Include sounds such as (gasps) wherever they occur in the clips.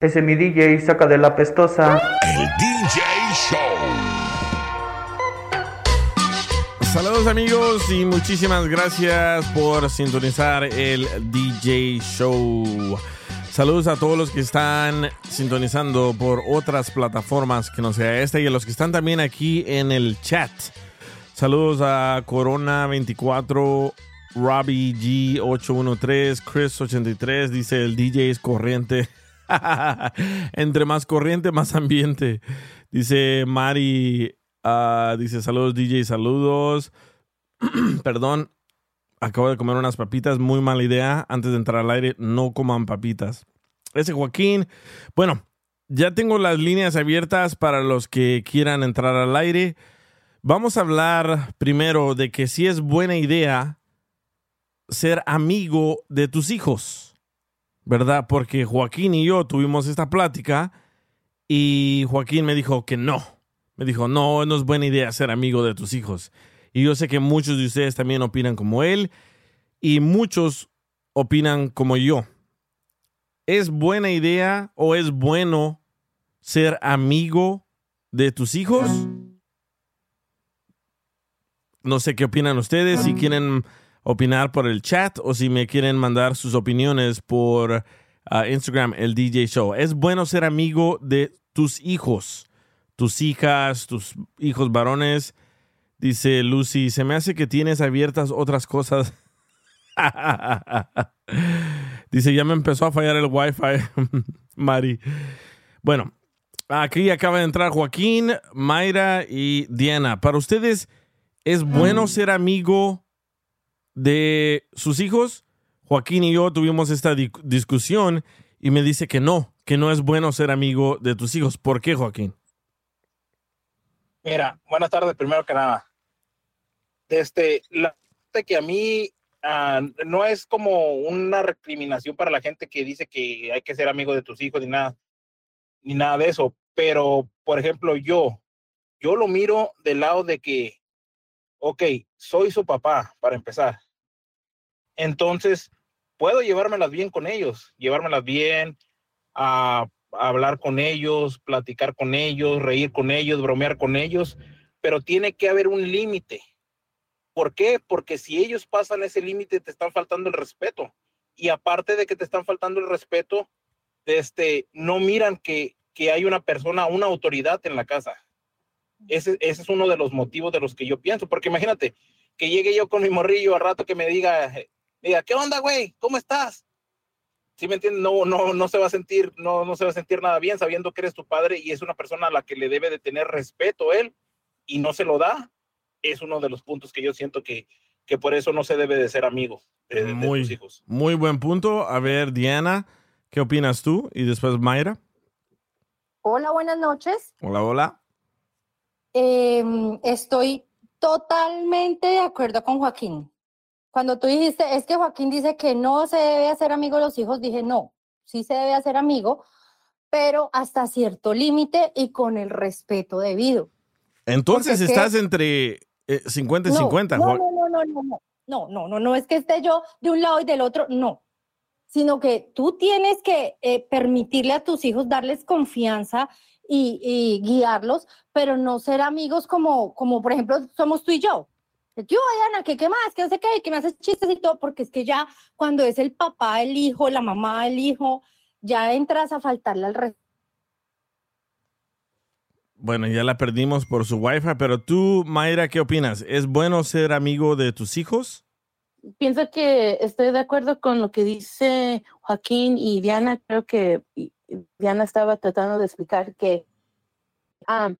Ese mi DJ saca de la pestosa. El DJ Show. Saludos amigos y muchísimas gracias por sintonizar el DJ Show. Saludos a todos los que están sintonizando por otras plataformas que no sea esta y a los que están también aquí en el chat. Saludos a Corona24, Robbie G813, Chris83, dice el DJ es corriente. (laughs) Entre más corriente, más ambiente. Dice Mari, ah, dice saludos DJ, saludos. (clears throat) Perdón, acabo de comer unas papitas, muy mala idea. Antes de entrar al aire, no coman papitas. Ese Joaquín, bueno, ya tengo las líneas abiertas para los que quieran entrar al aire. Vamos a hablar primero de que si es buena idea ser amigo de tus hijos. ¿Verdad? Porque Joaquín y yo tuvimos esta plática y Joaquín me dijo que no. Me dijo, no, no es buena idea ser amigo de tus hijos. Y yo sé que muchos de ustedes también opinan como él y muchos opinan como yo. ¿Es buena idea o es bueno ser amigo de tus hijos? No sé qué opinan ustedes, si quieren opinar por el chat o si me quieren mandar sus opiniones por uh, Instagram, el DJ Show. Es bueno ser amigo de tus hijos, tus hijas, tus hijos varones. Dice Lucy, se me hace que tienes abiertas otras cosas. (laughs) Dice, ya me empezó a fallar el wifi, (laughs) Mari. Bueno, aquí acaba de entrar Joaquín, Mayra y Diana. Para ustedes, ¿es bueno ser amigo de sus hijos, Joaquín y yo tuvimos esta discusión y me dice que no, que no es bueno ser amigo de tus hijos. ¿Por qué, Joaquín? Mira, buenas tardes, primero que nada. Este, la que a mí ah, no es como una recriminación para la gente que dice que hay que ser amigo de tus hijos ni nada, ni nada de eso. Pero, por ejemplo, yo, yo lo miro del lado de que, ok, soy su papá, para empezar. Entonces, puedo llevármelas bien con ellos, llevármelas bien, a, hablar con ellos, platicar con ellos, reír con ellos, bromear con ellos, pero tiene que haber un límite. ¿Por qué? Porque si ellos pasan ese límite, te están faltando el respeto. Y aparte de que te están faltando el respeto, este, no miran que, que hay una persona, una autoridad en la casa. Ese, ese, es uno de los motivos de los que yo pienso, porque imagínate que llegue yo con mi morrillo a rato que me diga, diga, ¿qué onda, güey? ¿Cómo estás? ¿Sí me entiendes? No, no, no se va a sentir, no, no se va a sentir nada bien sabiendo que eres tu padre y es una persona a la que le debe de tener respeto él y no se lo da. Es uno de los puntos que yo siento que, que por eso no se debe de ser amigo de, muy, tus hijos. Muy buen punto. A ver, Diana, ¿qué opinas tú? Y después Mayra. Hola, buenas noches. Hola, hola. Eh, estoy totalmente de acuerdo con Joaquín. Cuando tú dijiste, es que Joaquín dice que no se debe hacer amigo de los hijos, dije, no, sí se debe hacer amigo, pero hasta cierto límite y con el respeto debido. Entonces estás entre 50 eh, y 50. No, no, no, no, no, no, no, no, no, no es que esté yo de un lado y del otro, no, sino que tú tienes que eh, permitirle a tus hijos darles confianza y, y, guiarlos, pero no ser amigos como, como por ejemplo somos tú y yo yo, Ana, ¿qué, ¿qué más? ¿Qué no sé qué? ¿Qué me haces chistes y todo? Porque es que ya cuando es el papá, el hijo, la mamá, el hijo, ya entras a faltarle al resto. Bueno, ya la perdimos por su wifi, pero tú, Mayra, ¿qué opinas? ¿Es bueno ser amigo de tus hijos? Pienso que estoy de acuerdo con lo que dice Joaquín y Diana. Creo que Diana estaba tratando de explicar que ah,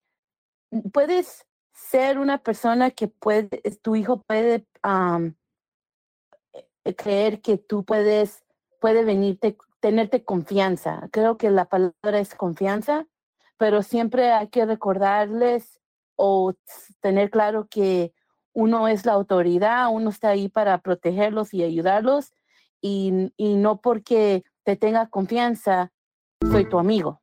puedes ser una persona que puede, tu hijo puede eh, creer que tú puedes, puede venirte tenerte confianza. Creo que la palabra es confianza, pero siempre hay que recordarles o tener claro que uno es la autoridad, uno está ahí para protegerlos y ayudarlos y, y no porque te tenga confianza, soy tu amigo,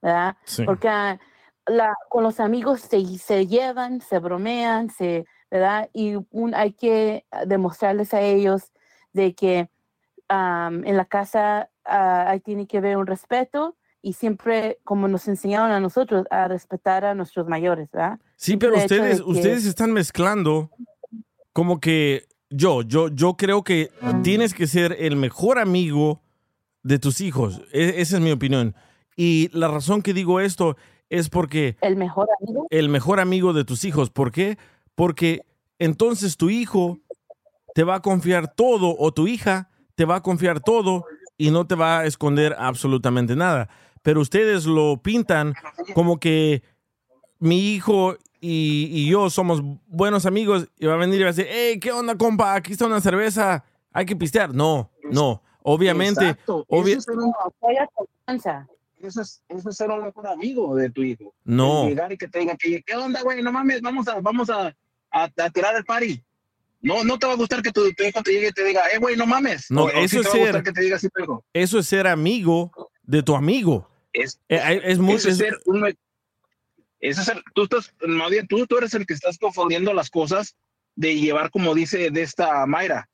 ¿verdad? Sí. Porque ah, la, con los amigos se, se llevan, se bromean, se, ¿verdad? Y un, hay que ah, demostrarles a ellos de que am, en la casa ahí tiene que haber un respeto y siempre, como nos enseñaron a nosotros, a respetar a nuestros mayores, ¿verdad? Sí, pero de ustedes, que- ustedes están mezclando como que yo, yo, yo creo que tienes que ser el mejor amigo de tus hijos. E- esa es mi opinión. Y la razón que digo esto es porque El mejor amigo. el mejor amigo de tus hijos. ¿Por qué? Porque entonces tu hijo te va a confiar todo o tu hija te va a confiar todo y no te va a esconder absolutamente nada. Pero ustedes lo pintan como que mi hijo y, y yo somos buenos amigos y va a venir y va a decir, hey, ¿qué onda, compa? Aquí está una cerveza, hay que pistear. No, no. Obviamente, Eso es eso es, eso es ser un mejor amigo de tu hijo. no. Llegar y que te digan que, ¿qué onda, güey? No mames, vamos a, vamos a, a, a tirar el party. No, no te va a gustar que tu, tu hijo te llegue y te diga, eh, güey, no mames. No, O- o eso sí es te va ser- que te diga así, pero Eso es ser amigo de tu amigo. es, Eh, eh, es muy... eso es es- ser un, eso es ser- tú estás, bien, tú, tú eres el que estás confundiendo las cosas de llevar, como dice de esta Mayra,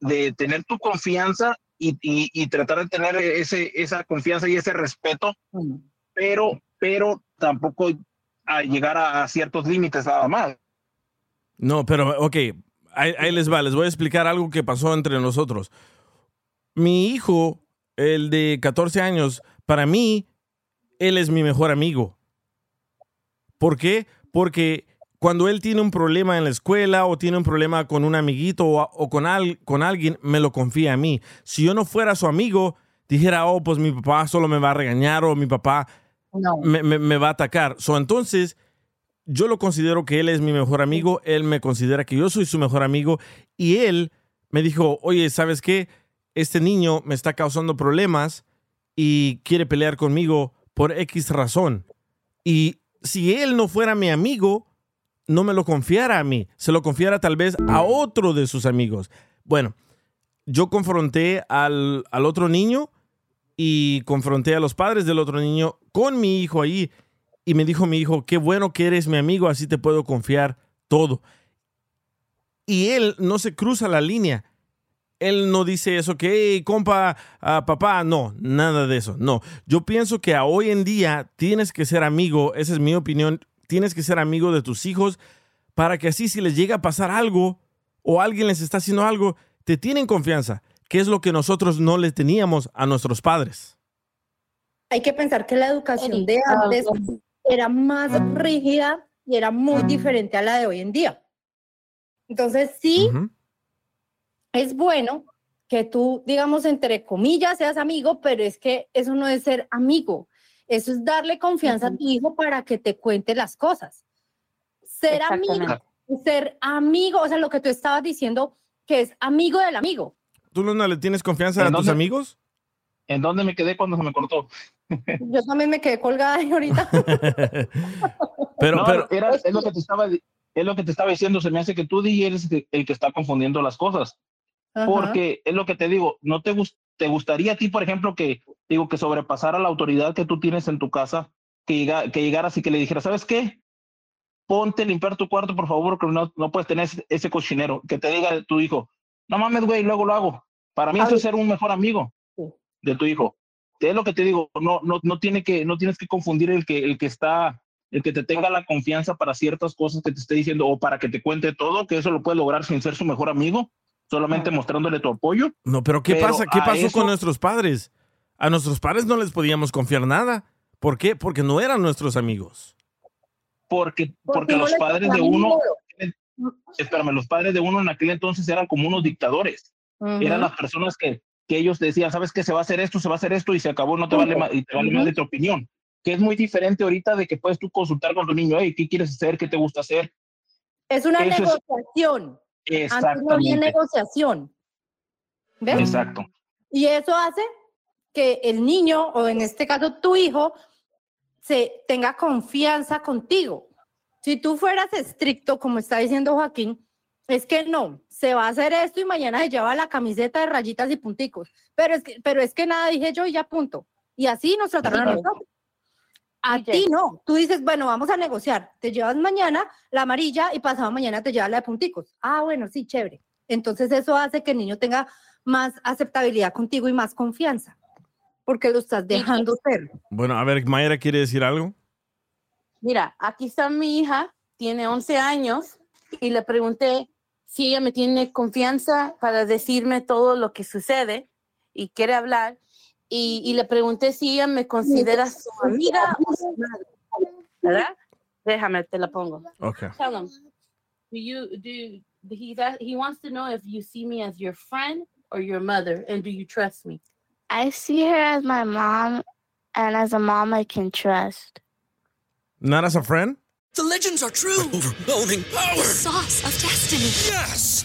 de tener tu confianza y, y, y tratar de tener ese, esa confianza y ese respeto, pero, pero tampoco a llegar a, a ciertos límites nada más. No, pero ok, ahí, ahí les va, les voy a explicar algo que pasó entre nosotros. Mi hijo, el de 14 años, para mí, él es mi mejor amigo. ¿Por qué? Porque cuando él tiene un problema en la escuela o tiene un problema con un amiguito o, o con, al- con alguien, me lo confía a mí. Si yo no fuera su amigo, dijera, oh, pues mi papá solo me va a regañar o mi papá No. me, me- me va a atacar. So, entonces, yo lo considero que él es mi mejor amigo, él me considera que yo soy su mejor amigo y él me dijo, oye, ¿sabes qué? Este niño me está causando problemas y quiere pelear conmigo por X razón. Y si él no fuera mi amigo, no me lo confiara a mí, se lo confiara tal vez a otro de sus amigos. Bueno, yo confronté al, al otro niño y confronté a los padres del otro niño con mi hijo ahí y me dijo mi hijo, qué bueno que eres mi amigo, así te puedo confiar todo. Y él no se cruza la línea. Él no dice eso que, hey, compa, ah, papá, no, nada de eso, no. Yo pienso que hoy en día tienes que ser amigo, esa es mi opinión, tienes que ser amigo de tus hijos para que así si les llega a pasar algo o alguien les está haciendo algo, te tienen confianza, que es lo que nosotros no les teníamos a nuestros padres. Hay que pensar que la educación de antes era más rígida y era muy diferente a la de hoy en día. Entonces, sí, es bueno que tú, digamos, entre comillas, seas amigo, pero es que eso no es ser amigo. Eso es darle confianza a tu hijo para que te cuente las cosas. Ser amigo, ser amigo, o sea, lo que tú estabas diciendo, que es amigo del amigo. ¿Tú, Luna, le tienes confianza a ¿En tus dónde? amigos? ¿En dónde me quedé cuando se me cortó? (laughs) Yo también me quedé colgada ahí ahorita. (laughs) pero, No, pero, era- es, lo que te estaba, es lo que te estaba diciendo. Se me hace que tú DJ, eres el que está confundiendo las cosas. Ajá. Porque es lo que te digo, no te, gus- te gustaría a ti, por ejemplo, que digo que sobrepasara la autoridad que tú tienes en tu casa, que, llega, que llegaras y que le dijeras, ¿sabes qué? Ponte a limpiar tu cuarto, por favor, que no, no puedes tener ese, ese cochinero. Que te diga tu hijo, no mames, güey, luego lo hago. Para mí eso es ser un mejor amigo de tu hijo. Es lo que te digo, no, no, no, tiene que, no tienes que confundir el que, el que está, el que te tenga la confianza para ciertas cosas que te esté diciendo o para que te cuente todo, que eso lo puedes lograr sin ser su mejor amigo, solamente mostrándole tu apoyo. no, pero ¿qué pero pasa? ¿Qué pasó eso- con nuestros padres? A nuestros padres no les podíamos confiar nada. ¿Por qué? Porque no eran nuestros amigos. Porque, porque los padres de uno, espérame, los padres de uno en aquel entonces eran como unos dictadores. Eran las personas que, que ellos decían, sabes que se va a hacer esto, se va a hacer esto y se acabó, no te vale más, y te vale más de tu opinión. Que es muy diferente ahorita de que puedes tú consultar con tu niño, hey, ¿qué quieres hacer? ¿Qué te gusta hacer? Es una Eso es- negociación. Antes no había Exactamente. negociación. ¿Ves? Exacto. Y eso hace que el niño, o en este caso tu hijo, se tenga confianza contigo. Si tú fueras estricto, como está diciendo Joaquín, es que no, se va a hacer esto y mañana se lleva la camiseta de rayitas y punticos. Pero es que, pero es que nada dije yo y ya punto. Y así nos trataron a nosotros. A ti no. Tú dices, bueno, vamos a negociar. Te llevas mañana la amarilla y pasado mañana te llevas la de punticos. Ah, bueno, sí, chévere. Entonces eso hace que el niño tenga más aceptabilidad contigo y más confianza. Porque lo estás dejando ser. Bueno, a ver, Mayra quiere decir algo. Mira, aquí está mi hija, tiene 11 años, y le pregunté si ella me tiene confianza para decirme todo lo que sucede y quiere hablar. Y, y le pregunté si ella me considera su amiga o su madre. ¿Verdad? Déjame, te la pongo. Okay. Tell him. Do you do he that he wants to know if you see me as your friend or your mother, and do you trust me? I see her as my mom, and as a mom I can trust. Not as a friend? The legends are true. overwhelming power! Sauce of destiny. Yes!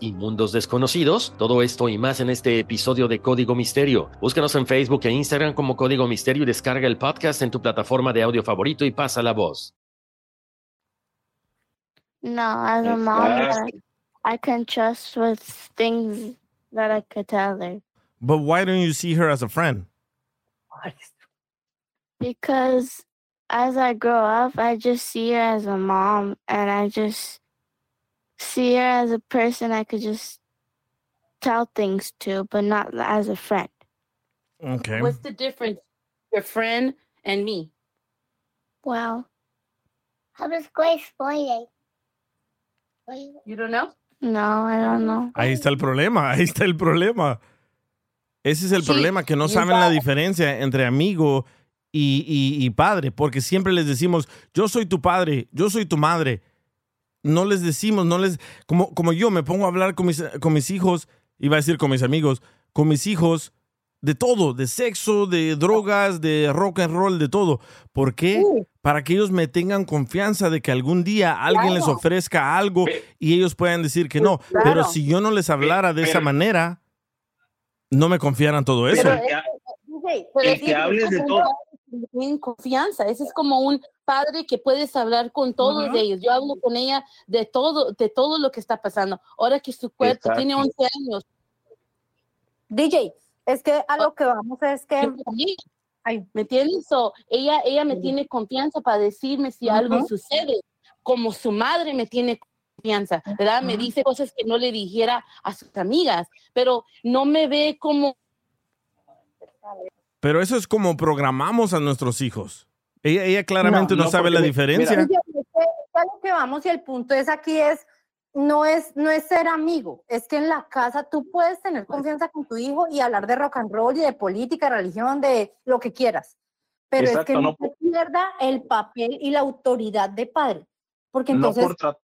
y mundos desconocidos? Todo esto y más en este episodio de Código Misterio. Búscanos en Facebook e Instagram como Código Misterio y descarga el podcast en tu plataforma de audio favorito y pasa la voz. No, as a mom, I can trust with things that I could tell her But why don't you see her as a friend? because as I grow up, I just see her as a mom, and I just see her as a person I could just tell things to, but not as a friend. Okay. What's the difference, your friend and me? Well, How does Grace play? You don't know? no, I don't know. Ahí está el problema, ahí está el problema. Ese es el Sí, problema, que no saben la diferencia entre amigo y, y- y padre, porque siempre les decimos, yo soy tu padre, yo soy tu madre. No les decimos, no les... Como, como yo me pongo a hablar con mis, con mis hijos, iba a decir con mis amigos, con mis hijos, de todo, de sexo, de drogas, de rock and roll, de todo. ¿Por qué? Para que ellos me tengan confianza de que algún día alguien les ofrezca algo y ellos puedan decir que no. Pero si yo no les hablara de esa manera, no me confiaran todo eso. Pero que, DJ, pero el que DJ, hables de todo. confianza. Ese es como un padre que puedes hablar con todos Ujú. ellos. Yo hablo con ella de todo, de todo lo que está pasando. Ahora que su cuerpo tiene Exacto. 11 años, DJ, es que a lo que vamos es que... Ay, ¿me entiendes? So, ella, ella me tiene confianza para decirme si algo sucede, como su madre me tiene confianza, ¿verdad? Me dice cosas que no le dijera a sus amigas, pero no me ve como Pero eso es como programamos a nuestros hijos. Ella, ella claramente no, no, sabe porque la diferencia. mira, a lo que vamos y el punto es aquí es no es no es ser amigo, es que en la casa tú puedes tener confianza con tu hijo y hablar de rock and roll y de política, religión, de lo que quieras. Pero Exacto, es que no, no pierda el papel y la autoridad de padre, porque no entonces por, tra-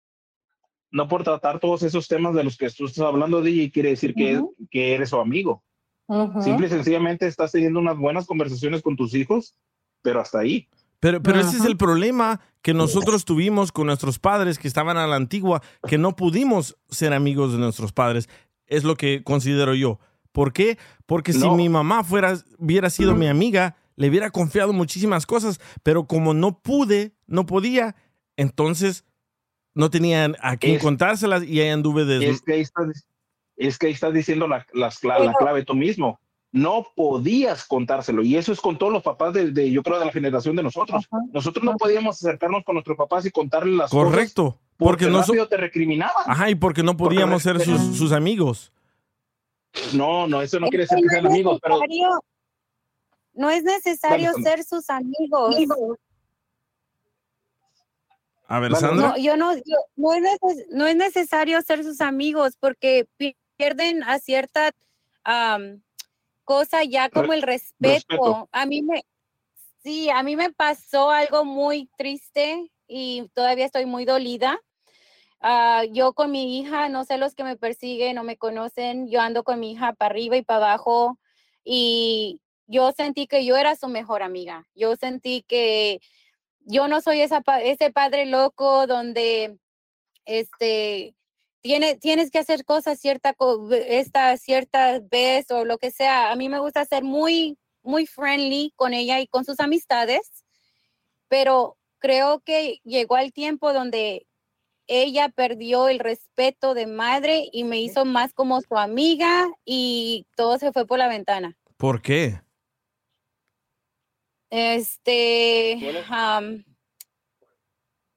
no por tratar todos esos temas de los que tú estás hablando, DJ, quiere decir que, Ujú. que eres su amigo. Ujú. Simple y sencillamente estás teniendo unas buenas conversaciones con tus hijos, pero hasta ahí. Pero, pero ese es el problema que nosotros tuvimos con nuestros padres que estaban a la antigua, que no pudimos ser amigos de nuestros padres. Es lo que considero yo. ¿Por qué? Porque si mi mamá fuera, hubiera sido mi amiga, le hubiera confiado muchísimas cosas, pero como no pude, no podía, entonces no tenían a quién Es- contárselas y ahí anduve de... Es que ahí estás, es que ahí estás diciendo la, las cla- la Pero- clave tú mismo. No podías contárselo. Y eso es con todos los papás de, de, yo creo, de la generación de nosotros. Ajá. Nosotros no podíamos acercarnos con nuestros papás y contarles las cosas. Correcto. Porque, Porque no, so- rápido te recriminaban. Ajá, y porque no podíamos ser sus, amigos. No, no, eso no Es quiere decir que sean amigos, pero necesario- No es necesario Dale, ser sus amigos. A ver, Sandra. No, yo no, yo- no, es neces- no es necesario ser sus amigos porque pi- pierden a cierta cosa ya como el respeto. respeto. A mí me, sí, a mí me pasó algo muy triste y todavía estoy muy dolida. Ah, yo con mi hija, no sé los que me persiguen o me conocen, yo ando con mi hija para arriba y para abajo y yo sentí que yo era su mejor amiga. Yo sentí que yo no soy esa, ese padre loco donde este tiene, tienes que hacer cosas cierta esta cierta vez o lo que sea. A mí me gusta ser muy muy friendly con ella y con sus amistades, pero creo que llegó el tiempo donde ella perdió el respeto de madre y me hizo más como su amiga y todo se fue por la ventana. ¿Por qué? Este,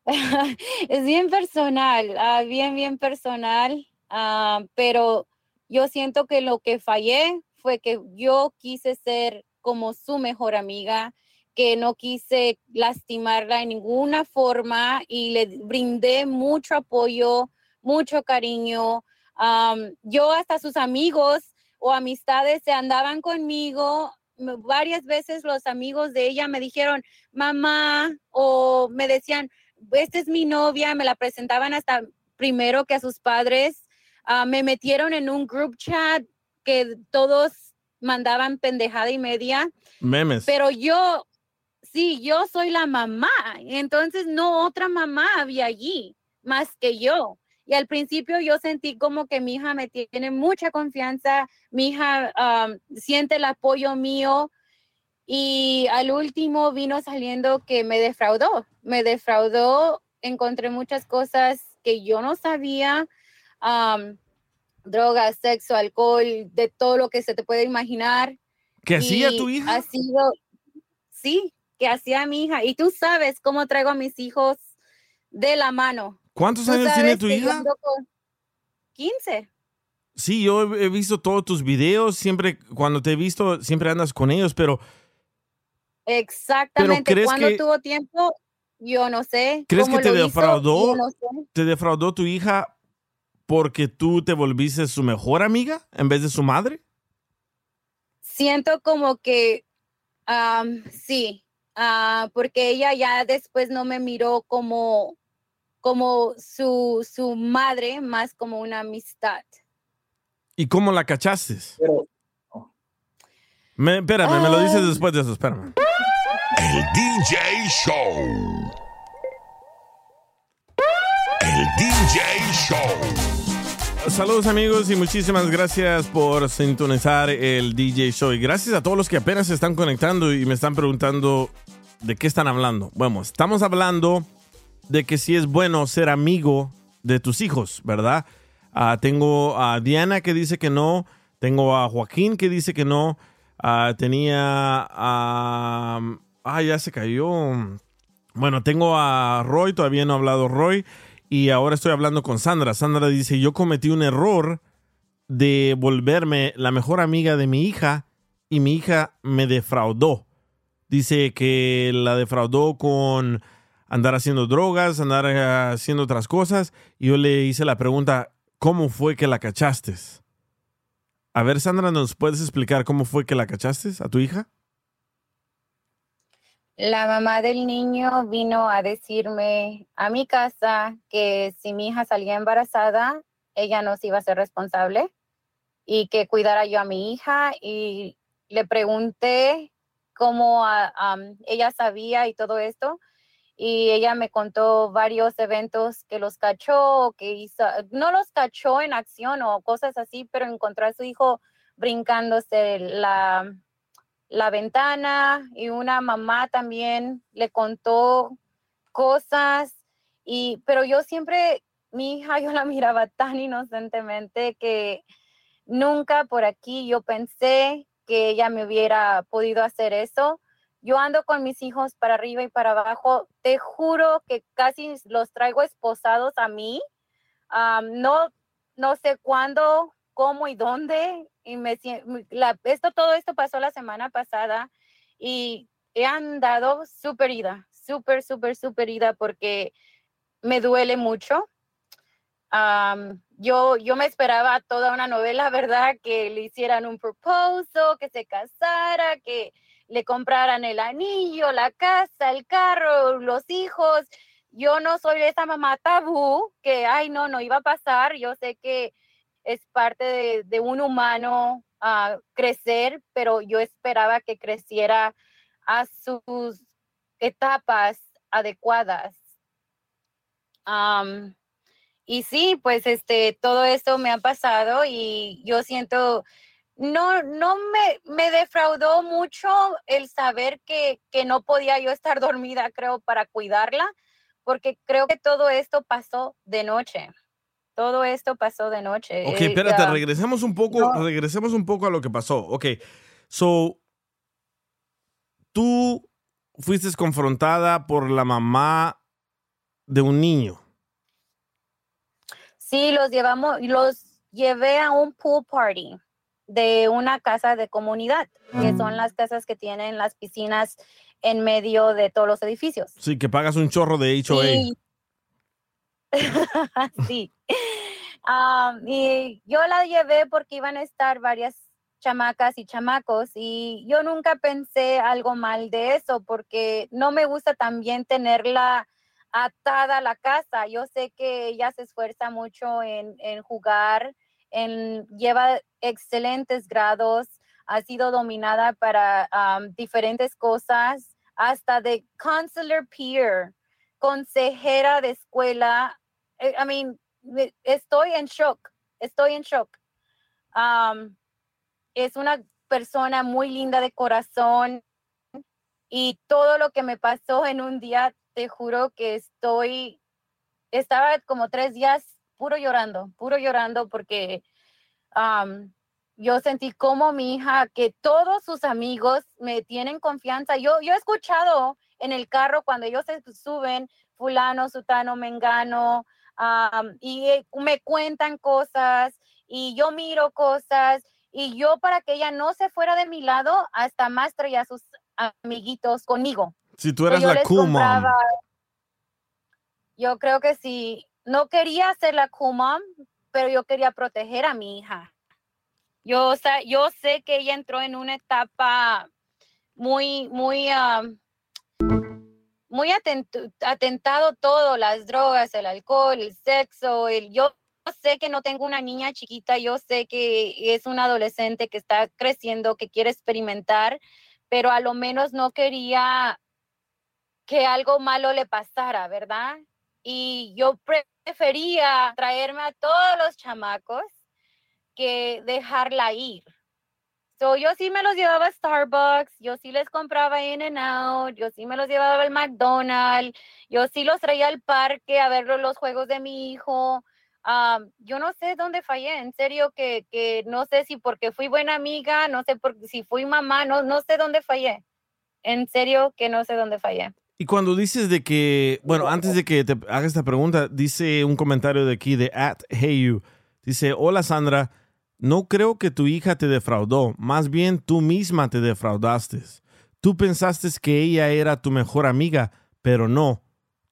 (laughs) es bien personal, ah, bien, bien personal, ah, pero yo siento que lo que fallé fue que yo quise ser como su mejor amiga, que no quise lastimarla en ninguna forma y le brindé mucho apoyo, mucho cariño. yo hasta sus amigos o amistades se andaban conmigo. Varias veces los amigos de ella me dijeron, mamá, o me decían, esta es mi novia, me la presentaban hasta primero que a sus padres. Ah, me metieron en un group chat que todos mandaban pendejada y media. Memes. Pero yo, sí, yo soy la mamá, entonces no otra mamá había allí más que yo. Y al principio yo sentí como que mi hija me tiene mucha confianza, mi hija am, siente el apoyo mío y al último vino saliendo que me defraudó, me defraudó, encontré muchas cosas que yo no sabía, am, drogas, sexo, alcohol, de todo lo que se te puede imaginar. ¿Qué hacía tu hija? Ha sido, sí, que hacía mi hija. Y tú sabes cómo traigo a mis hijos de la mano. ¿Cuántos años tiene tu que hija? ando con 15. Sí, yo he visto todos tus videos, siempre, cuando te he visto, siempre andas con ellos, pero Exactamente. Cuando que- tuvo tiempo, yo no sé. ¿crees cómo que te lo defraudó? yo no sé. ¿te defraudó tu hija porque tú te volviste su mejor amiga en vez de su madre? Siento como que sí, ah, porque ella ya después no me miró como, como su, su madre, más como una amistad. ¿Y cómo la cachaste? pero Me, espérame, me lo dices después de eso, espérame. El DJ Show. El DJ Show. Saludos amigos y muchísimas gracias por sintonizar el DJ Show. Y gracias a todos los que apenas se están conectando y me están preguntando de qué están hablando. Bueno, estamos hablando de que si es bueno ser amigo de tus hijos, ¿verdad? Ah, tengo a Diana que dice que no, tengo a Joaquín que dice que no, ah, tenía a... Ah, ya se cayó. Bueno, tengo a Roy, todavía no ha hablado Roy. Y ahora estoy hablando con Sandra. Sandra dice, yo cometí un error de volverme la mejor amiga de mi hija y mi hija me defraudó. Dice que la defraudó con andar haciendo drogas, andar eh, haciendo otras cosas. Y yo le hice la pregunta, ¿cómo fue que la cachaste? A ver, Sandra, ¿nos puedes explicar cómo fue que la cachaste a tu hija? La mamá del niño vino a decirme a mi casa que si mi hija salía embarazada, ella no se iba a ser responsable y que cuidara yo a mi hija y le pregunté cómo ah, ella sabía y todo esto y ella me contó varios eventos que los cachó, que hizo, no los cachó en acción o cosas así, pero encontró a su hijo brincándose la, la ventana y una mamá también le contó cosas y pero yo siempre mi hija (laughs) yo la miraba tan inocentemente que nunca por aquí yo pensé que ella me hubiera podido hacer eso. Yo ando con mis hijos para arriba y para abajo. Te juro que casi los traigo esposados a mí. Am, no, no sé cuándo, cómo y dónde. Y me, la- esto, todo esto pasó la semana pasada y he andado súper ida, súper, súper, súper ida porque me duele mucho. Am, yo, yo me esperaba toda una novela, ¿verdad? Que le hicieran un proposal, que se casara, que le compraran el anillo, la casa, el carro, los hijos. Yo no soy esa mamá tabú que, ay, no, no iba a pasar. Yo sé que es parte de, un humano ah, crecer, pero yo esperaba que creciera a sus etapas adecuadas. Y sí, pues este, todo esto me ha pasado y yo siento, no, no me, me defraudó mucho el saber que, que no podía yo estar (laughs) dormida, creo, para cuidarla, porque creo que todo esto pasó de noche. Todo esto pasó de noche. Ok, Eh, espérate, regresemos un poco, regresemos un poco a lo que pasó. Ok, so, tú fuiste confrontada por la mamá de un niño. Sí, los llevamos, los llevé a un pool party de una casa de comunidad, que son las casas que tienen las piscinas en medio de todos los edificios. Sí, que pagas un chorro de HOA. (laughs) Sí. Am, y yo la llevé porque iban a estar varias chamacas y chamacos y yo nunca pensé algo mal de eso porque no me gusta también tenerla atada a la casa. Yo sé que ella se esfuerza mucho en, en jugar, en, lleva excelentes grados, ha sido dominada para am, diferentes cosas, hasta de counselor peer, consejera de escuela. Eh, I mean, me- estoy en shock, estoy en shock. Am, es una persona muy linda de corazón y todo lo que me pasó en un día, te juro que estoy, estaba como tres días puro llorando, puro llorando porque am, yo sentí como mi hija, que todos sus amigos me tienen confianza. Yo, yo he escuchado en el carro cuando ellos se suben, fulano, sutano, mengano, am, y eh, me cuentan cosas y yo miro cosas y yo para que ella no se fuera de mi lado, hasta más traía a sus amiguitos conmigo. Si tú eras yo la compraba- Yo creo que sí, no quería ser la cool pero yo quería proteger a mi hija. Yo, o yo sé que ella entró en una etapa muy, muy, am, muy atent- atentado todo, las drogas, el alcohol, el sexo, el yo sé que no tengo una niña chiquita, yo sé que es un adolescente que está creciendo, que quiere experimentar, pero a lo menos no quería que algo malo le pasara, ¿verdad? Y yo prefería traerme a todos los chamacos que dejarla ir. So, yo sí me los llevaba a Starbucks, yo sí les compraba In and Out, yo sí me los llevaba al McDonald's, yo sí los traía al parque a ver los juegos de mi hijo. Am, yo no sé dónde fallé, en serio que, que no sé si porque fui buena amiga, no sé si fui mamá, no, no sé dónde fallé. En serio que no sé dónde fallé. Y cuando dices de que, bueno, antes de que te haga esta pregunta, dice un comentario de aquí de at Heyu. Dice, hola Sandra, no creo que tu hija te defraudó, más bien tú misma te defraudaste. Tú pensaste que ella era tu mejor amiga, pero no.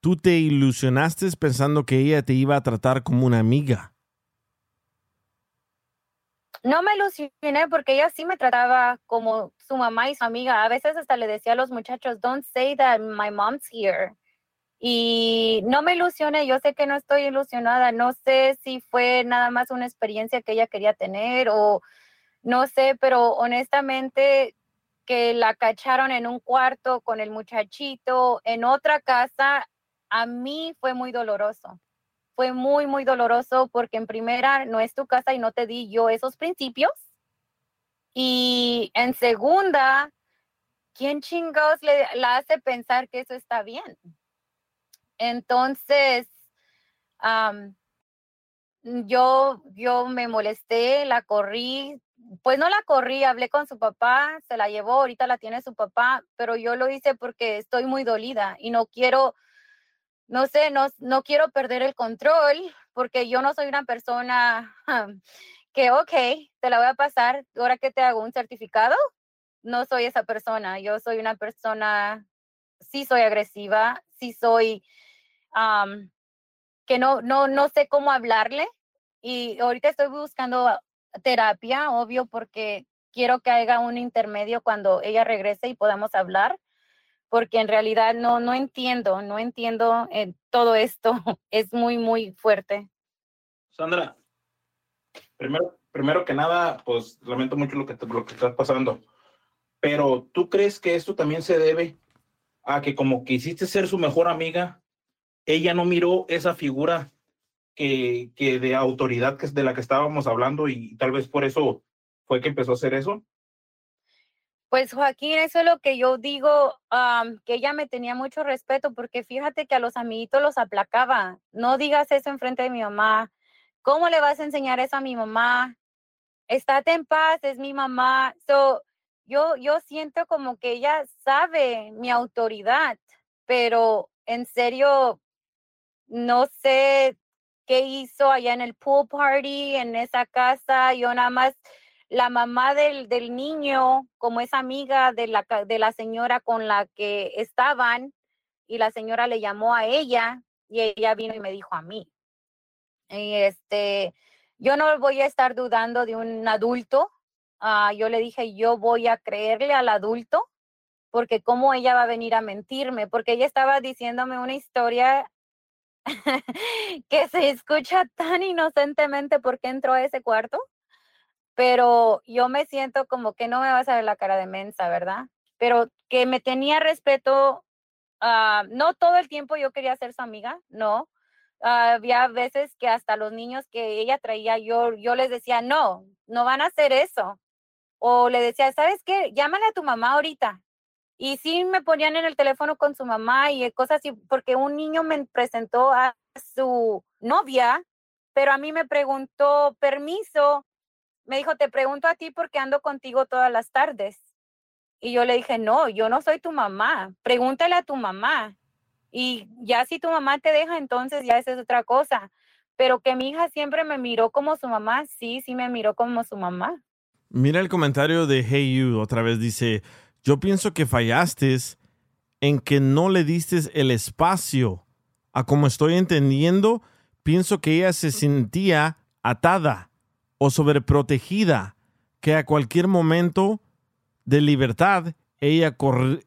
Tú te ilusionaste pensando que ella te iba a tratar como una amiga. No me ilusioné porque ella sí me trataba como su mamá y su amiga. A veces hasta le decía a los muchachos, don't say that my mom's here. Y no me ilusioné, yo sé que no estoy ilusionada, no sé si fue nada más una experiencia que ella quería tener o no sé, pero honestamente que la cacharon en un cuarto con el muchachito en otra casa, a mí fue muy doloroso fue muy, muy doloroso porque en primera no es tu casa y no te di yo esos principios. Y en segunda, ¿quién chingados le la hace pensar que eso está bien? Entonces, am, yo, yo me molesté, la corrí, pues no la corrí, hablé con su papá, se la llevó, ahorita la tiene su papá, pero yo lo hice porque estoy muy dolida y no quiero, no sé, no, no quiero perder el control porque yo no soy una persona (laughs) que, ok, te la voy a pasar, ahora que te hago un certificado, no soy esa persona, yo soy una persona, sí soy agresiva, sí soy, que no, no, no sé cómo hablarle y ahorita estoy buscando terapia, obvio, porque quiero que haya un intermedio cuando ella regrese y podamos hablar, porque en realidad no, no entiendo, no entiendo eh, todo esto, (laughs) es muy, muy fuerte. Sandra, primero, primero que nada, pues lamento mucho lo que, lo que estás pasando, pero ¿tú crees que esto también se debe a que como quisiste ser su mejor amiga, ella no miró esa figura que, que de autoridad que de la que estábamos hablando y tal vez por eso fue que empezó a hacer eso? Pues Joaquín, eso es lo que yo digo, que ella me tenía mucho respeto, porque fíjate que a los amiguitos los aplacaba. No digas eso enfrente de mi mamá. ¿Cómo le vas a enseñar eso a mi mamá? Estate en paz, es mi mamá. So, yo, yo siento como que ella sabe mi autoridad, pero en serio, no sé qué hizo allá en el pool party, en esa casa. Yo nada más, la mamá del, del niño, como es amiga de la, de la señora con la que estaban, y la señora le llamó a ella y ella vino y me dijo a mí. Y este, yo no voy a estar dudando de un adulto. Ah, yo le dije, yo voy a creerle al adulto, porque cómo ella va a venir a mentirme, porque ella estaba diciéndome una historia (laughs) que se escucha tan inocentemente porque entró a ese cuarto, pero yo me siento como que no me vas a ver la cara de mensa, ¿verdad? Pero que me tenía respeto, ah, no todo el tiempo yo quería ser su amiga, no. Había veces que hasta los niños que ella traía, yo, yo les decía, no, no van a hacer eso. O le decía, ¿sabes qué? Llámale a tu mamá ahorita. Y sí me ponían en el teléfono con su mamá y cosas así, porque un niño me presentó a su novia, pero a mí me preguntó permiso. Me dijo, te pregunto a ti porque ando contigo todas las tardes. Y yo le dije, no, yo no soy tu mamá. Pregúntale a tu mamá. Y ya si tu mamá te deja, entonces ya esa es otra cosa. Pero que mi hija siempre me miró como su mamá, sí, sí me miró como su mamá. Mira el comentario de Hey You, otra vez dice, yo pienso que fallaste en que no le diste el espacio. A como estoy entendiendo, pienso que ella se sentía atada o sobreprotegida, que a cualquier momento de libertad ella corre-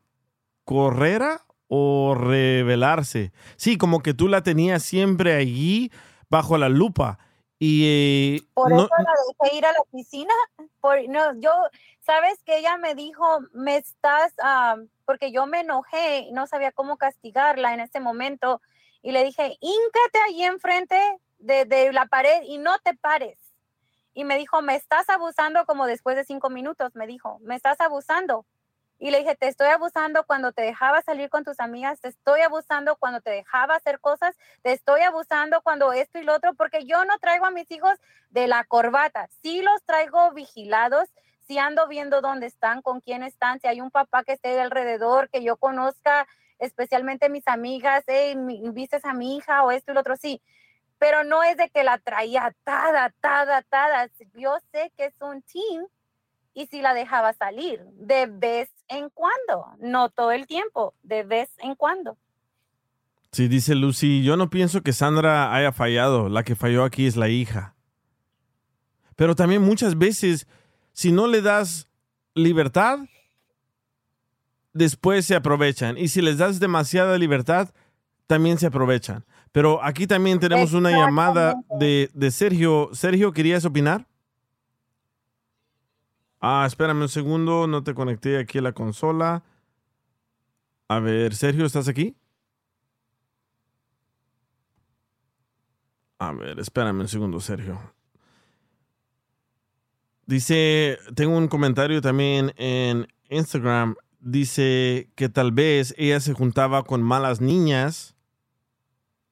correra o revelarse. Sí, como que tú la tenías siempre allí bajo la lupa. Y eh, Por no- eso la dejé ir a la oficina. Por, no, yo, sabes que ella me dijo, me estás, ah, porque yo me enojé y no sabía cómo castigarla en ese momento. Y le dije, híncate allí enfrente de, de la pared y no te pares. Y me dijo, me estás abusando como después de cinco minutos, me dijo, me estás abusando. Y le dije, te estoy abusando cuando te dejaba salir con tus amigas, te estoy abusando cuando te dejaba hacer cosas, te estoy abusando cuando esto y lo otro, porque yo no traigo a mis hijos de la corbata, sí los traigo vigilados, sí ando viendo dónde están, con quién están, si hay un papá que esté alrededor, que yo conozca, especialmente mis amigas, hey, ¿vistes a mi hija o esto y lo otro? Sí, pero no es de que la traía atada, atada, atada. Yo sé que es un team y si la dejaba salir de vez en cuando, no todo el tiempo, de vez en cuando. Sí, dice Lucy, yo no pienso que Sandra haya fallado, la que falló aquí es la hija. Pero también muchas veces, si no le das libertad, después se aprovechan. Y si les das demasiada libertad, también se aprovechan. Pero aquí también tenemos una llamada de, de Sergio. Sergio, ¿querías opinar? Ah, espérame un segundo, no te conecté aquí a la consola. A ver, Sergio, ¿estás aquí? A ver, espérame un segundo, Sergio. Dice, tengo un comentario también en Instagram. Dice que tal vez ella se juntaba con malas niñas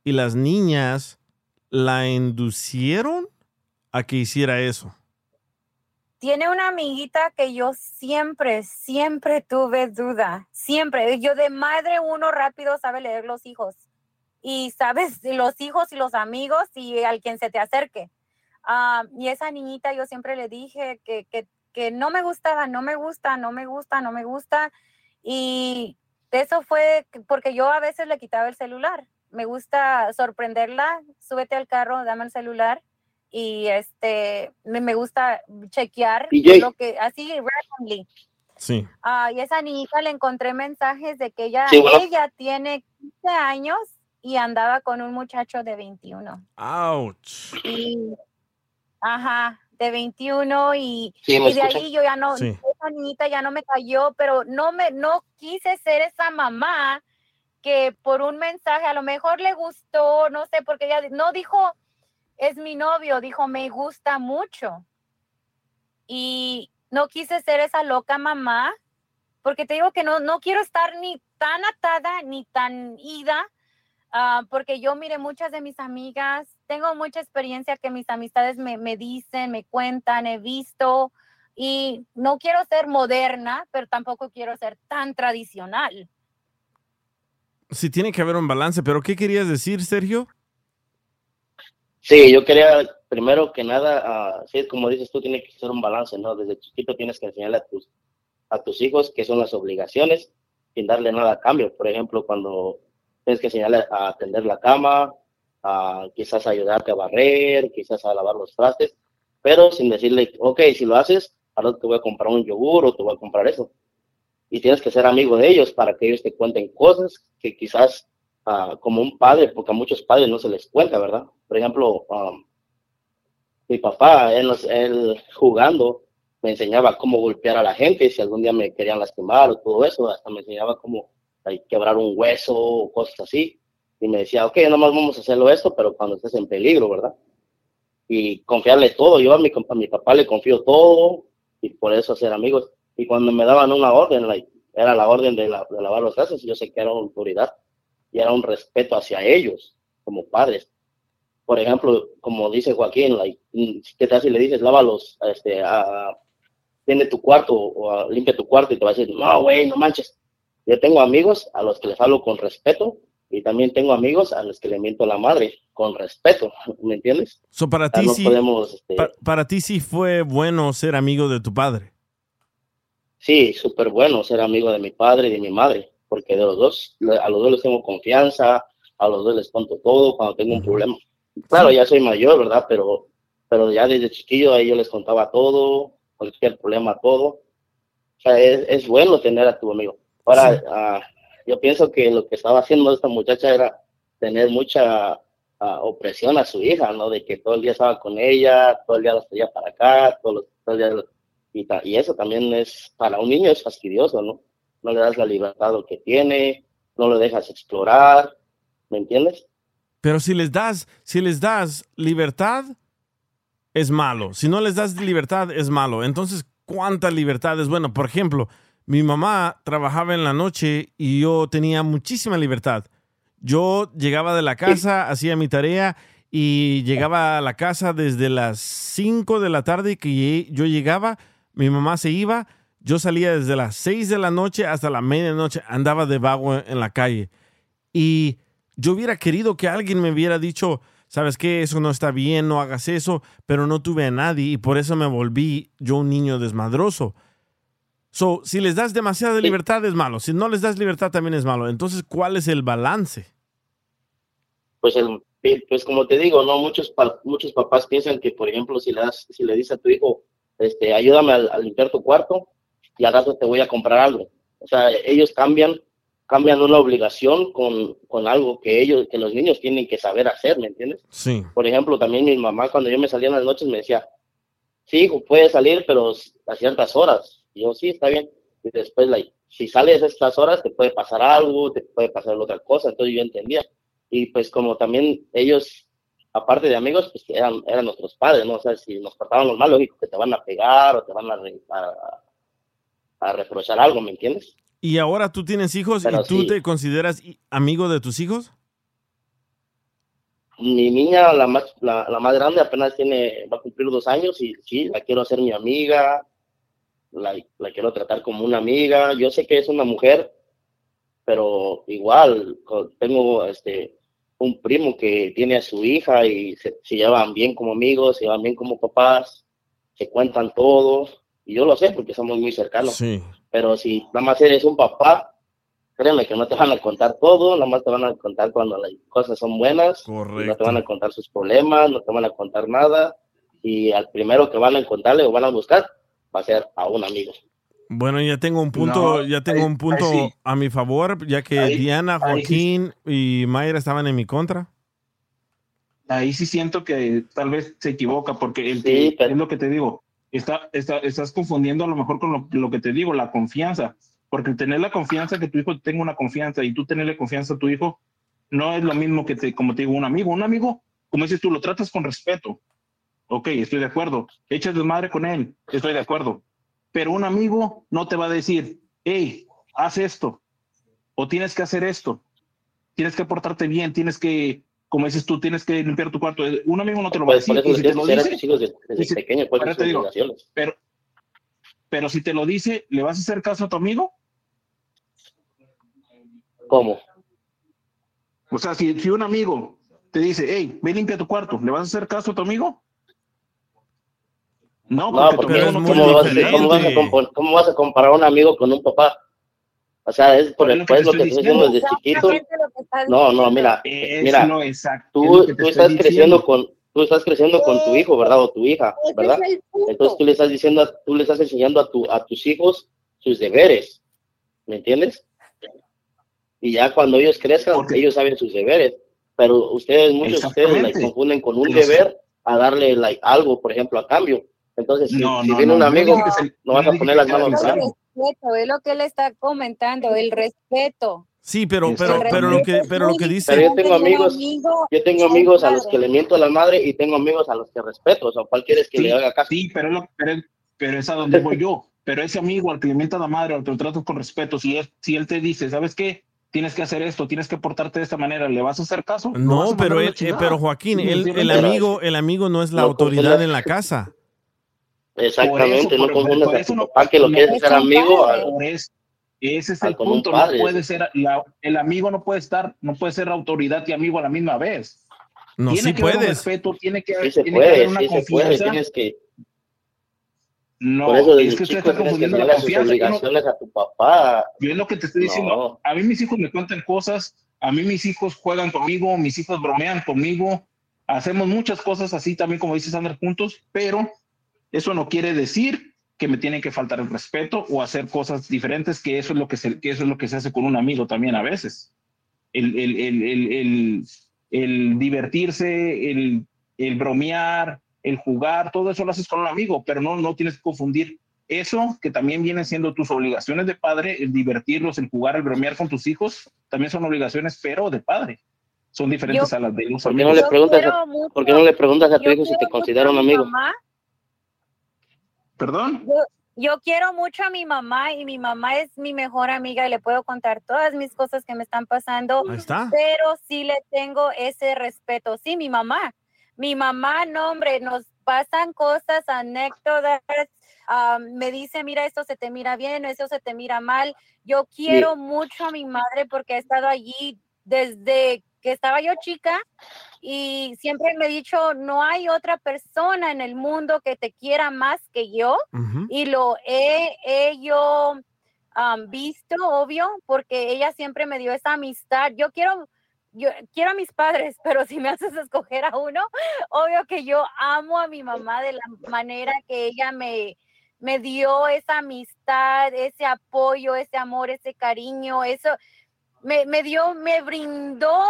y las niñas la inducieron a que hiciera eso. Tiene una amiguita que yo siempre, siempre tuve duda, siempre. Yo de madre uno rápido sabe leer los hijos y sabes los hijos y los amigos y al quien se te acerque. Ah, y esa niñita yo siempre le dije que, que, que no me gustaba, no me gusta, no me gusta, no me gusta. Y eso fue porque yo a veces le quitaba el celular. Me gusta sorprenderla, súbete al carro, dame el celular y este me, me gusta chequear DJ. lo que así randomly. Sí. Ah, y esa niñita le encontré mensajes de que ella, Sí, bueno. ella tiene 15 años y andaba con un muchacho de 21. Ouch. Y, ajá, de 21 y, Sí, ¿me y de ahí yo ya no, Sí. esa niñita ya no me cayó, pero no me, no quise ser esa mamá que por un mensaje a lo mejor le gustó, no sé, porque ella no dijo, es mi novio, dijo, me gusta mucho. Y no quise ser esa loca mamá, porque te digo que no, no quiero estar ni tan atada ni tan ida, ah, porque yo mire muchas de mis amigas, tengo mucha experiencia que mis amistades me, me dicen, me cuentan, he visto, y no quiero ser moderna, pero tampoco quiero ser tan tradicional. Sí, tiene que haber un balance, pero ¿qué querías decir, Sergio? Sí, yo quería, primero que nada, ah, sí, como dices tú, tiene que ser un balance, ¿no? Desde chiquito tienes que enseñarle a tus, a tus hijos qué son las obligaciones sin darle nada a cambio. Por ejemplo, cuando tienes que enseñarle a atender la cama, a quizás ayudarte a barrer, quizás a lavar los trastes, pero sin decirle, ok, si lo haces, ahora te voy a comprar un yogur o te voy a comprar eso. Y tienes que ser amigo de ellos para que ellos te cuenten cosas que quizás ah, como un padre, porque a muchos padres no se les cuenta, ¿verdad? Por ejemplo, um, mi papá, él, él jugando, me enseñaba cómo golpear a la gente, si algún día me querían lastimar o todo eso, hasta me enseñaba cómo like, quebrar un hueso o cosas así. Y me decía, ok, nomás vamos a hacerlo esto, pero cuando estés en peligro, ¿verdad? Y confiarle todo. Yo a mi, a mi papá le confío todo y por eso ser amigos. Y cuando me daban una orden, like, era la orden de, la- de lavar los trastes, yo sé que era una autoridad y era un respeto hacia ellos como padres. Por ejemplo, como dice Joaquín, like, mm, ¿qué tal si le dices, lávalos, este, a, tiene tu cuarto o a- limpia tu cuarto y te va a decir, no, güey, no manches. Yo tengo amigos a los que les hablo con respeto y también tengo amigos a los que le miento la madre con respeto, ¿me entiendes? So, para ti no sí, podemos, este, pa- para ti sí fue bueno ser amigo de tu padre. Sí, súper bueno ser amigo de mi padre y de mi madre, porque de los dos, a los dos les tengo confianza, a los dos les cuento todo cuando tengo un problema. Claro, ya soy mayor, ¿verdad? Pero, pero ya desde chiquillo ahí yo les contaba todo, cualquier problema, todo. O sea, es, es bueno tener a tu amigo. Ahora, ah, yo pienso que lo que estaba haciendo esta muchacha era tener mucha ah, opresión a su hija, ¿no? De que todo el día estaba con ella, todo el día la traía para acá, todo, todo el día y, ta- y eso también es, para un niño es fastidioso, ¿no? No le das la libertad que tiene, no lo dejas explorar, ¿me entiendes? Pero si les das, si les das libertad, es malo. Si no les das libertad, es malo. Entonces, ¿cuánta libertad es bueno? Por ejemplo, mi mamá trabajaba en la noche y yo tenía muchísima libertad. Yo llegaba de la casa, hacía mi tarea y llegaba a la casa desde las 5 de la tarde que yo llegaba, mi mamá se iba, yo salía desde las 6 de la noche hasta la medianoche, andaba de vago en la calle. Y yo hubiera querido que alguien me hubiera dicho, sabes qué, eso no está bien, no hagas eso, pero no tuve a nadie y por eso me volví yo un niño desmadroso. So, si les das demasiada libertad es malo, si no les das libertad también es malo. Entonces, ¿cuál es el balance? Pues, el, pues como te digo, ¿no? Muchos, pa- muchos papás piensan que, por ejemplo, si le, das, si le dices a tu hijo, este, ayúdame a, a limpiar tu cuarto y al rato te voy a comprar algo. O sea, ellos cambian, cambian una obligación con, con algo que ellos, que los niños tienen que saber hacer, ¿me entiendes? Sí. Por ejemplo, también mi mamá cuando yo me salía en las noches me decía, sí, hijo, puedes salir, pero a ciertas horas. Y yo, sí, está bien. Y después, like, si sales a estas horas, te puede pasar algo, te puede pasar otra cosa. Entonces yo entendía. Y pues como también ellos aparte de amigos, pues que eran, eran nuestros padres, ¿no? O sea, si nos portábamos mal, lógico que te van a pegar o te van a, re- a, a reprochar algo, ¿me entiendes? Y ahora tú tienes hijos Pero y tú sí. te consideras amigo de tus hijos. Mi niña, la más, la, la más grande, apenas tiene, va a cumplir dos años y sí, la quiero hacer mi amiga, la, la quiero tratar como una amiga. Yo sé que es una mujer, pero igual tengo este un primo que tiene a su hija y se, se llevan bien como amigos, se llevan bien como papás, se cuentan todo. Y yo lo sé porque somos muy cercanos. Sí. Pero si nada más eres un papá, créeme que no te van a contar todo, nada más te van a contar cuando las cosas son buenas, no te van a contar sus problemas, no te van a contar nada, y al primero que van a contarle o van a buscar va a ser a un amigo. Bueno, ya tengo un punto, No, ya tengo ahí- un punto sí. a mi favor, ya que Ahí- Diana, sí. Joaquín y Mayra estaban en mi contra. ahí sí siento que tal vez se equivoca, porque el Sí, que- es lo que te digo, está, está, estás confundiendo a lo mejor con lo, lo que te digo, la confianza, porque el tener la confianza, que tu hijo tenga una confianza y tú tenerle confianza a tu hijo, no es lo mismo que, te, como te digo, un amigo. Un amigo, como dices tú, lo tratas con respeto. Ok, estoy de acuerdo. Echas desmadre con él, estoy de acuerdo. Pero un amigo no te va a decir, hey, haz esto, o tienes que hacer esto, tienes que portarte bien, tienes que, como dices tú, tienes que limpiar tu cuarto. Un amigo no te lo va a por decir. eso y si te lo dice, desde, pequeños, pues ahora sus te digo, obligaciones. pero, pero si te lo dice, ¿le vas a hacer caso a tu amigo? ¿Cómo? O sea, si, si un amigo te dice, hey, ve limpia tu cuarto, ¿le vas a hacer caso a tu amigo? No, No, porque, porque no ¿cómo, tiene vas a, cómo vas a cómo vas a comparar a un amigo con un papá? O sea, es por Es el lo que pues te lo que estoy estoy diciendo desde chiquito. No, no, mira, Es mira, lo exacto, es tú, lo que te tú estoy estás creciendo con, tú estás creciendo con tu hijo, ¿verdad? O tu hija, ¿verdad? es. Entonces tú le estás diciendo, tú le estás enseñando a tu, a tus hijos sus deberes, ¿me entiendes? Y ya cuando ellos crezcan, ellos saben sus deberes, pero ustedes, muchos de ustedes, like, confunden con un deber a darle like, algo, por ejemplo, a cambio. Entonces, si, No, si no, viene no, un amigo, no vas a poner las manos en algo. respeto, es lo que él está comentando, el respeto. Sí, pero, El pero, pero lo que, pero lo que Pero dice, yo tengo amigos, amigo yo tengo amigos a los que le miento a la madre y tengo amigos a los que respeto, o sea, ¿cuál quieres que Sí, le haga caso? sí, pero, lo- pero, es- pero es a donde voy yo. (laughs) Pero ese amigo al que le mienta la madre, al que lo tratas con respeto, si, es, si él te dice, ¿sabes qué? Tienes que hacer esto, tienes que portarte de esta manera, ¿le vas a hacer caso? ¿Lo vas no, a pero a él, eh, pero Joaquín, Sí, él- el pero- amigo, el amigo no es la No autoridad en la casa. Exactamente, Por eso, no confundas por a eso tu no- papá que lo no- quiere ser amigo al- Por eso, ese es al el punto. padre. No puede ser, la- el amigo no puede estar, no puede ser autoridad y amigo a la misma vez. No, tiene sí que haber un puedes. respeto, tiene que, Sí se tiene que haber puede, una sí se puede, confianza. tienes que, No, por eso es que usted está que confundiendo la confianza. Yo no- obligaciones a tu papá. Yo es lo que te estoy diciendo. No. A mí mis hijos me cuentan cosas, a mí mis hijos juegan conmigo, mis hijos bromean conmigo, hacemos muchas cosas así también, como dice Sandra, juntos, pero eso no quiere decir que me tienen que faltar el respeto o hacer cosas diferentes, que eso es lo que se, que eso es lo que se hace con un amigo también a veces. El, el, el, el, el- el divertirse, el, el bromear, el jugar, todo eso lo haces con un amigo, pero no, no tienes que confundir eso, que también vienen siendo tus obligaciones de padre, el divertirlos, el jugar, el bromear con tus hijos, también son obligaciones, pero de padre. Son diferentes Yo- a las de los ¿Por qué amigos. no le preguntas, a, mucho- ¿por qué no le preguntas a tu hijo si te considera un amigo? mamá. ¿Perdón? Yo, yo quiero mucho a mi mamá y mi mamá es mi mejor amiga y le puedo contar todas mis cosas que me están pasando. Ahí está. Pero sí le tengo ese respeto. Sí, mi mamá. Mi mamá, no, hombre, nos pasan cosas, anécdotas. ah, me dice, mira, esto se te mira bien, eso se te mira mal. Yo quiero mucho a mi madre porque ha estado allí desde que estaba yo chica y siempre me he dicho, no hay otra persona en el mundo que te quiera más que yo y lo he, he yo visto, obvio, porque ella siempre me dio esa amistad. Yo quiero, yo quiero a mis padres, (laughs) pero si me haces escoger a uno, obvio que yo amo a mi mamá de la manera que ella me, me dio esa amistad, ese apoyo, ese amor, ese cariño, eso me, me dio, me brindó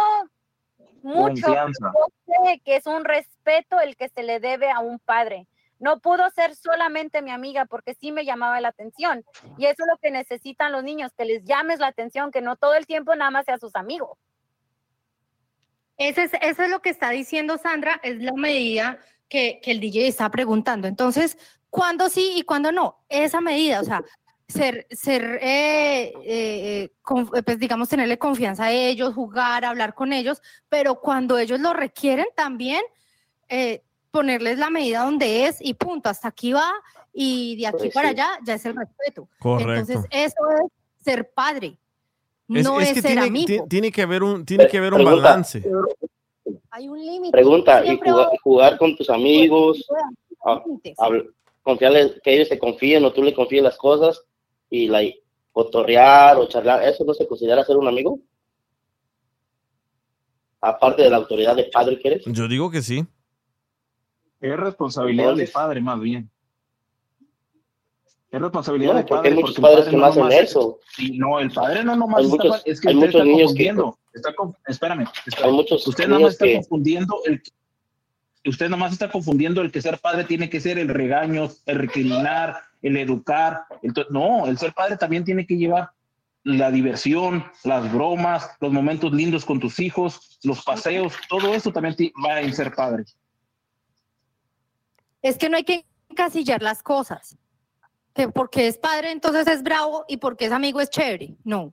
mucho. Confianza. Yo sé que es un respeto el que se le debe a un padre. No pudo ser solamente mi amiga porque sí me llamaba la atención. Y eso es lo que necesitan los niños, que les llames la atención, que no todo el tiempo nada más sea sus amigos. Ese es, eso es lo que está diciendo Sandra, es la medida que, que el DJ está preguntando. Entonces, ¿cuándo sí y cuándo no? Esa medida, o sea, ser, ser eh, eh, con- pues digamos, tenerle confianza a ellos, jugar, hablar con ellos, pero cuando ellos lo requieren también, eh, ponerles la medida donde es y punto, hasta aquí va y de aquí Pues para sí. allá ya es el respeto. Correcto. Entonces, eso es ser padre, Es, no es es, que ser tiene, amigo. ti- tiene que haber un, tiene que haber un Pregunta. balance. Hay un límite. Pregunta, y jugar, jugar con tus amigos, a- límites. habl- confiarle, que ellos te confíen o tú le confíes las cosas y la cotorrear o charlar, ¿eso no se considera ser un amigo? Aparte de la autoridad de padre que eres. Yo digo que sí. Es responsabilidad de padre, más bien. Es responsabilidad No, de porque padre. hay muchos padres padre que no hacen nomás- eso. Sí, no, el padre no nomás Hay está, es que hay usted muchos está niños que- confundiendo. Está con- espérame, espérame. Hay muchos usted nomás niños está que- confundiendo el usted nomás está confundiendo el que ser padre tiene que ser el regaño, el recriminar, el educar. Entonces, no, el ser padre también tiene que llevar la diversión, las bromas, los momentos lindos con tus hijos, los paseos, todo eso también va en ser padre. Es que no hay que encasillar las cosas. Que porque es padre, entonces es bravo y porque es amigo es chévere. No.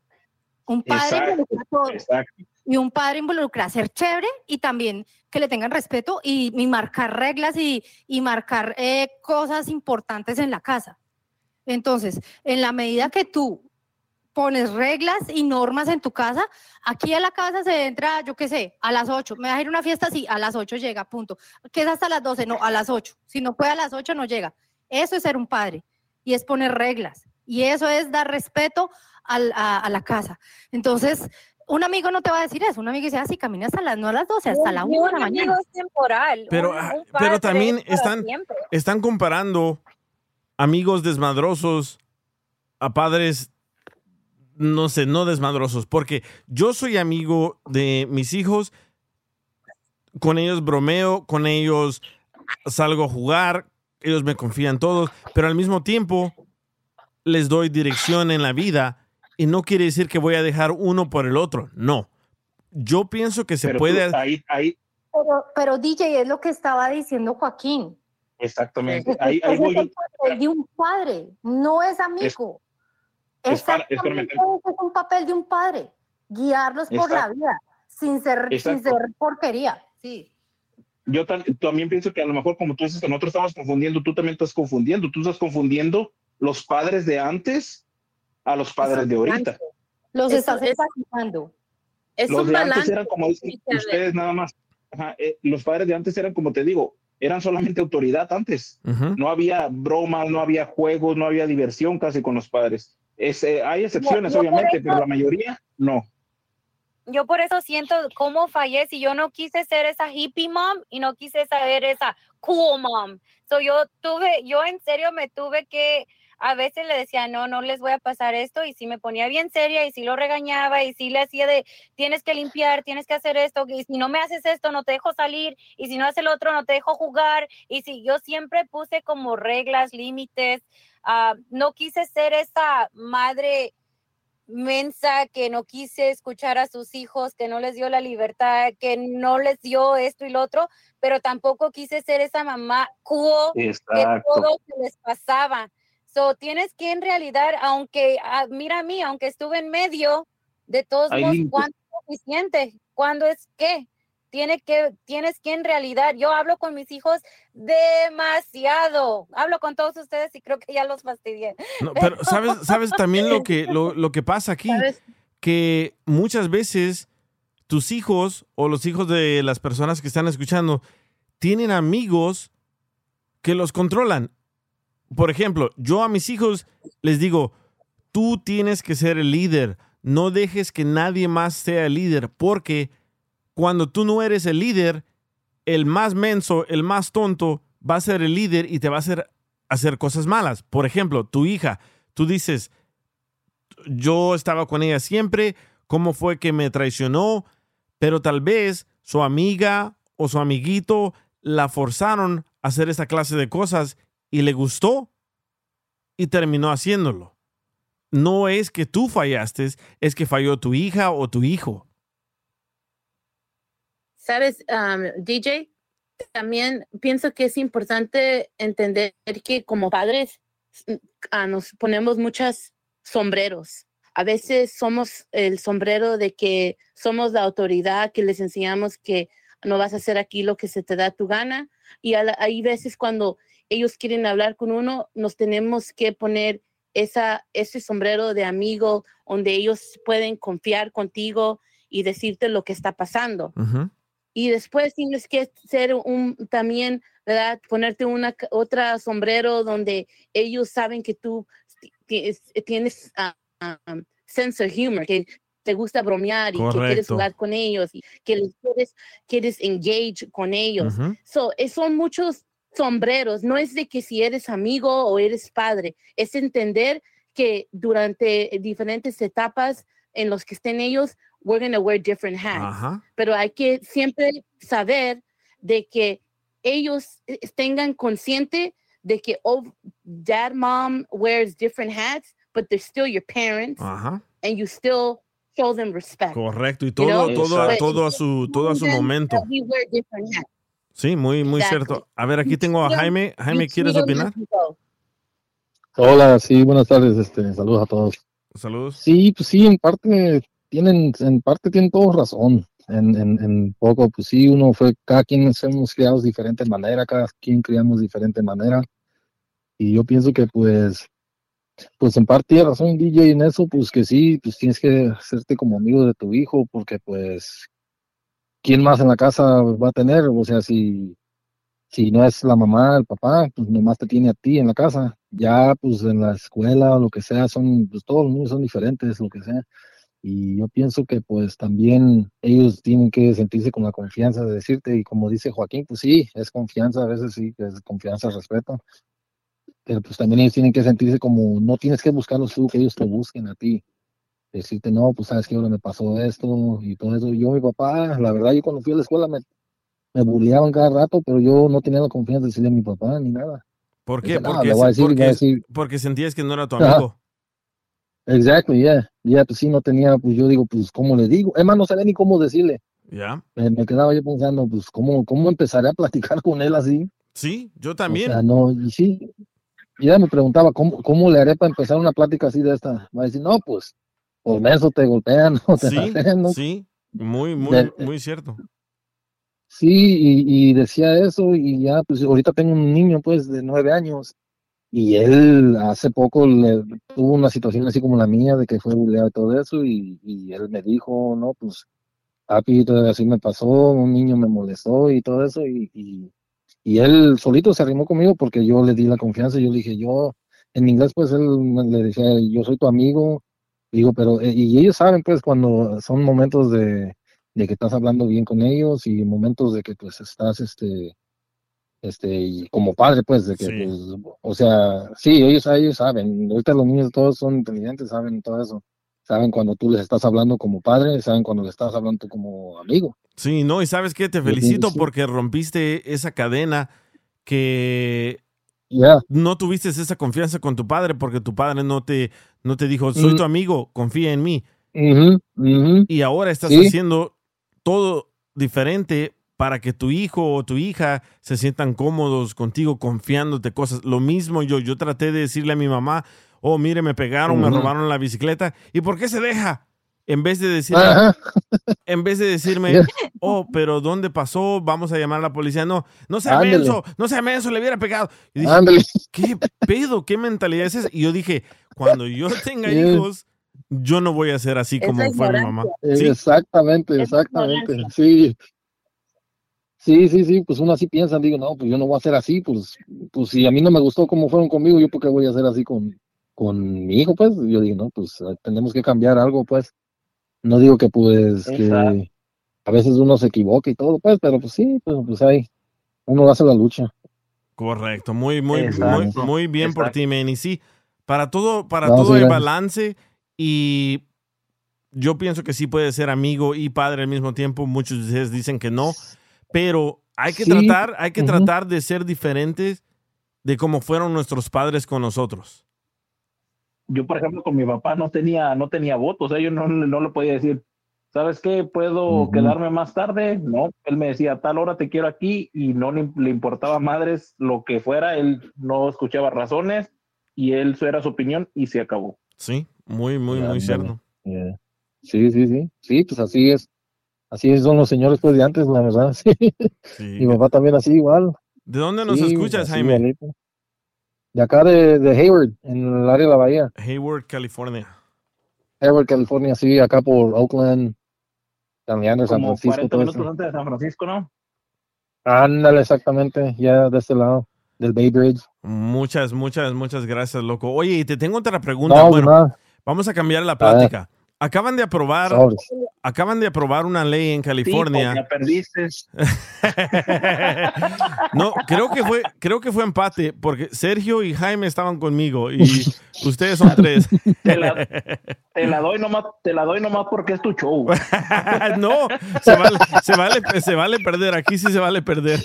Un padre Exacto, involucra todo. exacto. Y un padre involucra ser chévere y también que le tengan respeto y, y marcar reglas y, y marcar eh, cosas importantes en la casa. Entonces, en la medida que tú pones reglas y normas en tu casa, aquí a la casa se entra, yo qué sé, a las 8. ¿Me vas a ir a una fiesta? Sí, a las 8 llega, punto. ¿Qué es hasta las 12? No, a las 8. Si no puede a las 8, no llega. Eso es ser un padre y es poner reglas. Y eso es dar respeto al- a, a la casa. Entonces, un amigo no te va a decir eso. Un amigo dice, ah, sí, camina hasta las, no a las 12, hasta la 1 de la Un mañana. es temporal. Pero, un- un pero también están, siempre. están comparando amigos desmadrosos a padres, no sé, no desmadrosos, porque yo soy amigo de mis hijos, con ellos bromeo, con ellos salgo a jugar, ellos me confían todos, pero al mismo tiempo les doy dirección en la vida y no quiere decir que voy a dejar uno por el otro, no. Yo pienso que se Pero tú- puede... ahí, ahí, Pero, pero DJ es lo que estaba diciendo Joaquín. Exactamente. Ahí, ahí voy es el papel de un padre, no es amigo. es para- es para Exactamente, es un papel de un padre, guiarlos por la Exacto. vida, sin ser, sin ser porquería. Sí. Yo tam- también pienso que a lo mejor, como tú dices, que nosotros estamos confundiendo, tú también estás confundiendo. Tú estás confundiendo los padres de antes a los padres de ahorita. Los Es- estás es- empatizando. Es los un de antes balance. eran como dicen ustedes nada más. Ajá, eh, los padres de antes eran como te digo, eran solamente autoridad antes. No había bromas, no había juegos, no había diversión casi con los padres. Es, eh, hay excepciones, yo por obviamente, eso- pero la mayoría no. Yo por eso siento cómo fallé si yo no quise ser esa hippie mom y no quise ser esa cool mom. So yo tuve, yo en serio me tuve que, a veces le decía, no, no les voy a pasar esto y si me ponía bien seria y si lo regañaba y si le hacía de, tienes que limpiar, tienes que hacer esto y si no me haces esto no te dejo salir y si no haces el otro no te dejo jugar y si yo siempre puse como reglas, límites, ah, no quise ser esa madre mensa, que no quise escuchar a sus hijos, que no les dio la libertad, que no les dio esto y lo otro, pero tampoco quise ser esa mamá que Exacto. todo se les pasaba. So, tienes que en realidad, aunque, ah, mira a mí, aunque estuve en medio, de todos modos. ¿cuándo es suficiente? ¿Cuándo es qué? Tiene que, tienes que en realidad, yo hablo con mis hijos demasiado, hablo con todos ustedes y creo que ya los fastidié. No, pero sabes, sabes también lo que, lo, lo que pasa aquí, ¿Sabes? que muchas veces tus hijos o los hijos de las personas que están escuchando tienen amigos que los controlan. Por ejemplo, yo a mis hijos les digo, tú tienes que ser el líder, no dejes que nadie más sea el líder, porque cuando tú no eres el líder, el más menso, el más tonto, va a ser el líder y te va a hacer hacer cosas malas. Por ejemplo, tu hija, tú dices, yo estaba con ella siempre, cómo fue que me traicionó, pero tal vez su amiga o su amiguito la forzaron a hacer esa clase de cosas y le gustó y terminó haciéndolo. No es que tú fallaste, es que falló tu hija o tu hijo. Sabes, um, DJ, también pienso que es importante entender que como padres ah, nos ponemos muchos sombreros. A veces somos el sombrero de que somos la autoridad, que les enseñamos que no vas a hacer aquí lo que se te da tu gana. Y hay veces cuando ellos quieren hablar con uno, nos tenemos que poner esa, ese sombrero de amigo donde ellos pueden confiar contigo y decirte lo que está pasando. Y después tienes que ser un también, ¿verdad? Ponerte una otra sombrero donde ellos saben que tú ti- tienes, ah, um, sense of humor, que te gusta bromear y que quieres Correcto. jugar con ellos y que les quieres, quieres engage con ellos. Ujú. So, eh, son muchos sombreros, no es de que si eres amigo o eres padre, es entender que durante diferentes etapas en los que estén ellos, we're going to wear different hats. Ajá. Pero hay que siempre saber de que ellos eh, tengan consciente de que oh, dad, mom wears different hats, but they're still your parents Ajá. and you still show them respect. Correcto. Y You todo, know? todo, todo a su, todo a su momento. Sí, muy, muy Exactly. cierto. A ver, aquí tengo a Jaime. Jaime, ¿quieres opinar? Hola, sí, buenas tardes, este, saludos a todos. Saludos. Sí, pues sí, en parte tienen, en parte tienen todos razón. En, en, en poco, pues sí, uno fue, cada quien somos criados de diferente manera, cada quien criamos de diferente manera. Y yo pienso que pues, pues en parte tiene razón DJ en eso, pues que sí, pues tienes que hacerte como amigo de tu hijo, porque pues, ¿quién más en la casa va a tener? O sea, si, si no es la mamá, el papá, pues nomás te tiene a ti en la casa. Ya, pues en la escuela o lo que sea, son, pues todos los niños son diferentes, lo que sea. Y yo pienso que pues también ellos tienen que sentirse con la confianza de decirte, y como dice Joaquín, pues sí, es confianza, a veces sí, es confianza, respeto. Pero pues también ellos tienen que sentirse como, no tienes que buscarlos tú, que ellos te busquen a ti. Decirte, no, pues sabes que ahora me pasó esto y todo eso. Yo, mi papá, la verdad, yo cuando fui a la escuela me, me bulleaban cada rato, pero yo no tenía la confianza de decirle a mi papá ni nada. ¿Por qué? Dije, "No, Porque, le voy a decir, le voy a porque, decir". porque sentías que no era tu amigo. Exacto, ya, ya, pues sí, no tenía, pues yo digo, pues, ¿cómo le digo? Es más, no sabía ni cómo decirle. ¿Ya? Me, me quedaba yo pensando, pues, ¿cómo, cómo empezaré a platicar con él así? Sí, yo O también. sea, no, y sí, y ella me preguntaba, ¿cómo, cómo le haré para empezar una plática así de esta? Va a decir, no, pues, por menso te golpean, (laughs) o te Sí, hacen, ¿no? sí, muy, muy, De- muy cierto. Sí, y, y decía eso, y ya, pues, ahorita tengo un niño, pues, de nueve años, y él hace poco le, tuvo una situación así como la mía, de que fue bulleado y todo eso, y, y él me dijo, no, pues, papi, así me pasó, un niño me molestó y todo eso, y, y, y él solito se arrimó conmigo porque yo le di la confianza, yo le dije, yo, en inglés, pues, él le decía, yo soy tu amigo, digo, pero, eh, y ellos saben, pues, cuando son momentos de, de que estás hablando bien con ellos y momentos de que, pues, estás, este, este, y como padre, pues, de que, Sí. pues, o sea, sí, ellos, ellos saben, ahorita los niños todos son inteligentes, saben todo eso, saben cuando tú les estás hablando como padre, saben cuando les estás hablando como amigo. Sí, no, y sabes qué, te felicito sí. porque rompiste esa cadena que No tuviste esa confianza con tu padre porque tu padre no te, no te dijo, soy Mm. tu amigo, confía en mí. Y ahora estás Sí. haciendo todo diferente para que tu hijo o tu hija se sientan cómodos contigo, confiándote cosas. Lo mismo yo, yo traté de decirle a mi mamá, oh, mire, me pegaron, me robaron la bicicleta. ¿Y por qué se deja? En vez de decirme, Ajá. en vez de decirme, (laughs) oh, pero ¿dónde pasó? Vamos a llamar a la policía. No, no sea Ándale. menso, no sea menso, le hubiera pegado. Y dije, Ándale. ¿qué pedo? ¿Qué mentalidad es esa? Y yo dije, cuando yo (laughs) tenga Sí. hijos, yo no voy a ser así Es como fue mi mamá. Eh, Sí, Exactamente, exactamente. Sí. Sí, sí, sí, pues uno así piensa, digo, no, pues yo no voy a ser así, pues, pues si a mí no me gustó cómo fueron conmigo, yo por qué voy a ser así con, con mi hijo, pues, yo digo, no, pues eh, tenemos que cambiar algo, pues. No digo que pues que a veces uno se equivoca y todo, pues, pero pues sí, pues, pues ahí uno hace la lucha. correcto. Muy, muy, muy, muy bien por ti, man. Y sí, para todo, para No, todo sí, gracias. balance y yo pienso que sí puede ser amigo y padre al mismo tiempo. Muchos de ustedes dicen que no, pero hay que Sí. tratar, hay que tratar de ser diferentes de cómo fueron nuestros padres con nosotros. Yo, por ejemplo, con mi papá no tenía, no tenía voto, o sea, yo no, no le podía decir, ¿sabes qué? ¿Puedo quedarme más tarde? No, él me decía, a tal hora te quiero aquí y no le, le importaba madres lo que fuera, él no escuchaba razones y él, eso era su opinión y se acabó. Sí, muy, muy, muy Ándale. cierto. Yeah. Sí, sí, sí. Sí, pues así es. Así son los señores pues de antes, la verdad. (laughs) Sí. Mi papá también así igual. ¿De dónde nos Sí, escuchas, así Jaime? igualito. De acá de, de Hayward, en el área de la bahía. Hayward, California. Hayward, California, sí, acá por Oakland, San Leandro, San Francisco, 40 todo minutos antes de San Francisco, ¿no? Ándale, exactamente, ya de este lado, del Bay Bridge. Muchas, muchas, muchas gracias, loco. Oye, y te tengo otra pregunta. No, bueno, vamos a cambiar la plática. Acaban de aprobar. Acaban de aprobar una ley en California. perdiste. (laughs) No, creo que fue, creo que fue empate, porque Sergio y Jaime estaban conmigo y (laughs) ustedes son tres. Te la, te la doy nomás, te la doy nomás porque es tu show. (laughs) no, se vale, se vale, se vale perder. Aquí sí se vale perder.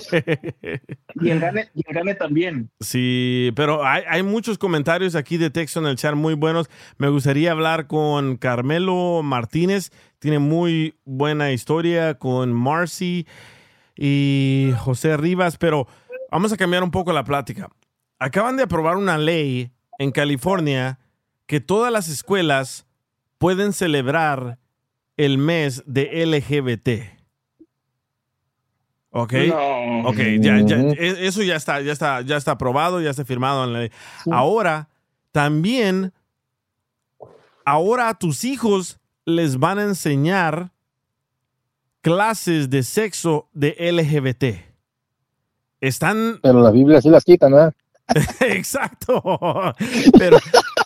Y el gane, y el gane también. Sí, pero hay, hay muchos comentarios aquí de texto en el chat muy buenos. Me gustaría hablar con Carmelo Martínez. Tiene muy buena historia con Marcy y José Rivas, pero vamos a cambiar un poco la plática. Acaban de aprobar una ley en California que todas las escuelas pueden celebrar el mes de LGBT. ¿Ok? No. Ok, ya, ya, e- eso ya está, ya está, ya está aprobado, ya está firmado en la ley. Ahora, también, ahora a tus hijos les van a enseñar clases de sexo de LGBT. Están (laughs) Pero la Biblia sí las quita, ¿no? (laughs) Exacto. Pero,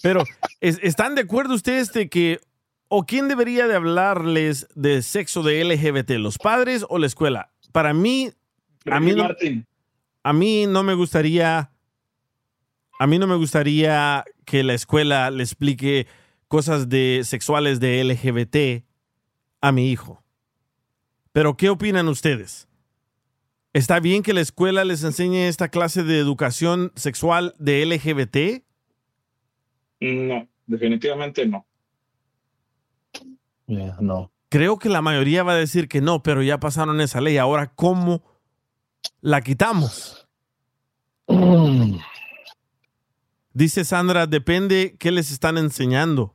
pero ¿es- ¿están de acuerdo ustedes de que o quién debería de hablarles de sexo de LGBT, los padres o la escuela? Para mí, a mí no, a mí no me gustaría, a mí no me gustaría que la escuela le explique cosas de sexuales de LGBT a mi hijo. Pero ¿qué opinan ustedes? ¿Está bien que la escuela les enseñe esta clase de educación sexual de LGBT? No, definitivamente no. Yeah, no. Creo que la mayoría va a decir que no, pero ya pasaron esa ley. Ahora, ¿cómo la quitamos? Dice Sandra, depende qué les están enseñando.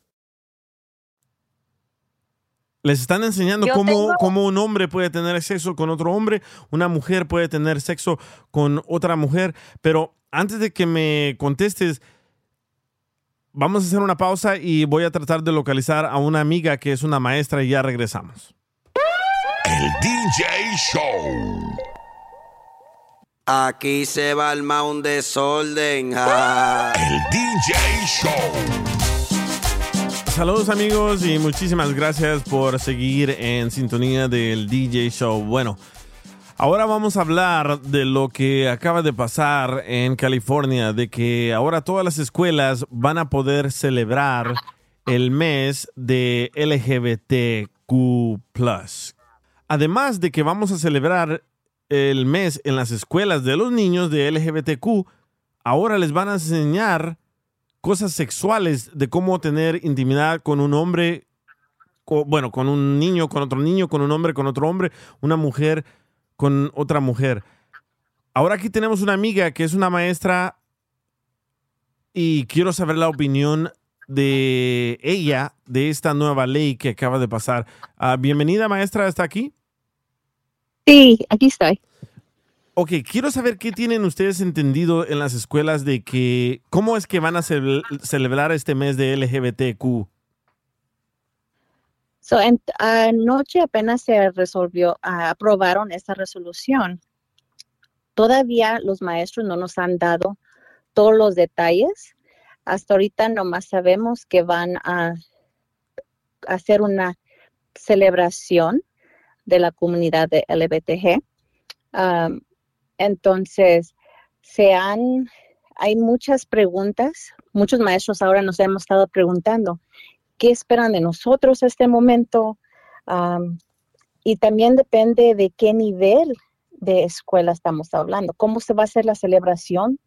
Les están enseñando Yo cómo, tengo- cómo un hombre puede tener sexo con otro hombre, una mujer puede tener sexo con otra mujer. Pero antes de que me contestes, vamos a hacer una pausa y voy a tratar de localizar a una amiga que es una maestra y ya regresamos. El DJ Show. Aquí se va el un desorden. ja. El DJ Show. Saludos amigos y muchísimas gracias por seguir en sintonía del DJ Show. Bueno, ahora vamos a hablar de lo que acaba de pasar en California, de que ahora todas las escuelas van a poder celebrar el mes de LGBTQ. Además de que vamos a celebrar el mes en las escuelas de los niños de LGBTQ, ahora les van a enseñar cosas sexuales de cómo tener intimidad con un hombre, bueno, con un niño, con otro niño, con un hombre, con otro hombre, una mujer con otra mujer. Ahora aquí tenemos una amiga que es una maestra y quiero saber la opinión de ella, de esta nueva ley que acaba de pasar. Ah, bienvenida, maestra, ¿está aquí? Sí, aquí estoy. Ok, quiero saber qué tienen ustedes entendido en las escuelas de que, cómo es que van a cele- celebrar este mes de LGBTQ. So, en- anoche apenas se resolvió, ah, aprobaron esta resolución. Todavía los maestros no nos han dado todos los detalles. Hasta ahorita nomás sabemos que van a hacer una celebración de la comunidad de LBTG. Entonces, se han, hay muchas preguntas. Muchos maestros ahora nos hemos estado preguntando, ¿qué esperan de nosotros a este momento? Am, y también depende de qué nivel de escuela estamos hablando. ¿Cómo se va a hacer la celebración?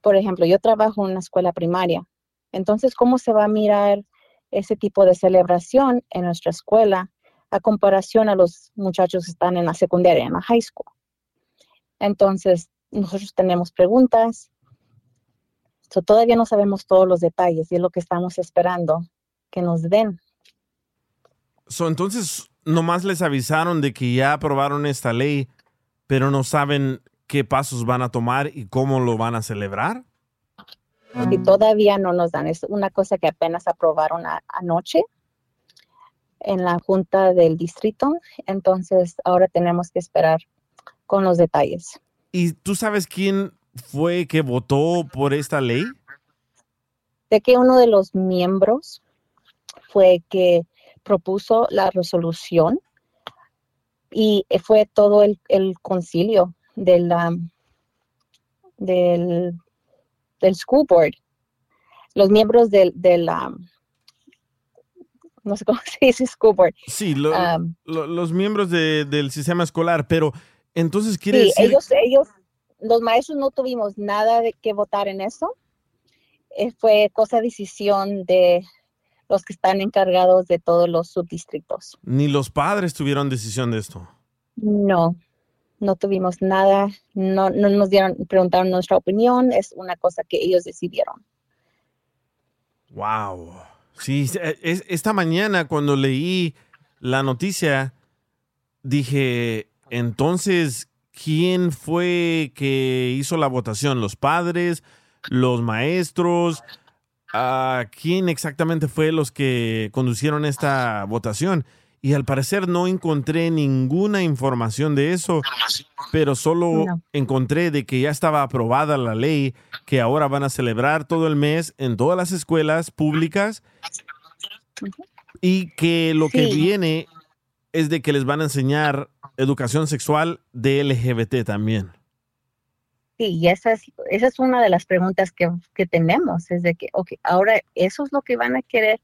Por ejemplo, yo trabajo en una escuela primaria. Entonces, ¿cómo se va a mirar ese tipo de celebración en nuestra escuela a comparación a los muchachos que están en la secundaria, en la high school? Entonces, nosotros tenemos preguntas. So, todavía no sabemos todos los detalles y es lo que estamos esperando que nos den. So, entonces, nomás les avisaron de que ya aprobaron esta ley, pero no saben qué pasos van a tomar y cómo lo van a celebrar. Y todavía no nos dan. Es una cosa que apenas aprobaron a- anoche en la junta del distrito. Entonces, ahora tenemos que esperar con los detalles. ¿Y tú sabes quién fue que votó por esta ley? de que uno de los miembros fue que propuso la resolución y fue todo el, el concilio del, um, del, del school board. Los miembros del, del um, no sé cómo (laughs) se dice school board. Sí, lo- Um, lo- los miembros de- del sistema escolar, pero entonces quiere Sí, decir... ellos, ellos, los maestros no tuvimos nada de que votar en eso. Eh, fue cosa decisión de los que están encargados de todos los subdistritos. Ni los padres tuvieron decisión de esto. No, no tuvimos nada, no, no nos dieron, preguntaron nuestra opinión, es una cosa que ellos decidieron. Wow. Sí, e- es- esta mañana cuando leí la noticia, dije, entonces, ¿quién fue que hizo la votación? ¿Los padres? ¿Los maestros? ¿A ¿Quién exactamente fue los que conducieron esta votación? Y al parecer no encontré ninguna información de eso, pero solo No. encontré de que ya estaba aprobada la ley, que ahora van a celebrar todo el mes en todas las escuelas públicas y que lo que viene es de que les van a enseñar educación sexual de LGBT también. Sí, y esa es, una de las preguntas que, que tenemos, es de que, ok, ahora eso es lo que van a querer.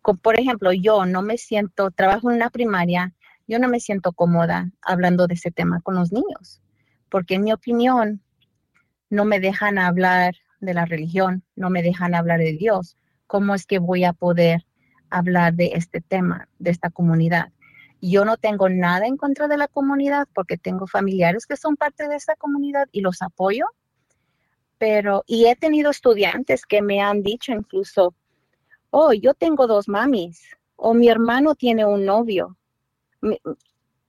Con- por ejemplo, yo no me siento, trabajo en una primaria, yo no me siento cómoda hablando de ese tema con los niños, porque en mi opinión no me dejan hablar de la religión, no me dejan hablar de Dios. ¿Cómo es que voy a poder hablar de este tema, de esta comunidad? Yo no tengo nada en contra de la comunidad porque tengo familiares que son parte de esa comunidad y los apoyo. Pero, y he tenido estudiantes que me han dicho incluso, oh, yo tengo dos mamis, o mi hermano tiene un novio.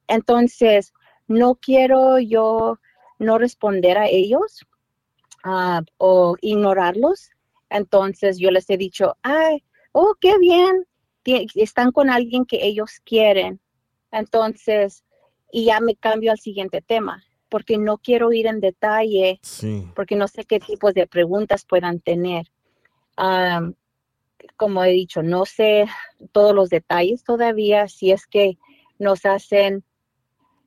Entonces, no quiero yo no responder a ellos ah, o ignorarlos. Entonces, yo les he dicho, ay, oh, qué bien, están con alguien que ellos quieren. Entonces, y ya me cambio al siguiente tema, porque no quiero ir en detalle, Sí. porque no sé qué tipos de preguntas puedan tener. Am, como he dicho, no sé todos los detalles todavía, si es que nos hacen,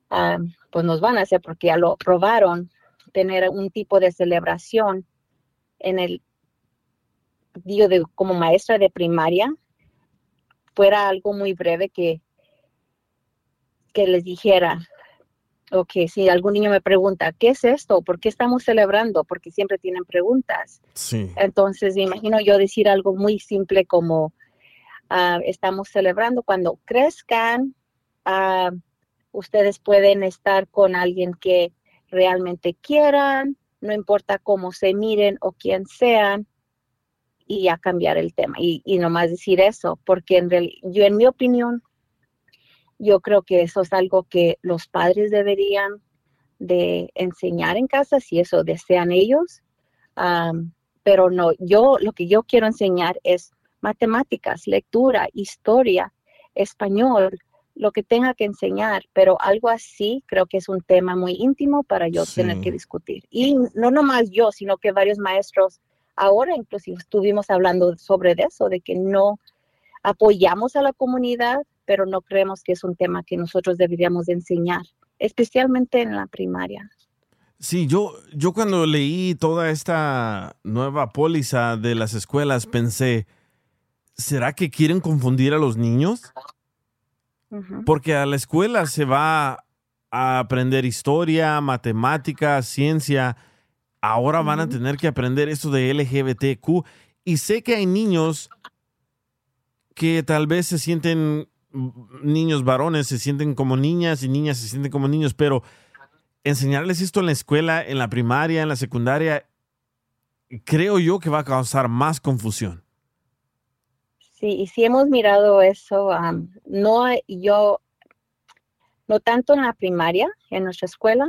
am, pues nos van a hacer, porque ya lo aprobaron, tener un tipo de celebración en el, digo, de, como maestra de primaria, fuera algo muy breve que, que les dijera, ok, si algún niño me pregunta, ¿qué es esto? ¿Por qué estamos celebrando? Porque siempre tienen preguntas. Sí. Entonces, me imagino yo decir algo muy simple como, ah, estamos celebrando cuando crezcan, ah, ustedes pueden estar con alguien que realmente quieran, no importa cómo se miren o quién sean, y ya cambiar el tema y, y nomás decir eso, porque en real- yo en mi opinión, yo creo que eso es algo que los padres deberían de enseñar en casa si eso desean ellos, Am, pero no, yo lo que yo quiero enseñar es matemáticas, lectura, historia, español, lo que tenga que enseñar, pero algo así creo que es un tema muy íntimo para yo tener que discutir. Y no nomás yo, sino que varios maestros ahora inclusive estuvimos hablando sobre eso, de que no apoyamos a la comunidad, pero no creemos que es un tema que nosotros deberíamos de enseñar, especialmente en la primaria. Sí, yo, yo cuando leí toda esta nueva póliza de las escuelas pensé, ¿será que quieren confundir a los niños? Porque a la escuela se va a aprender historia, matemática, ciencia. Ahora van a tener que aprender esto de LGBTQ. Y sé que hay niños que tal vez se sienten, niños varones se sienten como niñas y niñas se sienten como niños, pero enseñarles esto en la escuela, en la primaria, en la secundaria, creo yo que va a causar más confusión. Sí, y sí hemos mirado eso, no yo, no tanto en la primaria, en nuestra escuela,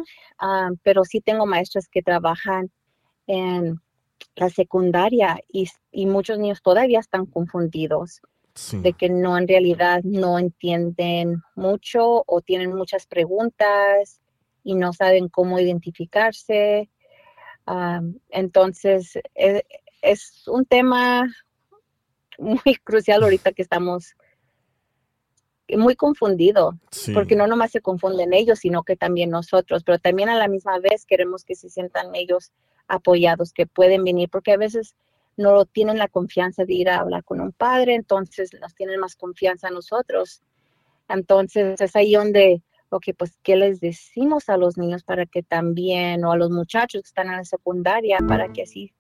pero sí tengo maestras que trabajan en la secundaria y muchos niños todavía están confundidos de que no en realidad no entienden mucho o tienen muchas preguntas y no saben cómo identificarse. Am, entonces, e- es un tema muy (laughs) crucial ahorita que estamos muy confundido, Sí. porque no nomás se confunden ellos, sino que también nosotros, pero también a la misma vez queremos que se sientan ellos apoyados, que pueden venir, porque a veces no tienen la confianza de ir a hablar con un padre, entonces nos tienen más confianza a nosotros. Entonces es ahí donde, ok, pues, ¿qué les decimos a los niños para que también, o a los muchachos que están en la secundaria, para que así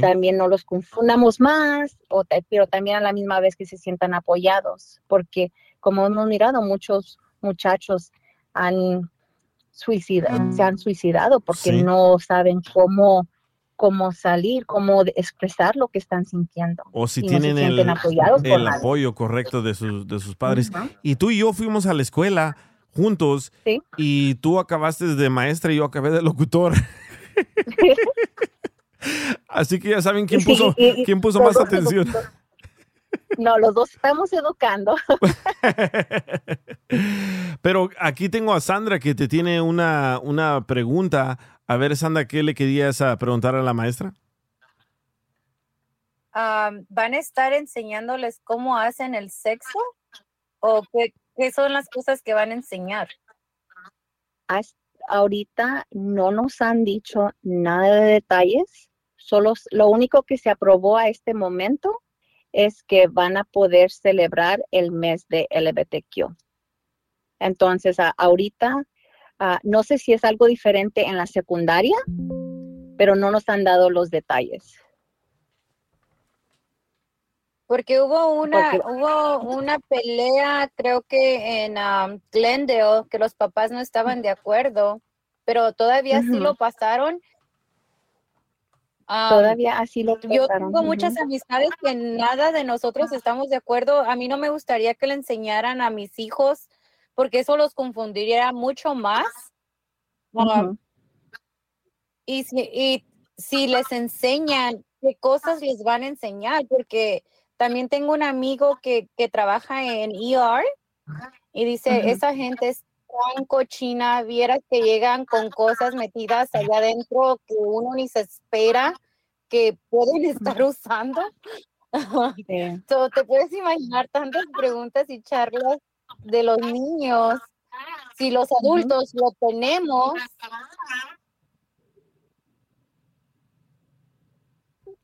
también no los confundamos más, o pero también a la misma vez que se sientan apoyados, porque como hemos mirado, muchos muchachos han suicida- se han suicidado porque Sí. no saben cómo, cómo salir, cómo expresar lo que están sintiendo. O si y no se tienen el, apoyados apoyo correcto de sus, de sus padres. Y tú y yo fuimos a la escuela juntos y tú acabaste de maestra y yo acabé de locutor. (laughs) Así que ya saben quién Sí, puso, y- y quién puso más atención. No, los dos estamos educando. (laughs) Pero aquí tengo a Sandra que te tiene una, una pregunta. A ver, Sandra, ¿qué le querías a preguntar a la maestra? Am, ¿Van a estar enseñándoles cómo hacen el sexo? ¿O qué, qué son las cosas que van a enseñar? Hasta ahorita no nos han dicho nada de detalles, solo lo único que se aprobó a este momento es que van a poder celebrar el mes de LGBTQ. Entonces, a- ahorita ah, no sé si es algo diferente en la secundaria, pero no nos han dado los detalles. Porque hubo una, Porque- hubo una pelea, creo que en am, Glendale, que los papás no estaban de acuerdo, pero todavía sí lo pasaron. Todavía así lo Yo pasaron, tengo muchas amistades que nada de nosotros estamos de acuerdo. A mí no me gustaría que le enseñaran a mis hijos porque eso los confundiría mucho más. Y, si, y si les enseñan, ¿qué cosas les van a enseñar? Porque también tengo un amigo que, que trabaja en ER y dice, esa gente es tan cochina, vieras que llegan con cosas metidas allá adentro que uno ni se espera que pueden estar usando. (laughs) So, te puedes imaginar tantas preguntas y charlas de los niños. Si los adultos lo tenemos,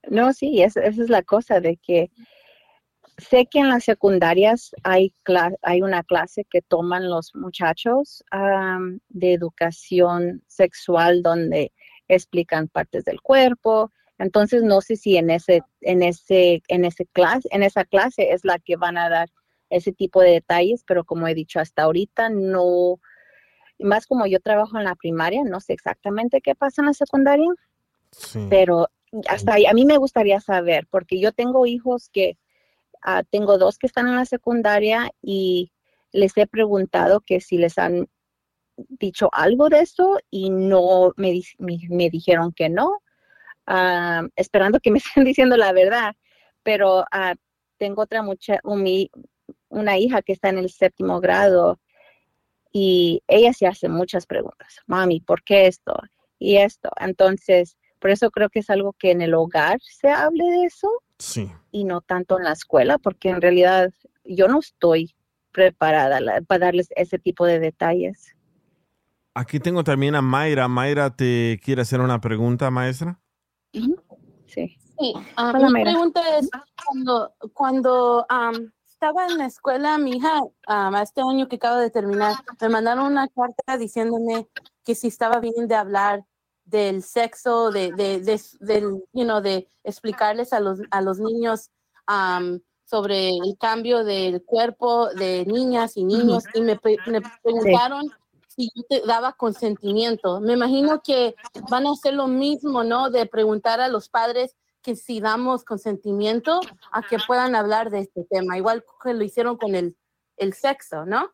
No, sí, es- esa es la cosa de que sé que en las secundarias hay, cla- hay una clase que toman los muchachos am, de educación sexual donde explican partes del cuerpo. Entonces no sé si en ese, en ese, en ese clase, en esa clase es la que van a dar ese tipo de detalles, pero como he dicho hasta ahorita no, más como yo trabajo en la primaria, no sé exactamente qué pasa en la secundaria, pero hasta ahí, a mí me gustaría saber, porque yo tengo hijos que, ah, tengo dos que están en la secundaria y les he preguntado que si les han dicho algo de eso y no me, di- me, me dijeron que no, ah, esperando que me (laughs) estén diciendo la verdad. Pero ah, tengo otra mucha, un- mi- una hija que está en el séptimo grado y ella se hace muchas preguntas. Mami, ¿por qué esto? Y esto. Entonces, por eso creo que es algo que en el hogar se hable de eso Sí. y no tanto en la escuela, porque en realidad yo no estoy preparada la- para darles ese tipo de detalles. Aquí tengo también a Mayra. Mayra te quiere hacer una pregunta, maestra. Sí. Sí, Hola, mi Mayra. pregunta es, cuando, cuando am, estaba en la escuela, mi hija, am, este año que acabo de terminar, me mandaron una carta diciéndome que si estaba bien de hablar del sexo, de, de, de, del, you know, de explicarles a los, a los niños am, sobre el cambio del cuerpo de niñas y niños, y me, me preguntaron si yo te daba consentimiento. Me imagino que van a hacer lo mismo, ¿no? De preguntar a los padres que si damos consentimiento a que puedan hablar de este tema, igual que lo hicieron con el, el sexo, ¿no?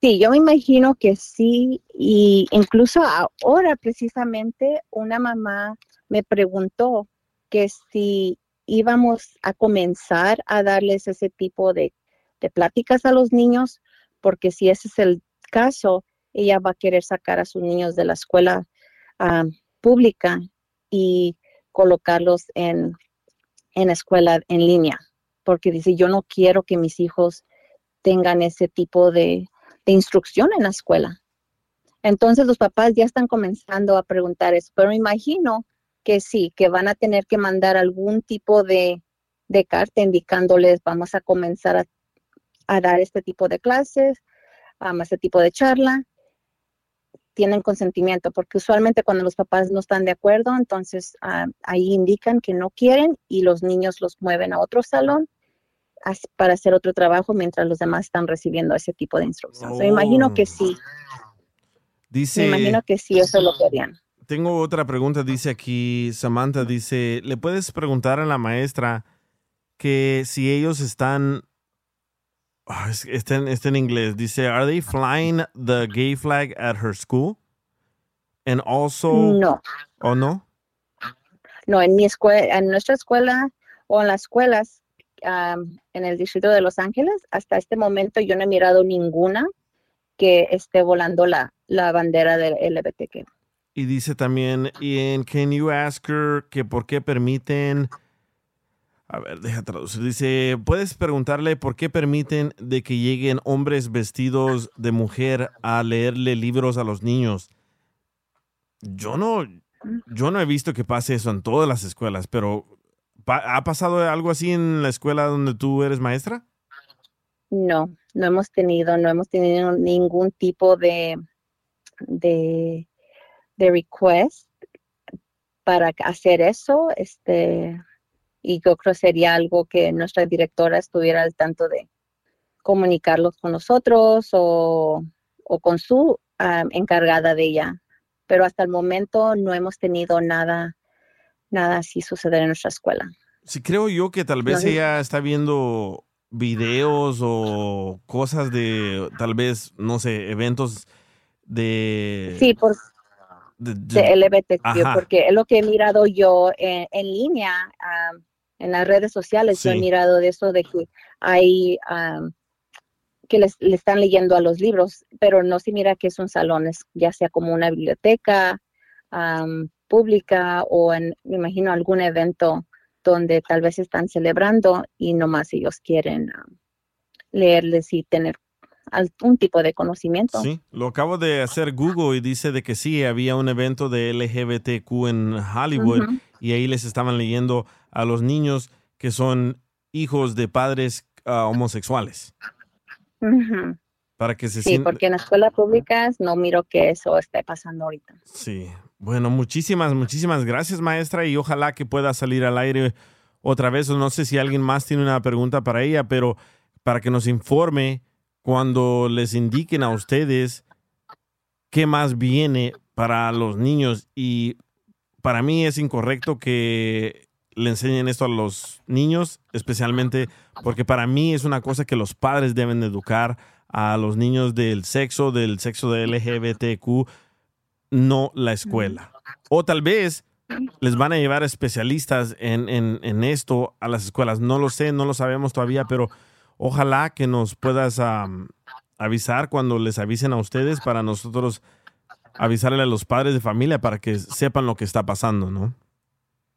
Sí, yo me imagino que sí, y incluso ahora precisamente una mamá me preguntó que si íbamos a comenzar a darles ese tipo de, de pláticas a los niños, porque si ese es el caso, ella va a querer sacar a sus niños de la escuela ah, pública y colocarlos en, en escuela en línea, porque dice, yo no quiero que mis hijos tengan ese tipo de, de instrucción en la escuela. Entonces los papás ya están comenzando a preguntar eso, pero imagino que sí, que van a tener que mandar algún tipo de, de carta indicándoles, vamos a comenzar a, a dar este tipo de clases, um, este tipo de charla, tienen consentimiento, porque usualmente cuando los papás no están de acuerdo, entonces ah, ahí indican que no quieren y los niños los mueven a otro salón para hacer otro trabajo mientras los demás están recibiendo ese tipo de instrucción. So, me imagino que sí, Dice. me imagino que sí, eso es lo que harían. Tengo otra pregunta, dice aquí Samantha, dice, ¿le puedes preguntar a la maestra que si ellos están, es- está, en, está en inglés, dice, ¿are they flying the gay flag at her school? And also, No. ¿o no? No, en mi escuela, en nuestra escuela o en las escuelas am, en el distrito de Los Ángeles, hasta este momento yo no he mirado ninguna que esté volando la, la bandera del LGBTQ. Y dice también, Ian, can you ask her que por qué permiten, a ver, deja traducir, dice, ¿puedes preguntarle por qué permiten de que lleguen hombres vestidos de mujer a leerle libros a los niños? Yo no, yo no he visto que pase eso en todas las escuelas, pero ¿pa- ¿ha pasado algo así en la escuela donde tú eres maestra? No, no hemos tenido, no hemos tenido ningún tipo de, de, de request para hacer eso. Este, y yo creo sería algo que nuestra directora estuviera al tanto de comunicarlos con nosotros o, o con su encargada de ella. Pero hasta el momento no hemos tenido nada, nada así suceder en nuestra escuela. Sí, creo yo que tal vez No. ella está viendo videos o cosas de, tal vez, no sé, eventos de... Sí, por, de- de LGBTQ, Ajá. porque es lo que he mirado yo en, en línea, am, en las redes sociales, yo he mirado de eso de que hay am, que les, le están leyendo a los libros, pero no se mira que es un salón, es ya sea como una biblioteca pública o en, me imagino, algún evento donde tal vez están celebrando y nomás ellos quieren leerles y tener algún tipo de conocimiento. Sí, lo acabo de hacer Google y dice de que sí, había un evento de LGBTQ en Hollywood y ahí les estaban leyendo a los niños que son hijos de padres ah, homosexuales para que se Sí, porque en las escuelas públicas no miro que eso esté pasando ahorita. Sí, bueno, muchísimas, muchísimas gracias maestra y ojalá que pueda salir al aire otra vez. No sé si alguien más tiene una pregunta para ella, pero para que nos informe cuando les indiquen a ustedes qué más viene para los niños y para mí es incorrecto que le enseñen esto a los niños, especialmente porque para mí es una cosa que los padres deben de educar a los niños del sexo, del sexo de LGBTQ, no la escuela. O tal vez les van a llevar especialistas en- en esto a las escuelas. No lo sé, no lo sabemos todavía, pero ojalá que nos puedas avisar cuando les avisen a ustedes para nosotros avisarle a los padres de familia para que sepan lo que está pasando, ¿no?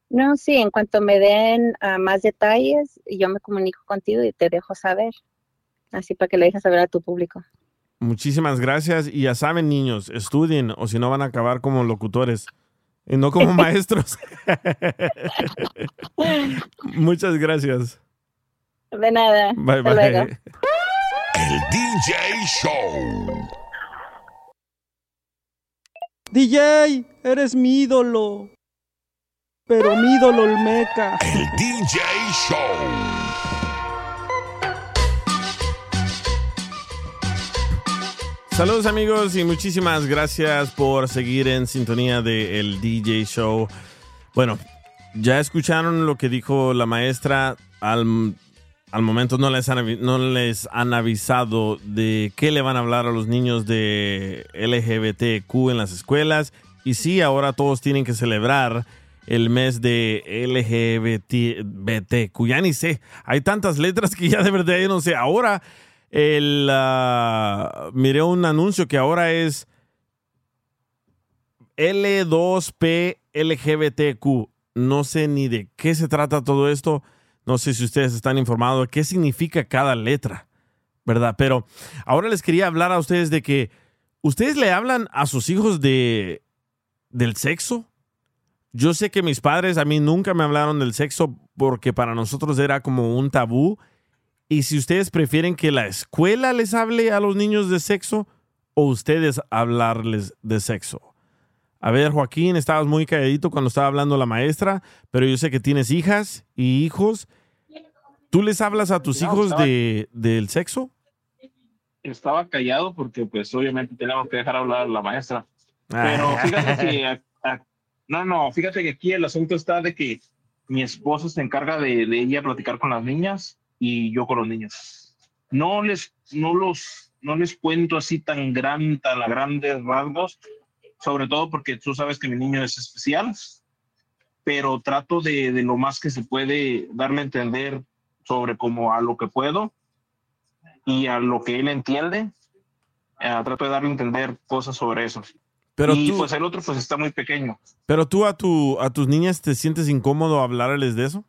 No, sí, en cuanto me den ah, más detalles, yo me comunico contigo y te dejo saber. Así para que le dejes saber a tu público. Muchísimas gracias y ya saben niños, estudien o si no van a acabar como locutores y no como (laughs) maestros. (laughs) Muchas gracias. De nada. Bye Hasta bye. luego. El DJ Show. DJ, eres mi ídolo. Pero mi ídolo Olmeca. El DJ Show. Saludos amigos y muchísimas gracias por seguir en sintonía de el DJ Show. Bueno, ya escucharon lo que dijo la maestra. Al, al momento no les, han, no les han avisado de qué le van a hablar a los niños de LGBTQ en las escuelas. Y sí, ahora todos tienen que celebrar el mes de LGBTQ. Ya ni sé, hay tantas letras que ya de verdad yo no sé. Ahora el, ah, miré un anuncio que ahora es L2P LGBTQ. No sé ni de qué se trata todo esto. No sé si ustedes están informados de qué significa cada letra, ¿verdad? Pero ahora les quería hablar a ustedes de que ustedes le hablan a sus hijos de del sexo. Yo sé que mis padres a mí nunca me hablaron del sexo porque para nosotros era como un tabú. Y si ustedes prefieren que la escuela les hable a los niños de sexo o ustedes hablarles de sexo. A ver, Joaquín, estabas muy calladito cuando estaba hablando la maestra, pero yo sé que tienes hijas y hijos. ¿Tú les hablas a tus No, hijos estaba- de, del sexo? Estaba callado porque pues obviamente tenemos que dejar hablar a la maestra. Pero fíjate que (laughs) a- a- no, no, fíjate que aquí el asunto está de que mi esposo se encarga de, de ella platicar con las niñas y yo con los niños. No les, no los, no les cuento así tan gran, tan a grandes rasgos, sobre todo porque tú sabes que mi niño es especial, pero trato de, de lo más que se puede darle a entender sobre como a lo que puedo y a lo que él entiende. eh, trato de darle a entender cosas sobre eso. Pero y tú- pues el otro pues está muy pequeño. Pero tú a, tu, a tus niñas te sientes incómodo hablarles de eso?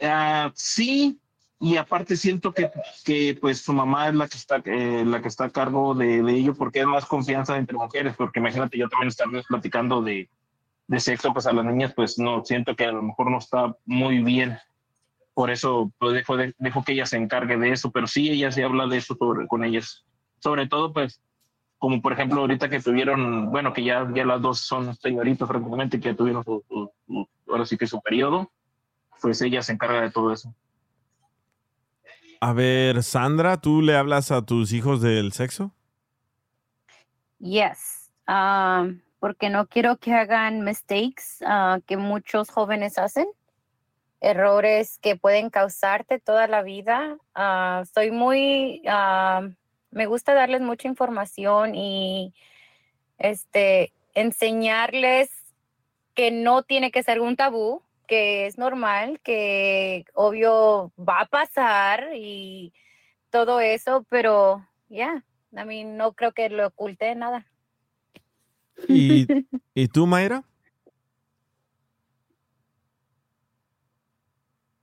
Ah, sí, y aparte siento que, que pues su mamá es la que está, eh, la que está a cargo de, de ello porque es más confianza entre mujeres, porque imagínate yo también estar platicando de, de sexo pues a las niñas pues no, siento que a lo mejor no está muy bien. Por eso pues dejo, de- dejo que ella se encargue de eso, pero sí ella se habla de eso sobre- con ellas. Sobre todo pues como por ejemplo ahorita que tuvieron, bueno, que ya, ya las dos son señoritas prácticamente, que ya tuvieron su, su- su- ahora sí que su periodo, pues ella se encarga de todo eso. A ver, Sandra, ¿tú le hablas a tus hijos del sexo? Yes, um, porque no quiero que hagan mistakes ah, que muchos jóvenes hacen, errores que pueden causarte toda la vida. Ah, soy muy, ah, me gusta darles mucha información y este, enseñarles que no tiene que ser un tabú, que es normal, que obvio va a pasar y todo eso, pero ya, a mí no creo que lo oculte nada. ¿Y, (laughs) ¿y tú, Mayra?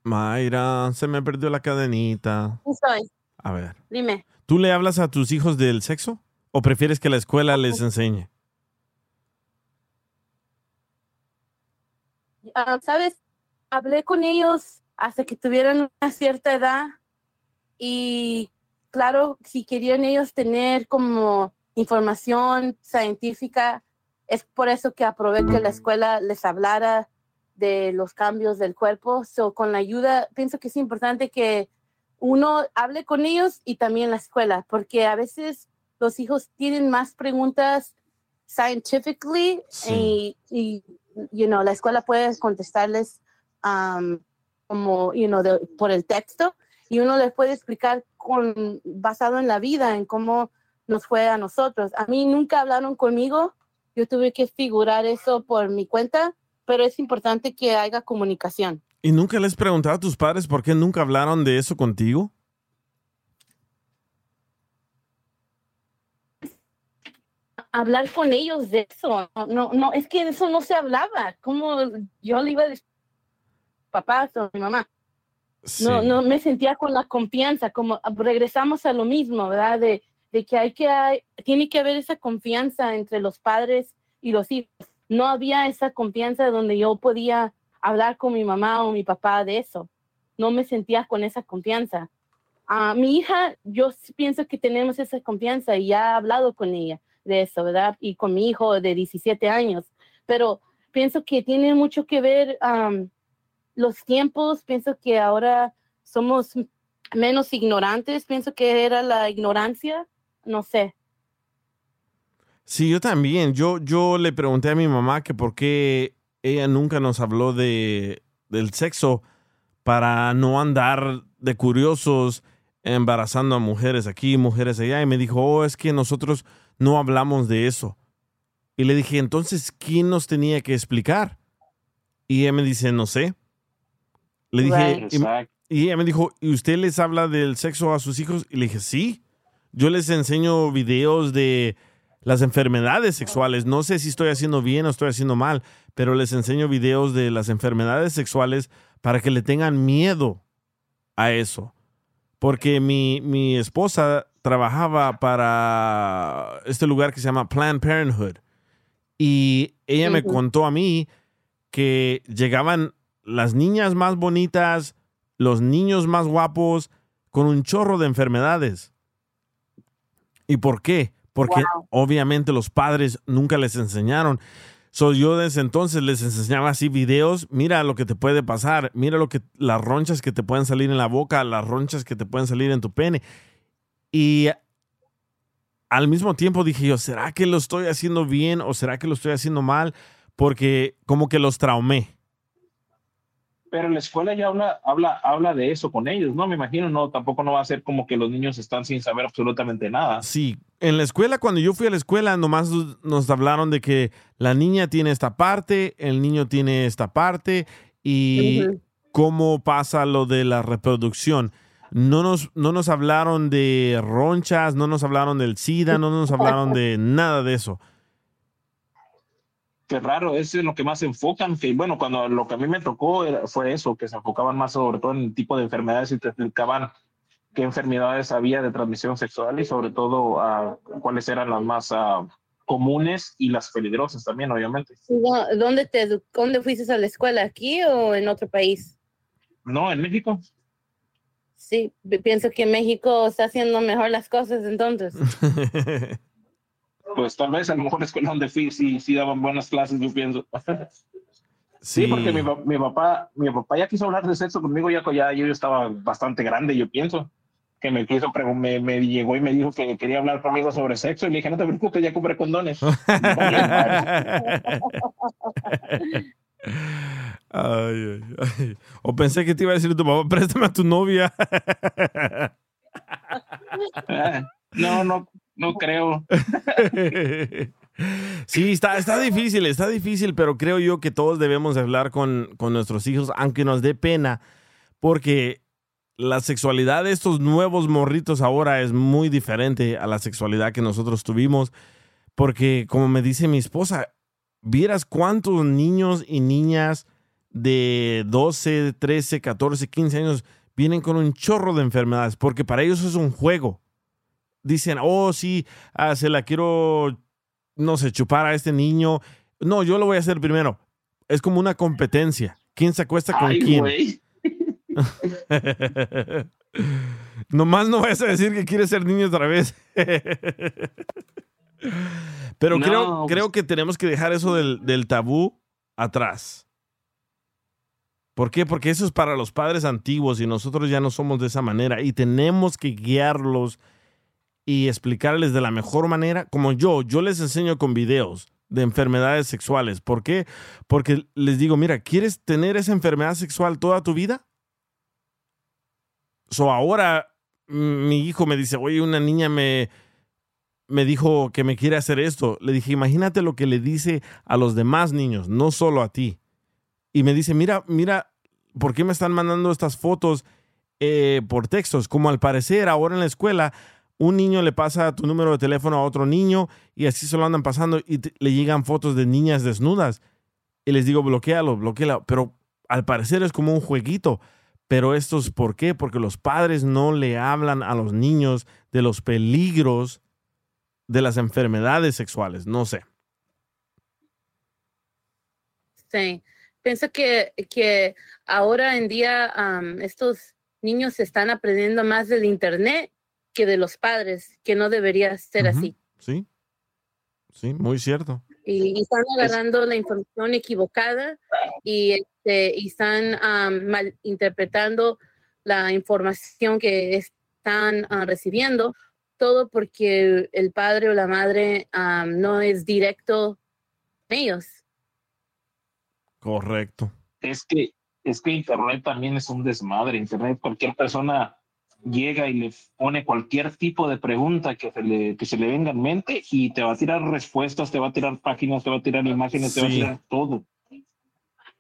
Mayra, se me perdió la cadenita. Sí soy. A ver, Dime. ¿tú le hablas a tus hijos del sexo? ¿O prefieres que la escuela les enseñe? Ah, ¿Sabes? Hablé con ellos hasta que tuvieran una cierta edad y claro, si querían ellos tener como información científica, es por eso que aprobé que la escuela les hablara de los cambios del cuerpo. So, con la ayuda, pienso que es importante que uno hable con ellos y también la escuela, porque a veces los hijos tienen más preguntas scientifically y, y you know, la escuela puede contestarles um, como, you know, de- por el texto y uno les puede explicar con, basado en la vida, en cómo nos fue a nosotros. A mí nunca hablaron conmigo, yo tuve que figurar eso por mi cuenta, pero es importante que haya comunicación. ¿Y nunca les preguntado a tus padres por qué nunca hablaron de eso contigo? hablar con ellos de eso. No, no, no, es que eso no se hablaba. Como yo le iba a decir papás o mi mamá. No, no me sentía con la confianza, como regresamos a lo mismo, ¿verdad? De, de que hay que, hay- tiene que haber esa confianza entre los padres y los hijos. No había esa confianza donde yo podía hablar con mi mamá o mi papá de eso. No me sentía con esa confianza. A mi hija, yo pienso que tenemos esa confianza y he hablado con ella de eso, ¿verdad? Y con mi hijo de 17 años. Pero pienso que tiene mucho que ver los tiempos. Pienso que ahora somos menos ignorantes. Pienso que era la ignorancia. No sé. Sí, yo también. Yo, yo le pregunté a mi mamá que por qué ella nunca nos habló de, del sexo para no andar de curiosos embarazando a mujeres aquí, mujeres allá. Y me dijo, oh, es que nosotros no hablamos de eso. Y le dije, entonces, ¿quién nos tenía que explicar? Y ella me dice, no sé. Le dije, Right. y, y ella me dijo, ¿y usted les habla del sexo a sus hijos? Y le dije, sí. Yo les enseño videos de las enfermedades sexuales. No sé si estoy haciendo bien o estoy haciendo mal, pero les enseño videos de las enfermedades sexuales para que le tengan miedo a eso. Porque mi, mi esposa trabajaba para este lugar que se llama Planned Parenthood. Y ella me contó a mí que llegaban las niñas más bonitas, los niños más guapos, con un chorro de enfermedades. ¿Y por qué? Porque obviamente los padres nunca les enseñaron. So, yo desde entonces les enseñaba así videos, mira lo que te puede pasar, mira lo que las ronchas que te pueden salir en la boca, las ronchas que te pueden salir en tu pene. Y al mismo tiempo dije yo, ¿será que lo estoy haciendo bien o será que lo estoy haciendo mal? Porque como que los traumé. Pero la escuela ya habla, habla, habla de eso con ellos, ¿no? Me imagino, no, tampoco no va a ser como que los niños están sin saber absolutamente nada. Sí, en la escuela, cuando yo fui a la escuela, nomás nos hablaron de que la niña tiene esta parte, el niño tiene esta parte y cómo pasa lo de la reproducción. No nos, no nos hablaron de ronchas, no nos hablaron del SIDA, no nos hablaron de nada de eso. Qué raro, eso es lo que más se enfocan, que bueno, cuando lo que a mí me tocó era- fue eso, que se enfocaban más sobre todo en el tipo de enfermedades y te explicaban qué enfermedades había de transmisión sexual y sobre todo ah, cuáles eran las más ah, comunes y las peligrosas también, obviamente. ¿Dó- ¿Dónde, te, ¿Dónde fuiste a la escuela? ¿Aquí o en otro país? No, en México. Sí, pi- pienso que México está haciendo mejor las cosas entonces. (laughs) Pues tal vez a lo mejor la escuela donde fui sí, sí daban buenas clases, yo pienso. Sí, Sí. porque mi, mi papá, mi papá ya quiso hablar de sexo conmigo, ya, ya yo estaba bastante grande, yo pienso. Que me quiso, me, me llegó y me dijo que quería hablar conmigo sobre sexo y le dije, no te preocupes, ya compré condones. (laughs) Ay, ay, ay. O pensé que te iba a decir tu papá, préstame a tu novia. (laughs) Ah, no, no, no creo. (laughs) Sí, está, está difícil, está difícil, pero creo yo que todos debemos de hablar con, con nuestros hijos, aunque nos dé pena, porque la sexualidad de estos nuevos morritos ahora es muy diferente a la sexualidad que nosotros tuvimos, porque como me dice mi esposa, vieras cuántos niños y niñas de 12, 13, 14, 15 años vienen con un chorro de enfermedades, porque para ellos es un juego. Dicen, oh, sí, ah, se la quiero, no sé, chupar a este niño. No, yo lo voy a hacer primero. Es como una competencia. ¿Quién se acuesta con Ay, quién? güey. (laughs) Nomás no vayas a decir que quieres ser niño otra vez. (laughs) Pero No, creo, pues- creo que tenemos que dejar eso del, del tabú atrás. ¿Por qué? Porque eso es para los padres antiguos y nosotros ya no somos de esa manera y tenemos que guiarlos y explicarles de la mejor manera. Como yo, yo les enseño con videos de enfermedades sexuales. ¿Por qué? Porque les digo, mira, ¿quieres tener esa enfermedad sexual toda tu vida? So ahora mi hijo me dice, oye, una niña me, me dijo que me quiere hacer esto. Le dije, imagínate lo que le dice a los demás niños, no solo a ti. Y me dice, mira, mira, ¿por qué me están mandando estas fotos eh, por textos? Como al parecer ahora en la escuela, un niño le pasa tu número de teléfono a otro niño y así se lo andan pasando y le llegan fotos de niñas desnudas. Y les digo, bloquealo, bloquealo. Pero al parecer es como un jueguito. Pero esto es por qué? Porque los padres no le hablan a los niños de los peligros de las enfermedades sexuales. No sé. Sí, pienso que, que ahora en día estos niños están aprendiendo más del internet que de los padres, que no debería ser así. Sí. Sí, muy cierto. Y, y están agarrando la información equivocada y, este, y están am, malinterpretando la información que están ah, recibiendo, todo porque el padre o la madre am, no es directo con ellos. Correcto. Es que, es que Internet también es un desmadre. Internet, cualquier persona llega y le pone cualquier tipo de pregunta que se le, que se le venga en mente y te va a tirar respuestas, te va a tirar páginas, te va a tirar imágenes, te va a Sí. tirar todo.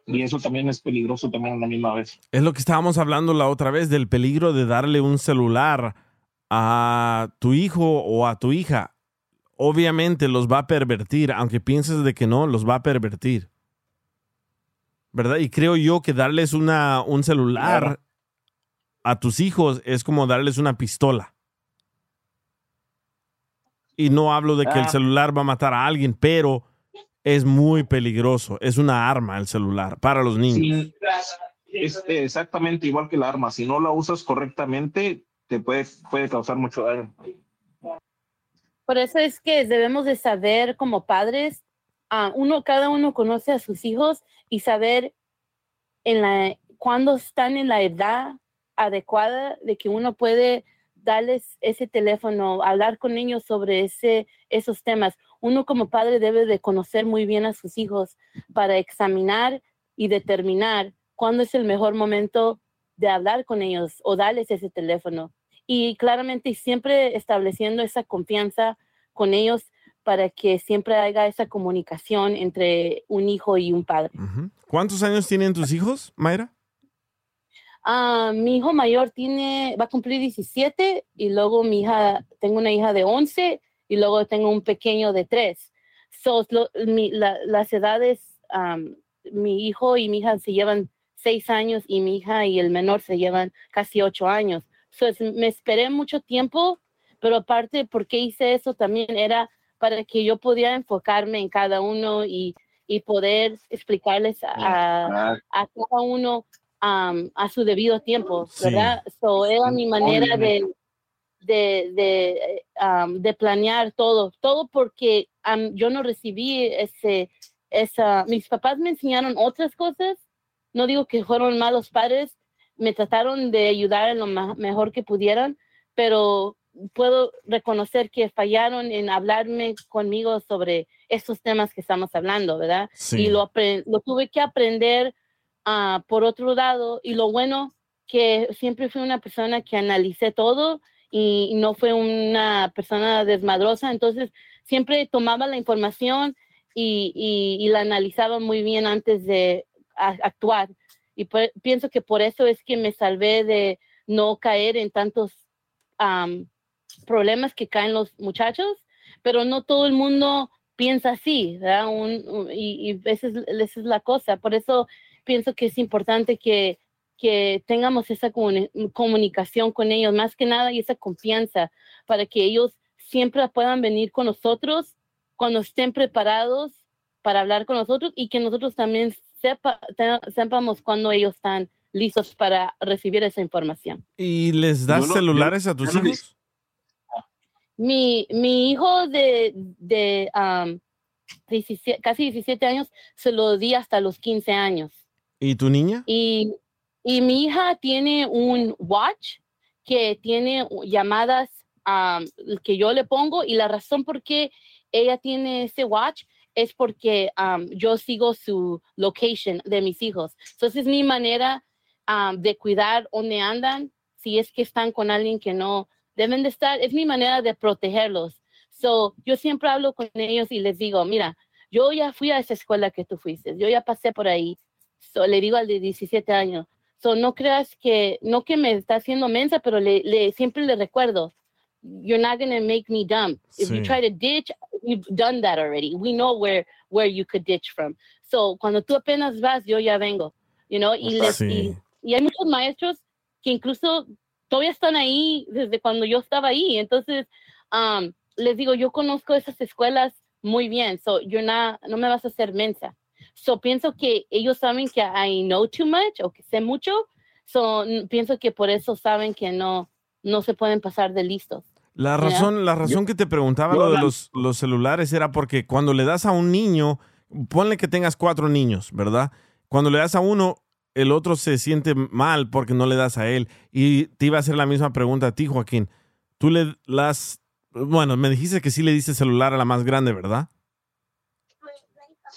Y eso también es peligroso también a la misma vez. Es lo que estábamos hablando la otra vez del peligro de darle un celular a tu hijo o a tu hija. Obviamente los va a pervertir, aunque pienses de que no, los va a pervertir. ¿Verdad? Y creo yo que darles una, un celular Claro. A tus hijos es como darles una pistola. Y no hablo de que el Ah. celular va a matar a alguien, pero es muy peligroso. Es una arma el celular para los niños. Es exactamente igual que la arma. Si no la usas correctamente, te puede, puede causar mucho daño. Por eso es que debemos de saber como padres, ah, uno, cada uno conoce a sus hijos y saber en la, cuando están en la edad adecuada de que uno puede darles ese teléfono, hablar con ellos sobre ese, esos temas. Uno como padre debe de conocer muy bien a sus hijos para examinar y determinar cuándo es el mejor momento de hablar con ellos o darles ese teléfono. Y claramente siempre estableciendo esa confianza con ellos para que siempre haya esa comunicación entre un hijo y un padre. ¿Cuántos años tienen tus hijos, Mayra? Ah, mi hijo mayor tiene, va a cumplir 17 y luego mi hija, tengo una hija de 11 y luego tengo un pequeño de 3. So, lo- mi- la- las edades, am, mi hijo y mi hija se llevan 6 años y mi hija y el menor se llevan casi 8 años. So, es- me esperé mucho tiempo, pero aparte, ¿por qué hice eso? También era para que yo pudiera enfocarme en cada uno y, y poder explicarles a, a cada uno am, a su debido tiempo, Sí. ¿verdad? So, era mi manera de, de, de, am, de planear todo, todo porque am, yo no recibí ese, esa, mis papás me enseñaron otras cosas, no digo que fueron malos padres, me trataron de ayudar en lo ma- mejor que pudieran, pero puedo reconocer que fallaron en hablarme conmigo sobre estos temas que estamos hablando, ¿verdad? Sí. Y lo, lo tuve que aprender ah, por otro lado, y lo bueno que siempre fui una persona que analicé todo y no fue una persona desmadrosa, entonces siempre tomaba la información y, y- y la analizaba muy bien antes de a- actuar. Y por- pienso que por eso es que me salvé de no caer en tantos am, problemas que caen los muchachos, pero no todo el mundo piensa así, ¿verdad? Un- un- y, y esa, es, esa es la cosa. Por eso pienso que es importante que, que tengamos esa comuni- comunicación con ellos, más que nada, y esa confianza, para que ellos siempre puedan venir con nosotros cuando estén preparados para hablar con nosotros y que nosotros también sepa, te- sepamos cuando ellos están listos para recibir esa información. ¿Y les das no- celulares a tus no hijos? Mi, mi hijo de, de am, 17 casi 17 años se lo di hasta los 15 años. ¿Y tu niña? Y, y mi hija tiene un watch que tiene llamadas am, que yo le pongo y la razón por qué ella tiene ese watch es porque um, yo sigo su location de mis hijos. Entonces es mi manera um, de cuidar dónde andan, si es que están con alguien que no deben de estar, es mi manera de protegerlos. So, yo siempre hablo con ellos y les digo, mira, yo ya fui a esa escuela que tú fuiste, yo ya pasé por ahí. So, le digo al de 17 años, so, no creas que, no que me está haciendo mensa, pero le, le siempre le recuerdo, you're not going to make me dumb. If you try to ditch, we've done that already. We know where, where you could ditch from. So, cuando tú apenas vas, yo ya vengo, you know, y, les, y, Sí. y hay muchos maestros que incluso todavía están ahí desde cuando yo estaba ahí. Entonces, um, les digo, yo conozco esas escuelas muy bien, so you're not, no me vas a hacer mensa. So pienso que ellos saben que I know too much o que sé mucho, so pienso que por eso saben que no, no se pueden pasar de listos. La razón, la razón que te preguntaba lo de los, los celulares era porque cuando le das a un niño, ponle que tengas cuatro niños, ¿verdad? Cuando le das a uno, el otro se siente mal porque no le das a él. Y te iba a hacer la misma pregunta a ti, Joaquín. Tú le das, bueno, me dijiste que sí le diste celular a la más grande, ¿verdad?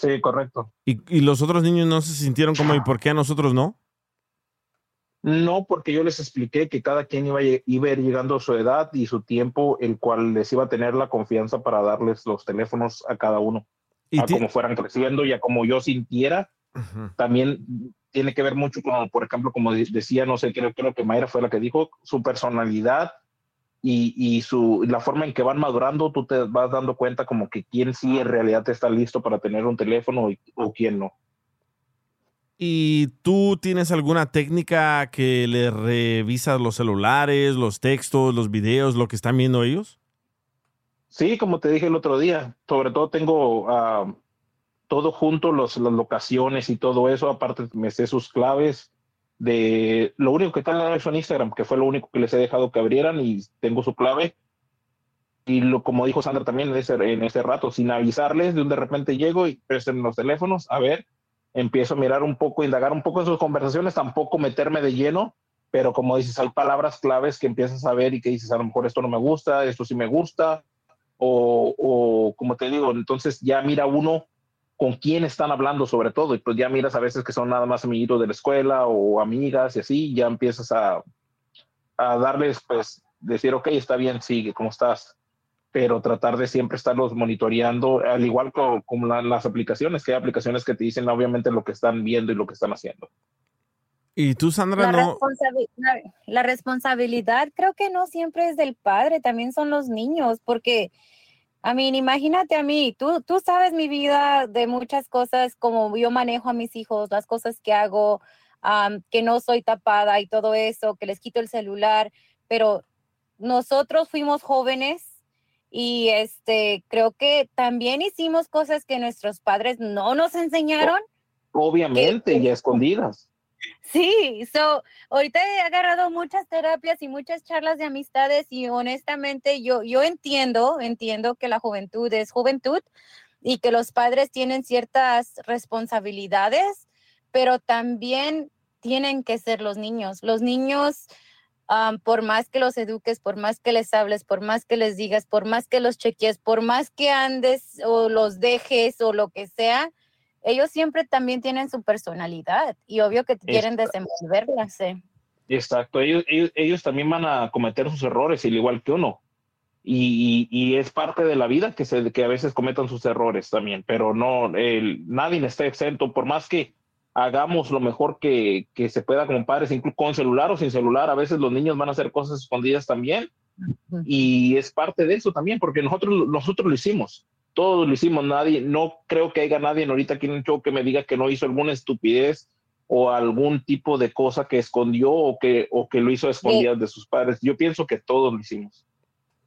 Sí, correcto. Y, y los otros niños no se sintieron como, ¿y por qué a nosotros no? No, porque yo les expliqué que cada quien iba a, lle- iba a ir llegando a su edad y su tiempo, el cual les iba a tener la confianza para darles los teléfonos a cada uno, Y a como fueran creciendo y a como yo sintiera. También tiene que ver mucho con, por ejemplo, como de- decía, no sé, creo, creo que Mayra fue la que dijo, su personalidad y, y su, la forma en que van madurando, tú te vas dando cuenta como que quién sí en realidad está listo para tener un teléfono y- o quién no. ¿Y tú tienes alguna técnica que le revisas los celulares, los textos, los videos, lo que están viendo ellos? Sí, como te dije el otro día, sobre todo tengo ah, todo junto, los, las locaciones y todo eso, aparte me sé sus claves de lo único que tengo es en Instagram, que fue lo único que les he dejado que abrieran y tengo su clave. Y lo, como dijo Sandra también en ese, en ese rato, sin avisarles, de un de repente llego y presten los teléfonos, a ver, empiezo a mirar un poco, indagar un poco en sus conversaciones, tampoco meterme de lleno, pero como dices, hay palabras claves que empiezas a ver y que dices, a lo mejor esto no me gusta, esto sí me gusta, o, o como te digo, entonces ya mira uno con quién están hablando sobre todo, y pues ya miras a veces que son nada más amiguitos de la escuela o amigas y así, ya empiezas a, a darles, pues, decir, ok, está bien, sigue, ¿cómo estás? Pero tratar de siempre estarlos monitoreando, al igual co- como, la- las aplicaciones, que hay aplicaciones que te dicen obviamente lo que están viendo y lo que están haciendo. Y tú, Sandra, La, no... responsabi- la- la responsabilidad creo que no siempre es del padre, también son los niños, porque, a mí, imagínate a mí, tú, tú sabes mi vida de muchas cosas, como yo manejo a mis hijos, las cosas que hago, am, que no soy tapada y todo eso, que les quito el celular, pero nosotros fuimos jóvenes y este, creo que también hicimos cosas que nuestros padres no nos enseñaron. Obviamente, y a escondidas. Sí, so, ahorita he agarrado muchas terapias y muchas charlas de amistades y honestamente yo, yo entiendo, entiendo que la juventud es juventud y que los padres tienen ciertas responsabilidades, pero también tienen que ser los niños. Los niños, por más que los eduques, por más que les hables, por más que les digas, por más que los cheques, por más que andes o los dejes o lo que sea, ellos siempre también tienen su personalidad y obvio que quieren desenvolverla. sí. Exacto, ellos, ellos, ellos también van a cometer sus errores, al igual que uno. Y, y- y es parte de la vida que, se, que a veces cometan sus errores también, pero no, el, nadie está exento, por más que hagamos lo mejor que, que se pueda como padres, incluso con celular o sin celular, a veces los niños van a hacer cosas escondidas también, y es parte de eso también, porque nosotros, nosotros lo hicimos, todos lo hicimos, nadie, no creo que haya nadie ahorita aquí en el show que me diga que no hizo alguna estupidez o algún tipo de cosa que escondió o que, o que lo hizo a escondidas de sus padres. Yo pienso que todos lo hicimos.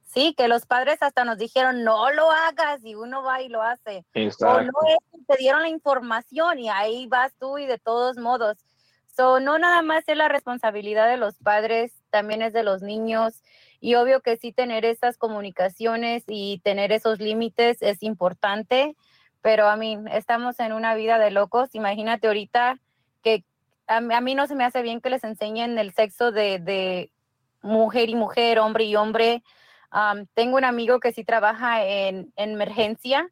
Sí, que los padres hasta nos dijeron, no lo hagas y uno va y lo hace. O Exacto. no es te dieron la información y ahí vas tú y de todos modos. So, no nada más es la responsabilidad de los padres, también es de los niños. Y obvio que sí tener esas comunicaciones y tener esos límites es importante, pero a mí estamos en una vida de locos. Imagínate ahorita que a, mí- no se me hace bien que les enseñen el sexo de, mujer y mujer, hombre y hombre. Tengo un amigo que sí trabaja en, en emergencia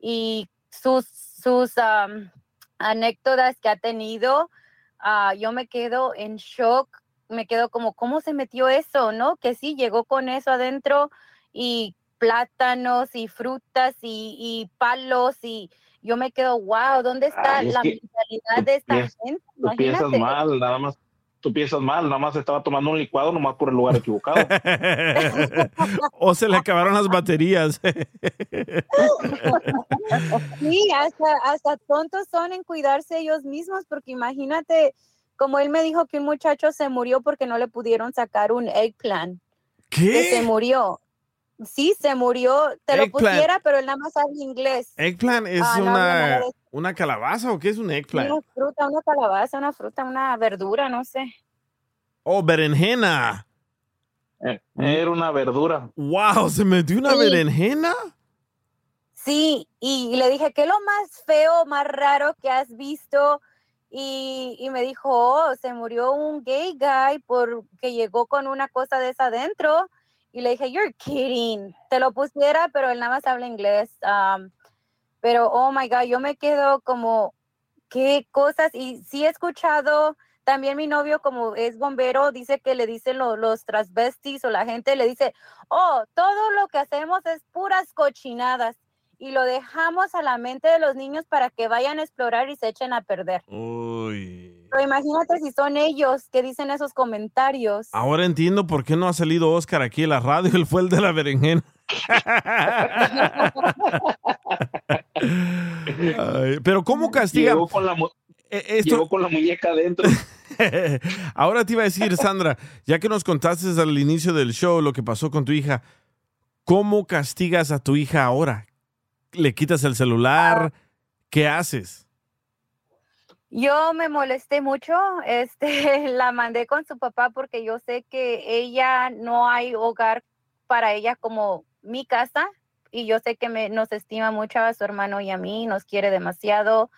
y sus, am, anécdotas que ha tenido, ah, yo me quedo en shock, me quedo como, ¿cómo se metió eso? ¿No? Que sí, llegó con eso adentro y plátanos y frutas y, y palos y yo me quedo, wow, ¿dónde está Ay, es la mentalidad de esta piensas- gente? Tú piensas Imagínate. mal, nada más. Tú piensas mal, nada más estaba tomando un licuado nomás por el lugar equivocado. (laughs) o se le acabaron las baterías. (laughs) Sí, hasta, hasta tontos son en cuidarse ellos mismos, porque imagínate, como él me dijo que un muchacho se murió porque no le pudieron sacar un eggplant. Que se murió. Sí, se murió. Te lo pusiera, pero él nada más habla inglés. ¿Eggplant es Ah, una, no, no, una calabaza o qué es un eggplant? Una fruta, una calabaza, una fruta, una verdura, no sé. Oh, berenjena. Era una verdura. Wow, se metió una Sí. berenjena. Sí, y le dije, ¿qué es lo más feo, más raro que has visto? Y, me dijo, oh, se murió un gay guy porque llegó con una cosa de esa adentro. Y le dije, you're kidding. Te lo pusiera, pero él nada más habla inglés. um, pero, oh my God, yo me quedo como, ¿qué cosas? Y sí he escuchado, también mi novio como es bombero, dice que le dicen lo- los transvestis o la gente le dice, oh, todo lo que hacemos es puras cochinadas y lo dejamos a la mente de los niños para que vayan a explorar y se echen a perder. Uy. Pero imagínate si son ellos que dicen esos comentarios. Ahora entiendo por qué no ha salido Oscar aquí en la radio. Él fue el de la berenjena. Ay, pero ¿cómo castiga? Llegó con la, mu- esto- llegó con la muñeca adentro. (laughs) Ahora te iba a decir, Sandra, ya que nos contaste al inicio del show lo que pasó con tu hija, ¿cómo castigas a tu hija ahora? ¿Le quitas el celular? ¿Qué haces? Yo me molesté mucho, (laughs) este, la mandé con su papá porque yo sé que ella no hay hogar para ella como mi casa y yo sé que me, nos estima mucho a su hermano y a mí, nos quiere demasiado,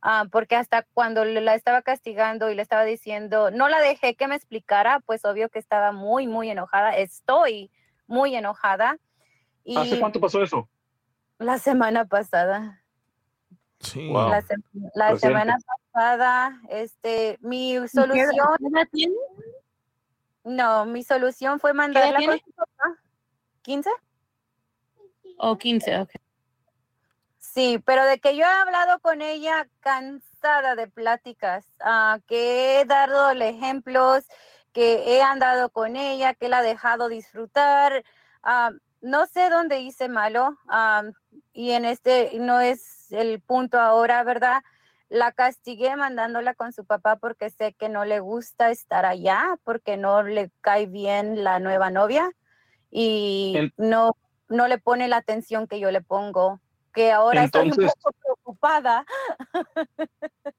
ah, porque hasta cuando la estaba castigando y le estaba diciendo, no la dejé que me explicara, pues obvio que estaba muy, muy enojada, estoy muy enojada. Y ¿Hace cuánto pasó eso? La semana pasada. Sí. La, se- la semana pasada, este, mi solución. tiene? No, mi solución fue mandarla con su papá. ¿15? O 15, ok. Sí, pero de que yo he hablado con ella cansada de pláticas, ah, que he dado ejemplos, que he andado con ella, que la he dejado disfrutar. ah, no sé dónde hice malo ah, y en este no es el punto ahora, ¿verdad? La castigué mandándola con su papá porque sé que no le gusta estar allá, porque no le cae bien la nueva novia y En- no, no le pone la atención que yo le pongo, que ahora estoy un Entonces- poco preocupada. (laughs)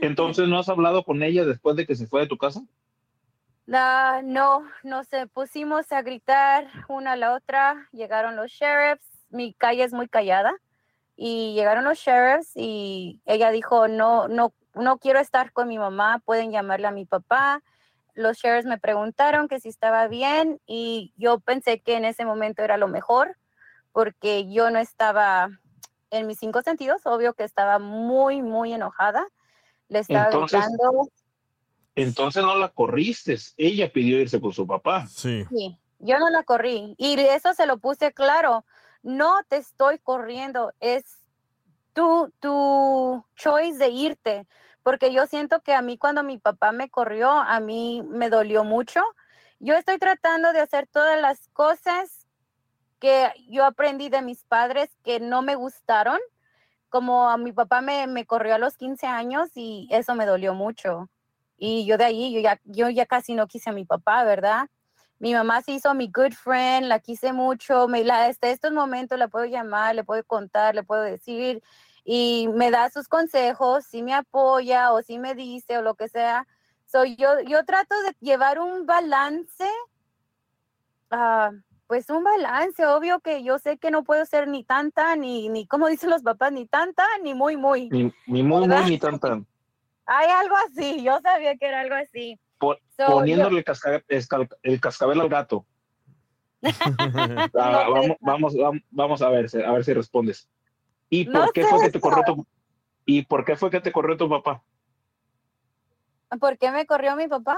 Entonces, ¿no has hablado con ella después de que se fue de tu casa? Ah, no, nos pusimos a gritar una a la otra, llegaron los sheriffs, mi calle es muy callada, y llegaron los sheriffs y ella dijo, no, no, no quiero estar con mi mamá, pueden llamarle a mi papá. Los sheriffs me preguntaron que si estaba bien y yo pensé que en ese momento era lo mejor porque yo no estaba en mis cinco sentidos, obvio que estaba muy, muy enojada. Le estaba Entonces- gritando. Entonces no la corriste. Ella pidió irse con su papá. Sí. Sí, yo no la corrí y eso se lo puse claro. No te estoy corriendo, es tu, tu choice de irte, porque yo siento que a mí cuando mi papá me corrió, a mí me dolió mucho. Yo estoy tratando de hacer todas las cosas que yo aprendí de mis padres que no me gustaron, como a mi papá me, me corrió a los 15 años y eso me dolió mucho. Y yo de ahí, yo ya, yo ya casi no quise a mi papá, ¿verdad? Mi mamá se hizo mi good friend, la quise mucho, me, la, hasta estos momentos la puedo llamar, le puedo contar, le puedo decir y me da sus consejos, si me apoya o si me dice o lo que sea. So, yo, yo trato de llevar un balance, ah, pues un balance, obvio que yo sé que no puedo ser ni tanta, ni, ni como dicen los papás, ni tanta, ni muy, muy. Ni, ni muy, muy, ¿Verdad? ni tan, tan. Hay algo así, yo sabía que era algo así. So, poniéndole el, cascabel, escal- el cascabel al gato. (laughs) Ah, vamos, vamos, vam- vamos a ver, si- a ver si respondes. ¿Y por No qué fue que te corrió tu ¿Y por qué fue que te corrió tu papá? ¿Por qué me corrió mi papá?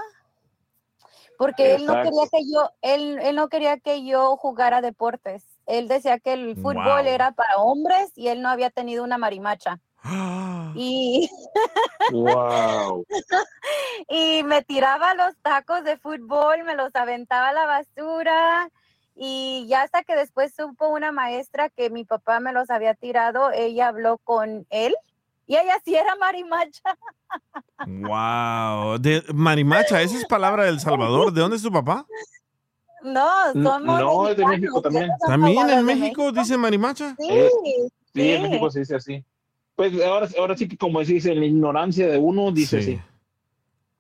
Porque él no quería que yo, él, él no quería que yo jugara deportes. Él decía que el fútbol Wow. era para hombres y él no había tenido una marimacha. (gasps) Y, (laughs) Wow. y me tiraba los tacos de fútbol, me los aventaba a la basura. Y ya hasta que después supo una maestra que mi papá me los había tirado, ella habló con él y ella sí era marimacha. Wow. De Marimacha, esa es palabra del Salvador. ¿De dónde es tu papá? No, somos no, es de México también. ¿También en México dice Marimacha? Sí, Eh, Sí, en. México se dice así. Pues ahora, ahora sí que como se dice, en la ignorancia de uno dice Sí. así.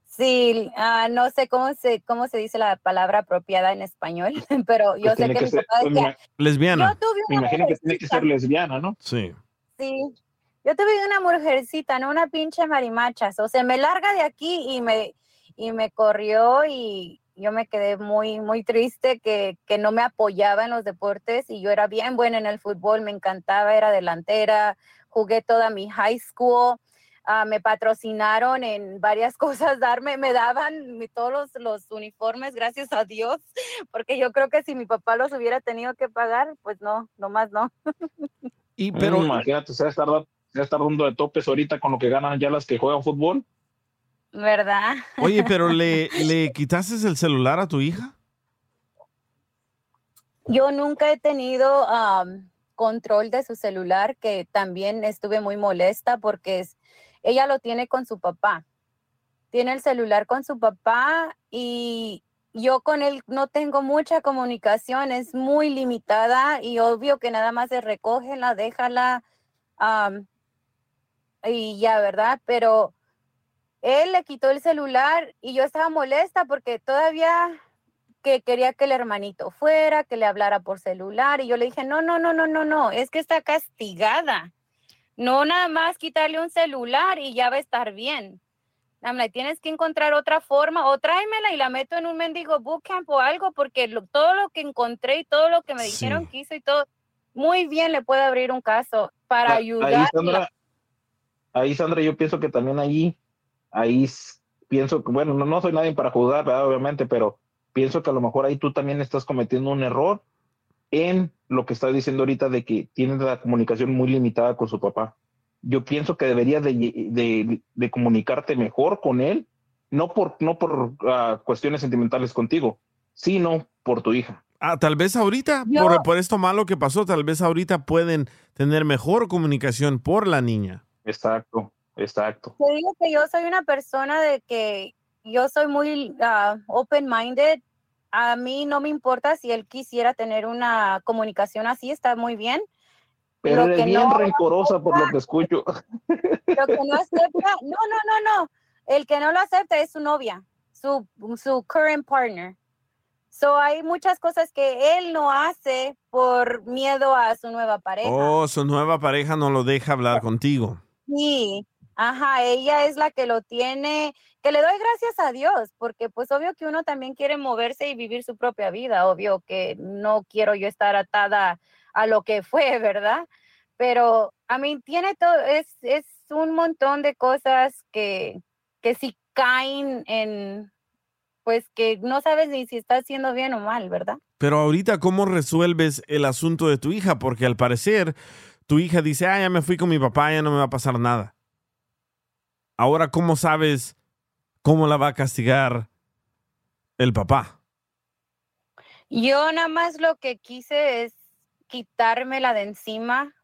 Sí, ah, no sé cómo se, cómo se dice la palabra apropiada en español, (laughs) pero yo Pues sé que, que mi ser, papá pues, decía, Lesbiana. yo tuve me imagino que tiene que ser lesbiana, ¿no? Sí. sí, yo tuve una mujercita, no una pinche marimacha, o sea, me larga de aquí y me, y me corrió y yo me quedé muy, muy triste que, que no me apoyaba en los deportes y yo era bien buena en el fútbol, me encantaba, era delantera, jugué toda mi high school. ah, me patrocinaron en varias (laughs) cosas, darme, me daban mi- todos los, los uniformes, gracias a Dios, porque yo creo que si mi papá los hubiera tenido que pagar, pues no, nomás no. (laughs) Y pero Mm, imagínate, se va a estar, dando de topes ahorita con lo que ganan ya las que juegan fútbol. ¿Verdad? Oye, pero (laughs) le, le quitaste el celular a tu hija? Yo nunca he tenido am, control de su celular, que también estuve muy molesta porque es- ella lo tiene con su papá. Tiene el celular con su papá y yo con él no tengo mucha comunicación, es muy limitada y obvio que nada más se recógela, déjala am, y ya, ¿verdad? Pero él le quitó el celular y yo estaba molesta porque todavía que quería que el hermanito fuera, que le hablara por celular y yo le dije, no, no, no, no, no, no, es que está castigada. No nada más quitarle un celular y ya va a estar bien. Like, tienes que encontrar otra forma o tráemela y la meto en un mendigo bootcamp o algo porque lo- todo lo que encontré y todo lo que me dijeron que hizo y todo, muy bien le puede abrir un caso para Ah, ayudar. Ahí, Sandra, ahí, Sandra, yo pienso que también ahí, ahí pienso que, bueno, no, no soy nadie para juzgar, ¿verdad? obviamente, pero pienso que a lo mejor ahí tú también estás cometiendo un error en lo que estás diciendo ahorita de que tienes la comunicación muy limitada con su papá. Yo pienso que deberías de, de- de comunicarte mejor con él, no por, no por ah, cuestiones sentimentales contigo, sino por tu hija. Ah, tal vez ahorita, Yo- por, por esto malo que pasó, tal vez ahorita pueden tener mejor comunicación por la niña. Exacto, exacto. Te digo que yo soy una persona de que yo soy muy ah, open-minded. A mí no me importa si él quisiera tener una comunicación así, está muy bien. Pero Lo eres que bien no- rencorosa por lo que escucho. (laughs) Lo que no acepta, no, no, no, no. El que no lo acepta es su novia, su, su current partner. So hay muchas cosas que él no hace por miedo a su nueva pareja. Oh, su nueva pareja no lo deja hablar contigo. Sí, ajá, ella es la que lo tiene, que le doy gracias a Dios, porque pues obvio que uno también quiere moverse y vivir su propia vida, obvio que no quiero yo estar atada a lo que fue, ¿verdad? Pero a mí tiene todo, es, es un montón de cosas que, que si caen en, pues que no sabes ni si está haciendo bien o mal, ¿verdad? Pero ahorita, ¿cómo resuelves el asunto de tu hija? Porque al parecer, tu hija dice, ah, ya me fui con mi papá, ya no me va a pasar nada. Ahora, ¿cómo sabes cómo la va a castigar el papá? Yo nada más lo que quise es quitármela de encima.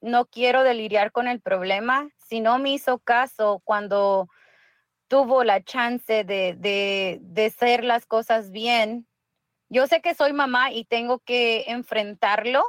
no quiero deliriar con el problema. Si no me hizo caso cuando tuvo la chance de, de, de hacer las cosas bien, yo sé que soy mamá y tengo que enfrentarlo,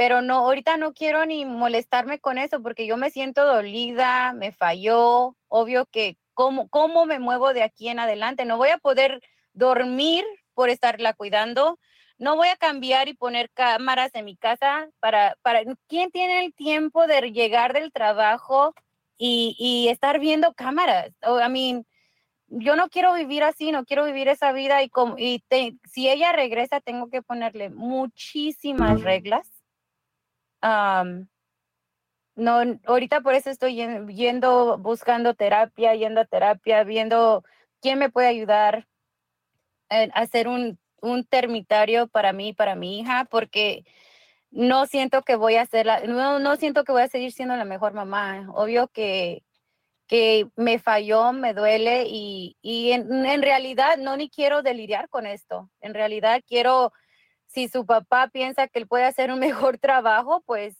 pero no, ahorita no quiero ni molestarme con eso porque yo me siento dolida, me falló, obvio que cómo, cómo me muevo de aquí en adelante, no voy a poder dormir por estarla cuidando, no voy a cambiar y poner cámaras en mi casa para, para, ¿quién tiene el tiempo de llegar del trabajo y, y estar viendo cámaras? O, I mean, yo no quiero vivir así, no quiero vivir esa vida y, como, y te- si ella regresa tengo que ponerle muchísimas reglas. No, ahorita por eso estoy yen- yendo, buscando terapia, yendo a terapia, viendo quién me puede ayudar en hacer un, un termitario para mí, para mi hija, porque no siento que voy a ser la, no, no siento que voy a seguir siendo la mejor mamá. Obvio que, que me falló, me duele y, y en, en realidad no ni quiero deliriar con esto. En realidad quiero, si su papá piensa que él puede hacer un (laughs) mejor trabajo, pues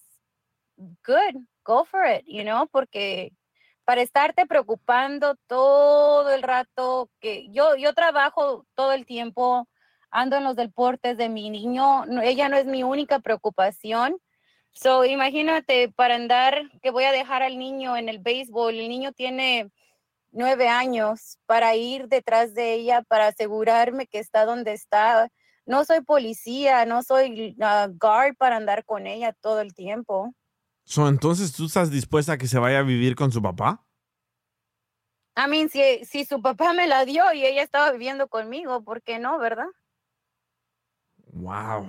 good, go for it, you know, porque para estarte preocupando todo el rato, que yo, yo trabajo todo el tiempo, ando en los deportes de mi niño, ella no es mi única preocupación. So, imagínate para andar que voy a dejar al niño en el béisbol, el niño tiene nueve años para ir detrás de ella, para asegurarme que está donde está. No soy policía, no soy ah, guard para andar con ella todo el tiempo. So, entonces, ¿tú estás dispuesta a que se vaya a vivir con su papá? I mean, si, si su papá me la dio y ella estaba viviendo conmigo, ¿por qué no, verdad? Wow.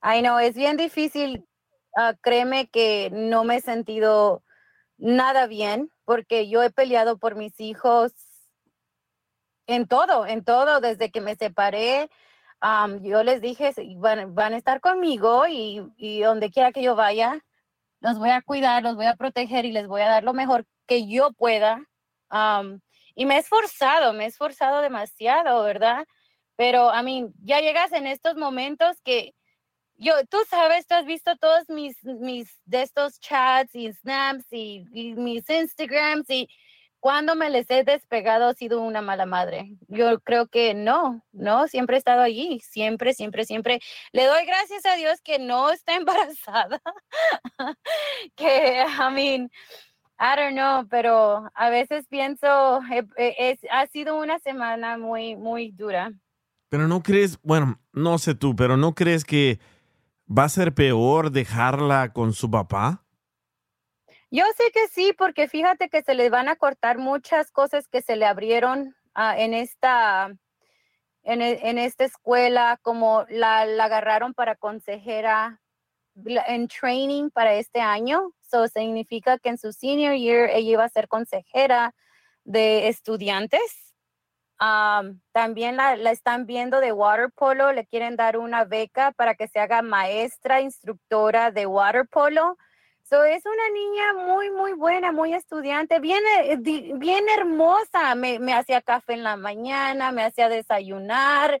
Ay, no, es bien difícil. ah, créeme que no me he sentido nada bien porque yo he peleado por mis hijos en todo, en todo, desde que me separé. yo les dije, "Sí, van, a estar conmigo y, y donde quiera que yo vaya, los voy a cuidar, los voy a proteger y les voy a dar lo mejor que yo pueda. Y me he esforzado, me he esforzado demasiado, ¿verdad? Pero, a mí, ya llegas en estos momentos que yo, tú sabes, tú has visto todos mis, mis de estos chats y snaps y, y mis Instagrams y cuando me les he despegado he sido una mala madre. Yo creo que no, no, siempre he estado allí, siempre, siempre, siempre. Le doy gracias a Dios que no está (laughs) embarazada, que, I mean, I don't know, pero a veces pienso, eh, eh, es, ha sido una semana muy, muy dura. Pero no crees, bueno, no sé tú, pero no crees que va a ser peor dejarla con su papá? Yo sé que sí, porque fíjate que se le van a cortar muchas cosas que se le abrieron ah, en esta en, e- en esta escuela, como la, agarraron para consejera en training para este año. So significa que en su senior year ella iba a ser consejera de estudiantes. Am, también la, la están viendo de water polo, le quieren dar una beca para que se haga maestra, instructora de water polo. Es una niña muy, muy buena, muy estudiante, bien, eh, bien hermosa. Me, me hacía café en la mañana, me hacía desayunar.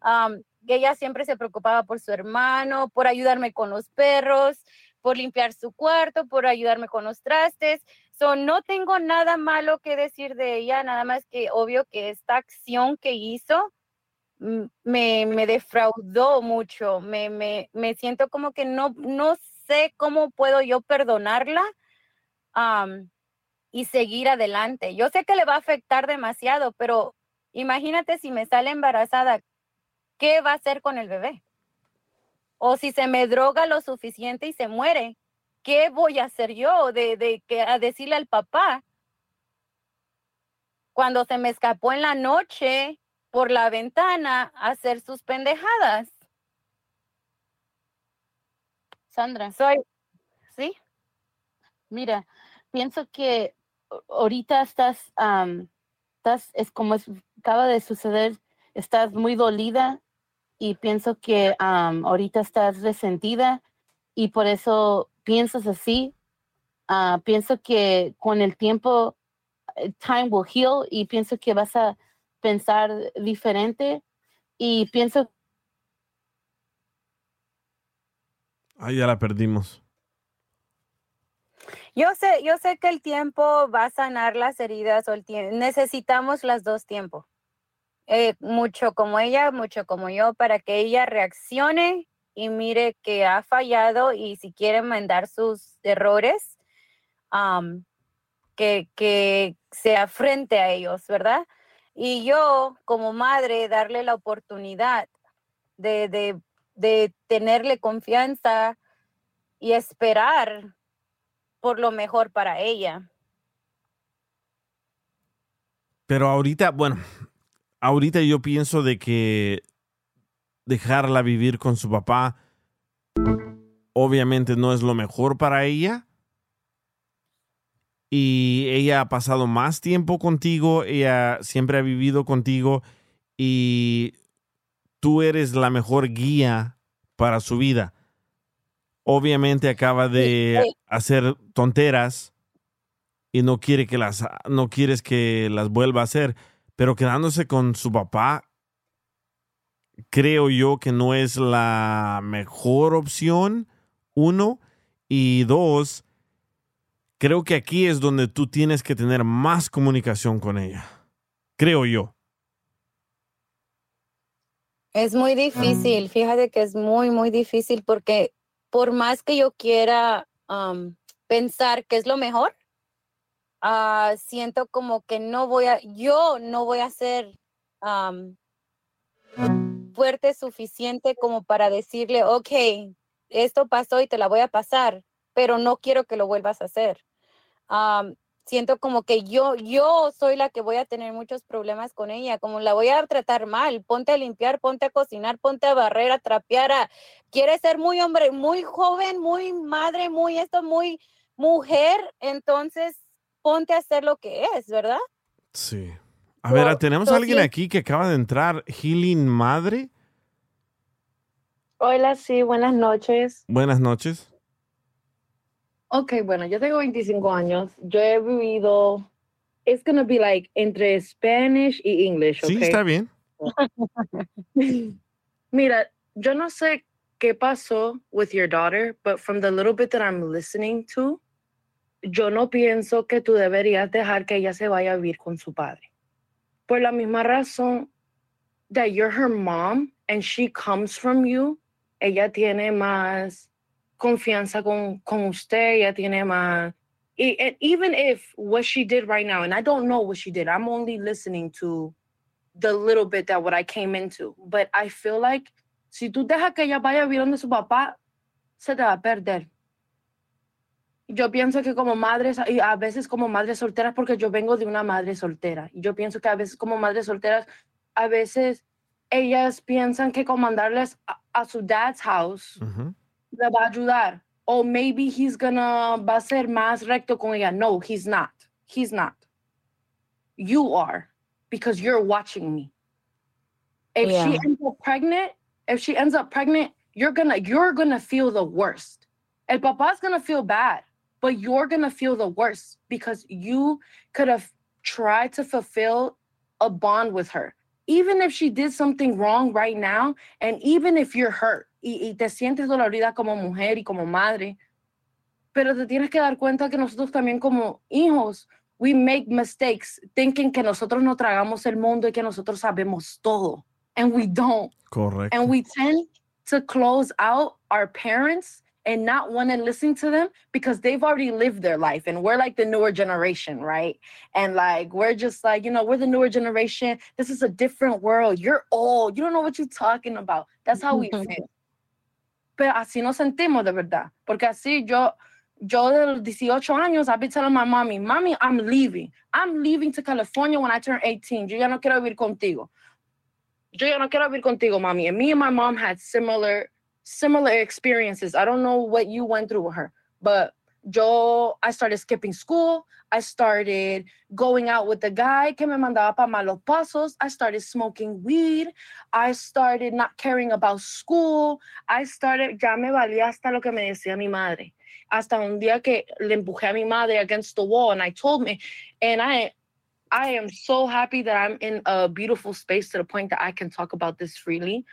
am, ella siempre se preocupaba por su hermano, por ayudarme con los perros, por limpiar su cuarto, por ayudarme con los trastes. So, no tengo nada malo que decir de ella, nada más que obvio que esta acción que hizo me, me defraudó mucho. Me, me, me siento como que no, no sé cómo puedo yo perdonarla y seguir adelante. Yo sé que le va a afectar demasiado, pero imagínate si me sale embarazada, ¿qué va a hacer con el bebé? O si se me droga lo suficiente y se muere, ¿qué voy a hacer yo de, de a decirle al papá cuando se me escapó en la noche por la ventana a hacer sus pendejadas? Sandra. Soy, ¿sí? Mira, pienso que ahorita estás, am, estás, es como es- acaba de suceder, estás muy dolida y pienso que am, ahorita estás resentida y por eso piensas así. Ah, pienso que con el tiempo, eh, time will heal y pienso que vas a pensar diferente y pienso Ay, ya la perdimos. Yo sé, yo sé que el tiempo va a sanar las heridas o el tiempo. Necesitamos las dos tiempos. Eh, mucho como ella, mucho como yo, para que ella reaccione y mire que ha fallado y si quiere enmendar sus errores, que, que sea frente a ellos, ¿verdad? Y yo, como madre, darle la oportunidad de, de, de tenerle confianza y esperar por lo mejor para ella. Pero ahorita, bueno, ahorita yo pienso de que dejarla vivir con su papá obviamente no es lo mejor para ella. Y ella ha pasado más tiempo contigo, ella siempre ha vivido contigo y tú eres la mejor guía para su vida. Obviamente acaba de sí. hacer tonteras y no quiere que las no quieres que las vuelva a hacer, pero quedándose con su papá creo yo que no es la mejor opción, uno, y dos, creo que aquí es donde tú tienes que tener más comunicación con ella. Creo yo. Es muy difícil, fíjate que es muy, muy difícil porque por más que yo quiera pensar que es lo mejor, ah, siento como que no voy a, yo no voy a ser am, fuerte suficiente como para decirle, ok, esto pasó y te la voy a pasar, pero no quiero que lo vuelvas a hacer. Siento como que yo, yo soy la que voy a tener muchos problemas con ella, como la voy a tratar mal, ponte a limpiar, ponte a cocinar, ponte a barrer, a trapear, a, quiere ser muy hombre, muy joven, muy madre, muy esto, muy mujer, entonces ponte a hacer lo que es, ¿verdad? Sí. A ver, tenemos a alguien aquí que acaba de entrar, Healing Madre. Hola, sí, buenas noches. Buenas noches. Ok, bueno, yo tengo 25 años. Yo he vivido, it's gonna be like entre Spanish y English, Sí, está bien. (laughs) Mira, yo no sé qué pasó with your daughter, but from the little bit that I'm listening to, yo no pienso que tú deberías dejar que ella se vaya a vivir con su padre. Por la misma razón that you're her mom and she comes from you, ella tiene más confianza con, con usted, ella tiene más. e- And even if what she did right now, and I don't know what she did, I'm only listening to the little bit that what I came into. But I feel like si tú dejas que ella vaya donde su papá, se te va a perder. Yo pienso que como madres, y a veces como madres solteras, porque yo vengo de una madre soltera, y yo pienso que a veces como madres solteras, a veces ellas piensan que con mandarles a, a su dad's house le va a ayudar. O maybe he's gonna, va a ser más recto con ella. No, he's not. He's not. You are, because you're watching me. If she ends up pregnant, if she ends up pregnant, you're gonna, you're gonna feel the worst. El papa's gonna feel bad, but you're gonna feel the worst because you could have tried to fulfill a bond with her. Even if she did something wrong right now, and even if you're hurt y, y te sientes dolorida como mujer y como madre, pero te tienes que dar cuenta que nosotros también como hijos, we make mistakes thinking que nosotros no tragamos el mundo y que nosotros sabemos todo, and we don't. Correcto. And we tend to close out our parents and not want to listen to them because they've already lived their life and we're like the newer generation, right? And like we're just like, you know, we're the newer generation. This is a different world. You're old. You don't know what you're talking about. That's how we mm-hmm. feel. Pero así nos sentimos de verdad. Porque así yo, yo de los 18 años, I've been telling my mommy, mommy, I'm leaving. I'm leaving to California when I turn 18. Yo ya no quiero vivir contigo. Yo ya no quiero vivir contigo, mommy. And me and my mom had similar similar experiences. I don't know what you went through with her, but yo, I started skipping school. I started going out with the guy que me mandaba para malos pasos. I started smoking weed. I started not caring about school. I started, ya me valía hasta lo que me decía mi madre. Hasta un día que le empujé a mi madre against the wall and I told me, and I, I am so happy that I'm in a beautiful space to the point that I can talk about this freely.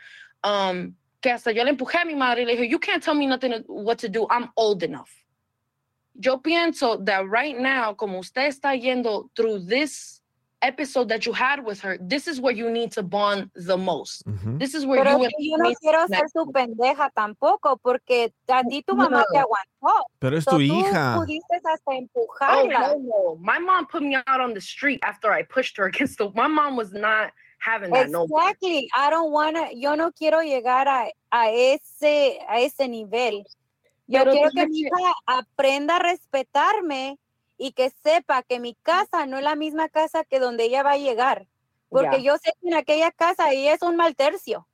Um, que hasta yo le empujé a mi madre y le dije, you can't tell me nothing what to do. I'm old enough. Yo pienso that right now, como usted está yendo through this episode that you had with her, this is where you need to bond the most. This is where Pero you es yo no need to quiero ser connect. tu pendeja tampoco, porque a ti tu mamá te No. aguantó. Pero es So, tu tú hija. pudiste hasta Oh, no, no. My mom put me out on the street after I pushed her (laughs) against the. My mom was not having that. No. Exactly. I don't wanna, yo no quiero llegar a, a ese, a ese nivel. Yo Pero quiero que mi hija aprenda a respetarme y que sepa que mi casa no es la misma casa que donde ella va a llegar. Porque yo sé que en aquella casa ella es un mal tercio.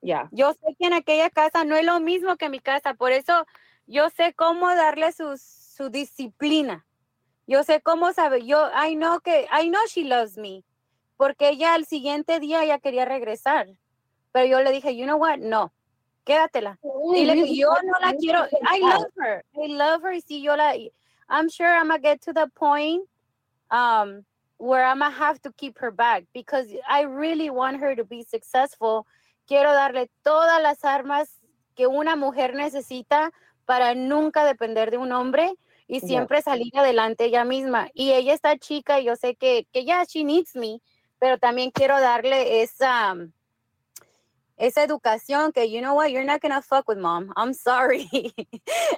Yeah. Yo sé que en aquella casa no es lo mismo que mi casa, por eso yo sé cómo darle su, su disciplina. Yo sé cómo sabe, yo, I know que, I know she loves me, porque ella al siguiente día ya quería regresar, pero yo le dije, you know what, no, quédatela. Dile que yo no la quiero, I love her, I love her, y si yo la, I'm sure I'm gonna get to the point um, where I'm gonna have to keep her back, because I really want her to be successful. Quiero darle todas las armas que una mujer necesita para nunca depender de un hombre y Yeah. siempre salir adelante ella misma. Y ella está chica y yo sé que, que ya, she needs me, pero también quiero darle esa, esa educación que, you know what, you're not gonna fuck with mom. I'm sorry. (laughs)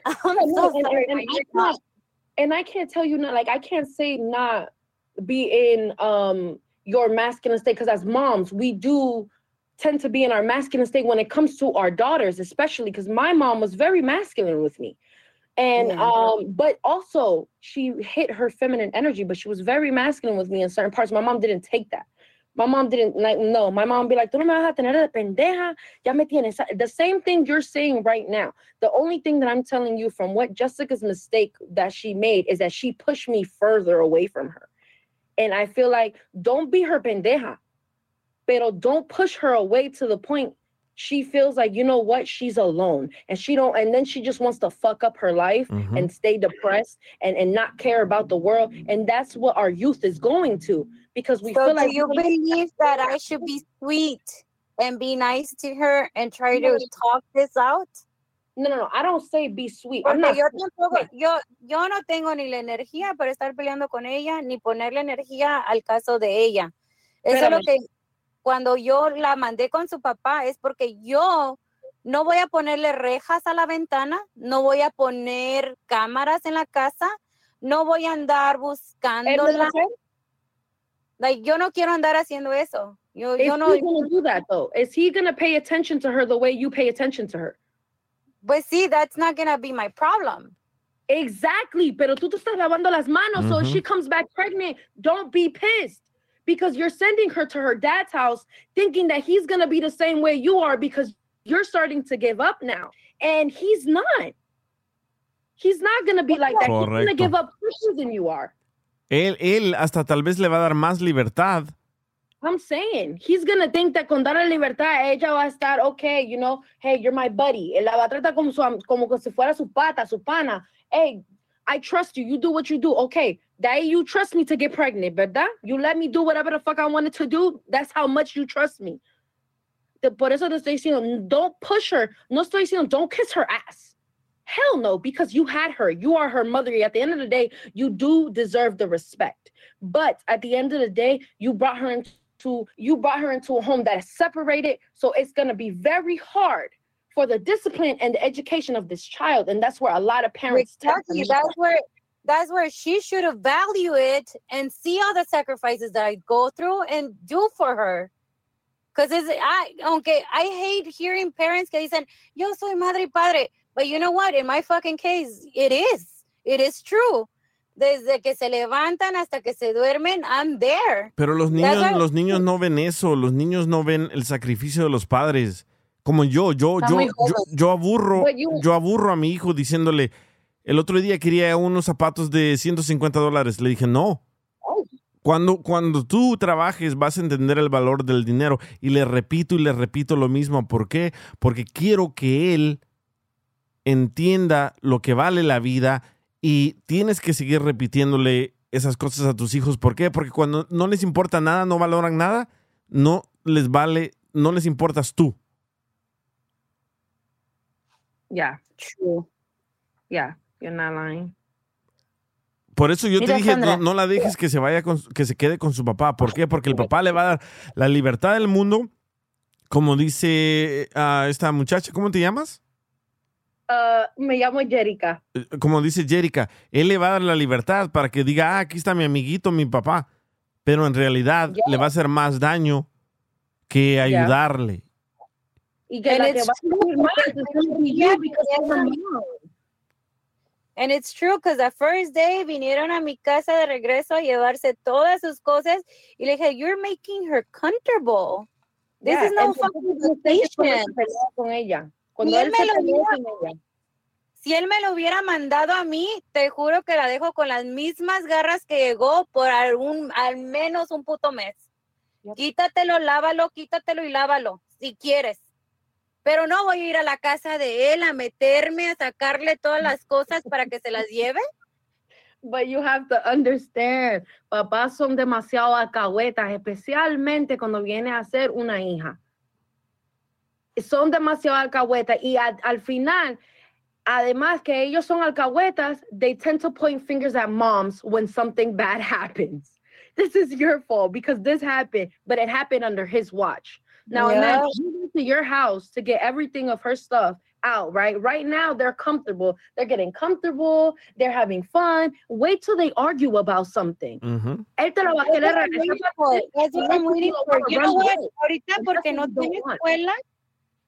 I'm And, so and- sorry. and I can't- and I can't tell you not like I can't say not be in um your masculine state because as moms we do tend to be in our masculine state when it comes to our daughters especially because my mom was very masculine with me and Yeah. um but also she hit her feminine energy but she was very masculine with me in certain parts my mom didn't take that my mom didn't like no my mom be like tú no me vas a tener de pendeja. Ya me tienes the same thing you're saying right now. The only thing that i'm telling you from what jessica's mistake that she made is that she pushed me further away from her. And i feel like don't be her pendeja pero don't push her away to the point she feels like you know what she's alone. And she don't and then she just wants to fuck up her life Mhm. and stay depressed and and not care about the world. And that's what our youth is going to because we So feel do like you believe that I should be sweet and be nice to her and try No, to talk this out? no no no i don't say be sweet i'm not yo tampoco, yo, yo no tengo ni la energía para estar peleando con ella, ni ponerle energía al caso de ella. Eso es lo Espérame. que cuando yo la mandé con su papá es porque yo no voy a ponerle rejas a la ventana, no voy a poner cámaras en la casa, no voy a andar buscándola. Like, yo no quiero andar haciendo eso. Yo, Is yo no, he gonna do that though? Is he gonna pay attention to her the way you pay attention to her? But see, that's not gonna be my problem. Exactly, pero tú te estás lavando las manos, so if Mhm. she comes back pregnant, don't be pissed because you're sending her to her dad's house thinking that he's gonna be the same way you are because you're starting to give up now, and he's not. He's not gonna be like that. He's gonna give up quicker than you are. Él, él hasta tal vez le va a dar más libertad. I'm saying he's gonna think that con darle libertad ella va a estar okay, you know, hey, you're my buddy. Él la va a tratar como, su, como que si fuera su pata, su pana. Hey, I trust you. You do what you do. Okay, that you trust me to get pregnant, ¿verdad? You let me do whatever the fuck I wanted to do. That's how much you trust me. Por eso te estoy diciendo, don't push her. No estoy diciendo, don't kiss her ass. Hell no, because you had her. You are her mother. At the end of the day, you do deserve the respect. But at the end of the day, you brought her into you brought her into a home that is separated. So it's gonna be very hard for the discipline and the education of this child. And that's where a lot of parents tend to Exactly. miss That's where that's where she should have value it and see all the sacrifices that I go through and do for her. Because it's I okay, I hate hearing parents que dicen, yo soy madre y padre. But you know what? In my fucking case, it is. It is true. Desde que se levantan hasta que se duermen, I'm there. Pero los niños, los niños no ven eso, los niños no ven el sacrificio de los padres. Como yo, yo, yo, yo, yo aburro, you- yo aburro a mi hijo diciéndole, el otro día quería unos zapatos de 150 dólares. Le dije, no. Cuando, cuando tú trabajes vas a entender el valor del dinero. Y le repito y le repito lo mismo. ¿Por qué? Porque quiero que él entienda lo que vale la vida y tienes que seguir repitiéndole esas cosas a tus hijos. ¿Por qué? Porque cuando no les importa nada, no valoran nada, no les vale, no les importas tú. Yeah, true. Yeah, you're not lying. Por eso yo Mira, te dije, no, no la dejes que se vaya, con, que se quede con su papá. ¿Por qué? Porque el papá le va a dar la libertad del mundo, como dice ah, esta muchacha, ¿cómo te llamas? Uh, me llamo Jerica. Eh, Como dice Jerica, él le va a dar la libertad para que diga, ah, aquí está mi amiguito, mi papá. Pero en realidad le va a hacer más daño que ayudarle. Y que la que va a Yeah, mom. And it's true because the first day vinieron a mi casa de regreso a llevarse todas sus cosas y le dije, you're making her comfortable. This Yeah, is no fucking vacation. con ella. Cuando Si él él me lo hubiera- con ella. Si él me lo hubiera mandado a mí, te juro que la dejo con las mismas garras que llegó por algún, al menos un puto mes. Quítatelo, lávalo, quítatelo y lávalo, si quieres. Pero no voy a ir a la casa de él a meterme, a sacarle todas las cosas para que se las lleve. But you have to understand, papás son demasiado alcahuetas, especialmente cuando viene a ser una hija. Son demasiado alcahuetas y a- al final, además que ellos son alcahuetas, they tend to point fingers at moms when something bad (laughs) happens. This is your fault because this happened, but it happened under his watch. Now Yeah. imagine you went to your house to get everything of her stuff out, right? Right now they're comfortable. They're getting comfortable. They're having fun. Wait till they argue about something. Ujú. Él te lo va a querer regresar waiting para for. ti, That's what I'm waiting for. You know what? Ahorita porque no tiene escuela,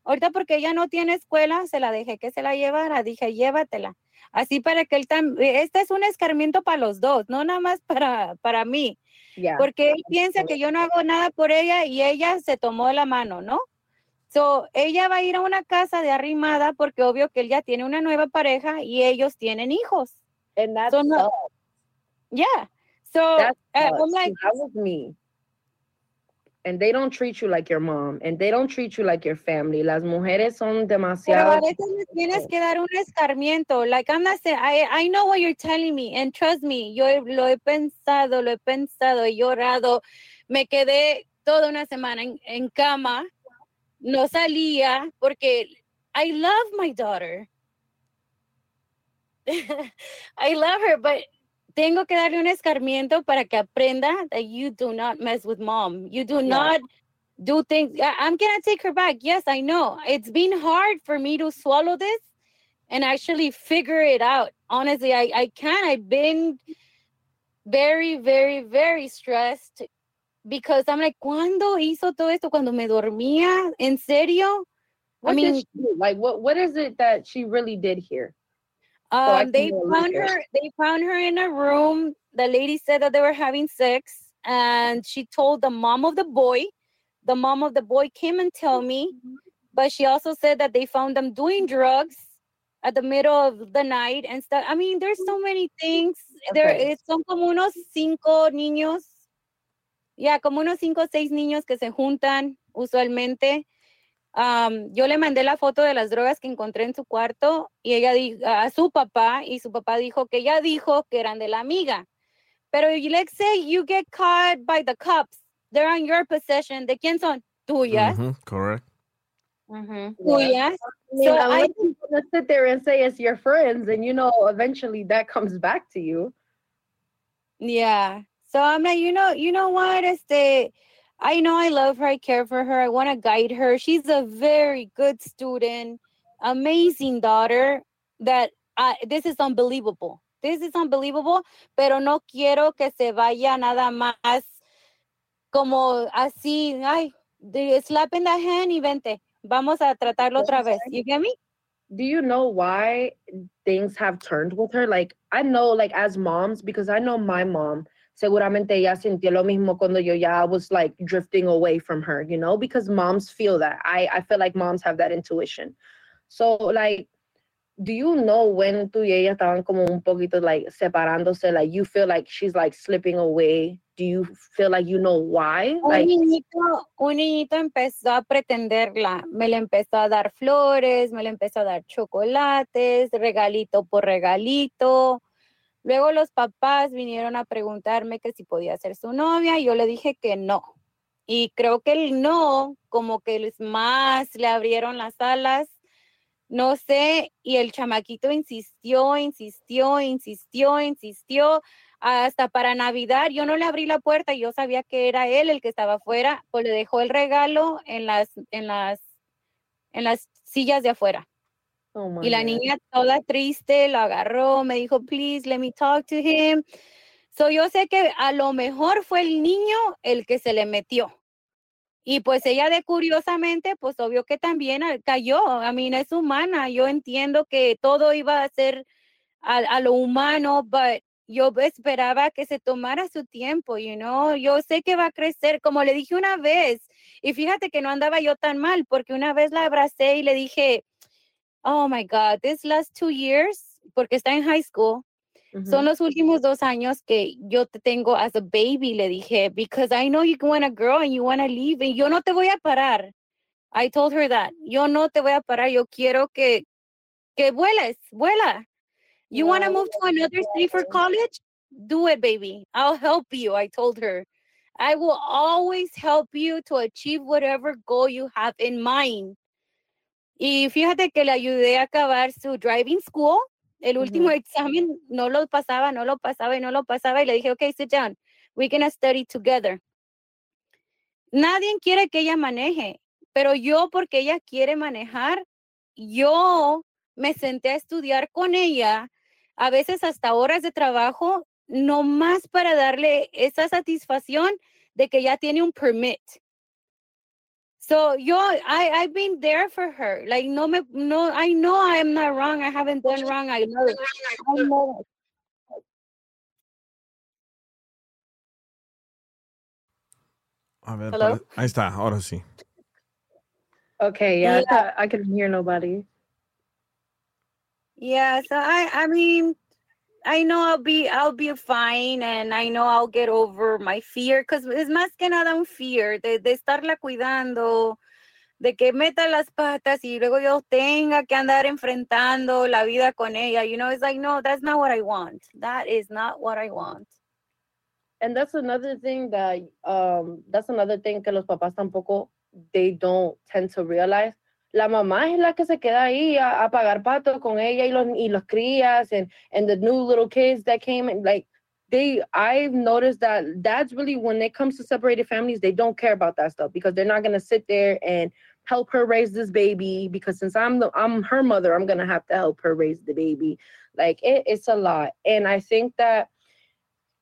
ahorita porque ella no tiene escuela, se la dejé que se la llevara. Dije, llévatela. Así para que él también, este es un escarmiento para los dos, no nada más para, para mí. Yeah. Porque él piensa que yo no hago nada por ella y ella se tomó la mano, ¿no? So, ella va a ir a una casa de arrimada porque obvio que él ya tiene una nueva pareja y ellos tienen hijos. And that's So, no- yeah. So, uh. I'm like, that was me. And they don't treat you like your mom, and they don't treat you like your family. Las mujeres son Pero demasiado. a veces les tienes que dar un escarmiento. Like I'm not saying, I, I know what you're telling me, and trust me, yo lo he pensado, lo he pensado, he llorado. Me quedé toda una semana en, en cama, no salía porque I love my daughter. (laughs) I love her, but tengo que darle un escarmiento para que aprenda that you do not mess with mom. You do Yeah. not do things. I'm gonna take her back. Yes, I know. It's been hard for me to swallow this and actually figure it out. Honestly, I, I can. I've been very, very, very stressed because I'm like, ¿cuándo hizo todo esto? Cuando me dormía? ¿En serio? What I mean, she? Like, what what is it that she really did here? So Um, they found her. They found her in a room. The lady said that they were having sex, and she told the mom of the boy. The mom of the boy came and tell me, but she also said that they found them doing drugs at the middle of the night and stuff. I mean, there's so many things. There, Okay. es- son como unos cinco niños. Ya, como unos cinco o seis niños que se juntan usualmente. Yo le mandé la foto de las drogas que encontré en su cuarto y ella dijo a su papá y su papá dijo que ella dijo que eran de la amiga. Pero let's say you get caught by the cops, they're on your possession. ¿De quién son? Tuyas. Ujú, Correct. Tuyas. I mean, So I you wanna sit there and say it's your friends, and you know, eventually that comes back to you. Yeah. So I'm like, you know, you know what? Este, I know I love her. I care for her. I want to guide her. She's a very good student, amazing daughter. That uh, this is unbelievable. This is unbelievable. Pero no quiero que se vaya nada más como así. Ay, slap in the hand y vente. Vamos a tratarlo otra vez. You get me? Do you know why things have turned with her? Like, I know, like, as moms, because I know my mom, seguramente ella sintió lo mismo cuando yo ya was like drifting away from her, you know, because moms feel that. I, I feel like moms have that intuition. So, like, do you know when tú y ella estaban como un poquito like separándose? Like, you feel like she's like slipping away? Do you feel like you know why? Un Like, niñito, un niñito empezó a pretenderla, me le empezó a dar flores, me le empezó a dar chocolates, regalito por regalito. Luego los papás vinieron a preguntarme que si podía ser su novia y yo le dije que no. Y creo que el no, como que más le abrieron las alas, no sé, y el chamaquito insistió, insistió, insistió, insistió, hasta para Navidad yo no le abrí la puerta, yo sabía que era él el que estaba afuera, pues le dejó el regalo en las, en las, en las sillas de afuera. Oh Y la niña toda triste lo agarró, me dijo, please let me talk to him. So yo sé que a lo mejor fue el niño el que se le metió. Y pues ella de curiosamente, pues obvio que también cayó. A mí es humana. Yo entiendo que todo iba a ser a, a lo humano, but yo esperaba que se tomara su tiempo, you know. Yo sé que va a crecer, como le dije una vez, y fíjate que no andaba yo tan mal, porque una vez la abracé y le dije, oh my God, this last two years, porque está en high school, son los últimos dos años que yo te tengo as a baby, le dije, because I know you want a girl and you want to leave, y yo no te voy a parar. I told her that. Yo no te voy a parar, yo quiero que, que vueles, vuela. You want to move to another city for college? Do it, baby. I'll help you. I told her. I will always help you to achieve whatever goal you have in mind. Y fíjate que le ayudé a acabar su driving school. El último examen no lo pasaba, no lo pasaba y no lo pasaba. Y le dije, okay, sit down. We're going to study together. Nadie quiere que ella maneje, pero yo, porque ella quiere manejar, yo me senté a estudiar con ella a veces hasta horas de trabajo, no más para darle esa satisfacción de que ya tiene un permit. So yo, I, I've been there for her. Like, no me, no, I know I am not wrong. I haven't done wrong. I know it. I know it. A ver, Hello? pare- ahí está, ahora sí. Okay, yeah, I, Yeah. thought I couldn't hear nobody. Yeah, so I I mean, I know I'll be I'll be fine and I know I'll get over my fear because es más que nada un fear de, de estarla cuidando, de que meta las patas y luego yo tenga que andar enfrentando la vida con ella. You know, it's like, no, that's not what I want. That is not what I want. And that's another thing that um that's another thing que los papás tampoco they don't tend to realize. La mamá es la que se queda ahí a, a pagar pato con ella y los y los crías and and the new little kids that came and like they I've noticed that that's really when it comes to separated families they don't care about that stuff because they're not going to sit there and help her raise this baby because since I'm the I'm her mother I'm going to have to help her raise the baby. Like it, it's a lot. And I think that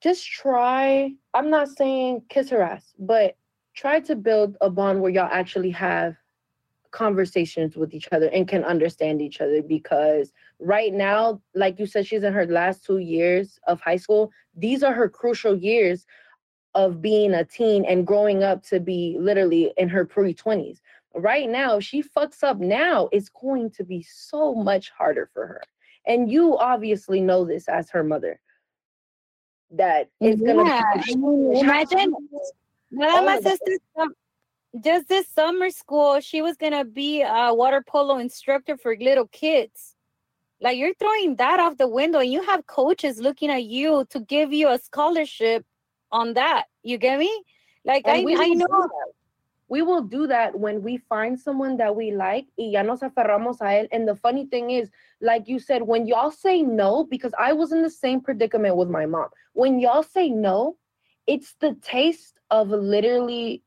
just try i'm not saying kiss her ass but try to build a bond where y'all actually have conversations with each other and can understand each other because right now like you said she's in her last two years of high school. These are her crucial years of being a teen and growing up to be literally in her pre-20s right now if she fucks up now it's going to be so much harder for her. And you obviously know this as her mother that it's Yeah, gonna be (laughs) imagine nada all más of that. este sum- just this summer school, she was gonna be a water polo instructor for little kids. Like you're throwing that off the window, and you have coaches looking at you to give you a scholarship on that. You get me? Like I, And we I know. We will do that when we find someone that we like y ya nos aferramos a él. And the funny thing is, like you said, when y'all say no, because I was in the same predicament with my mom. When y'all say no, it's the taste of literally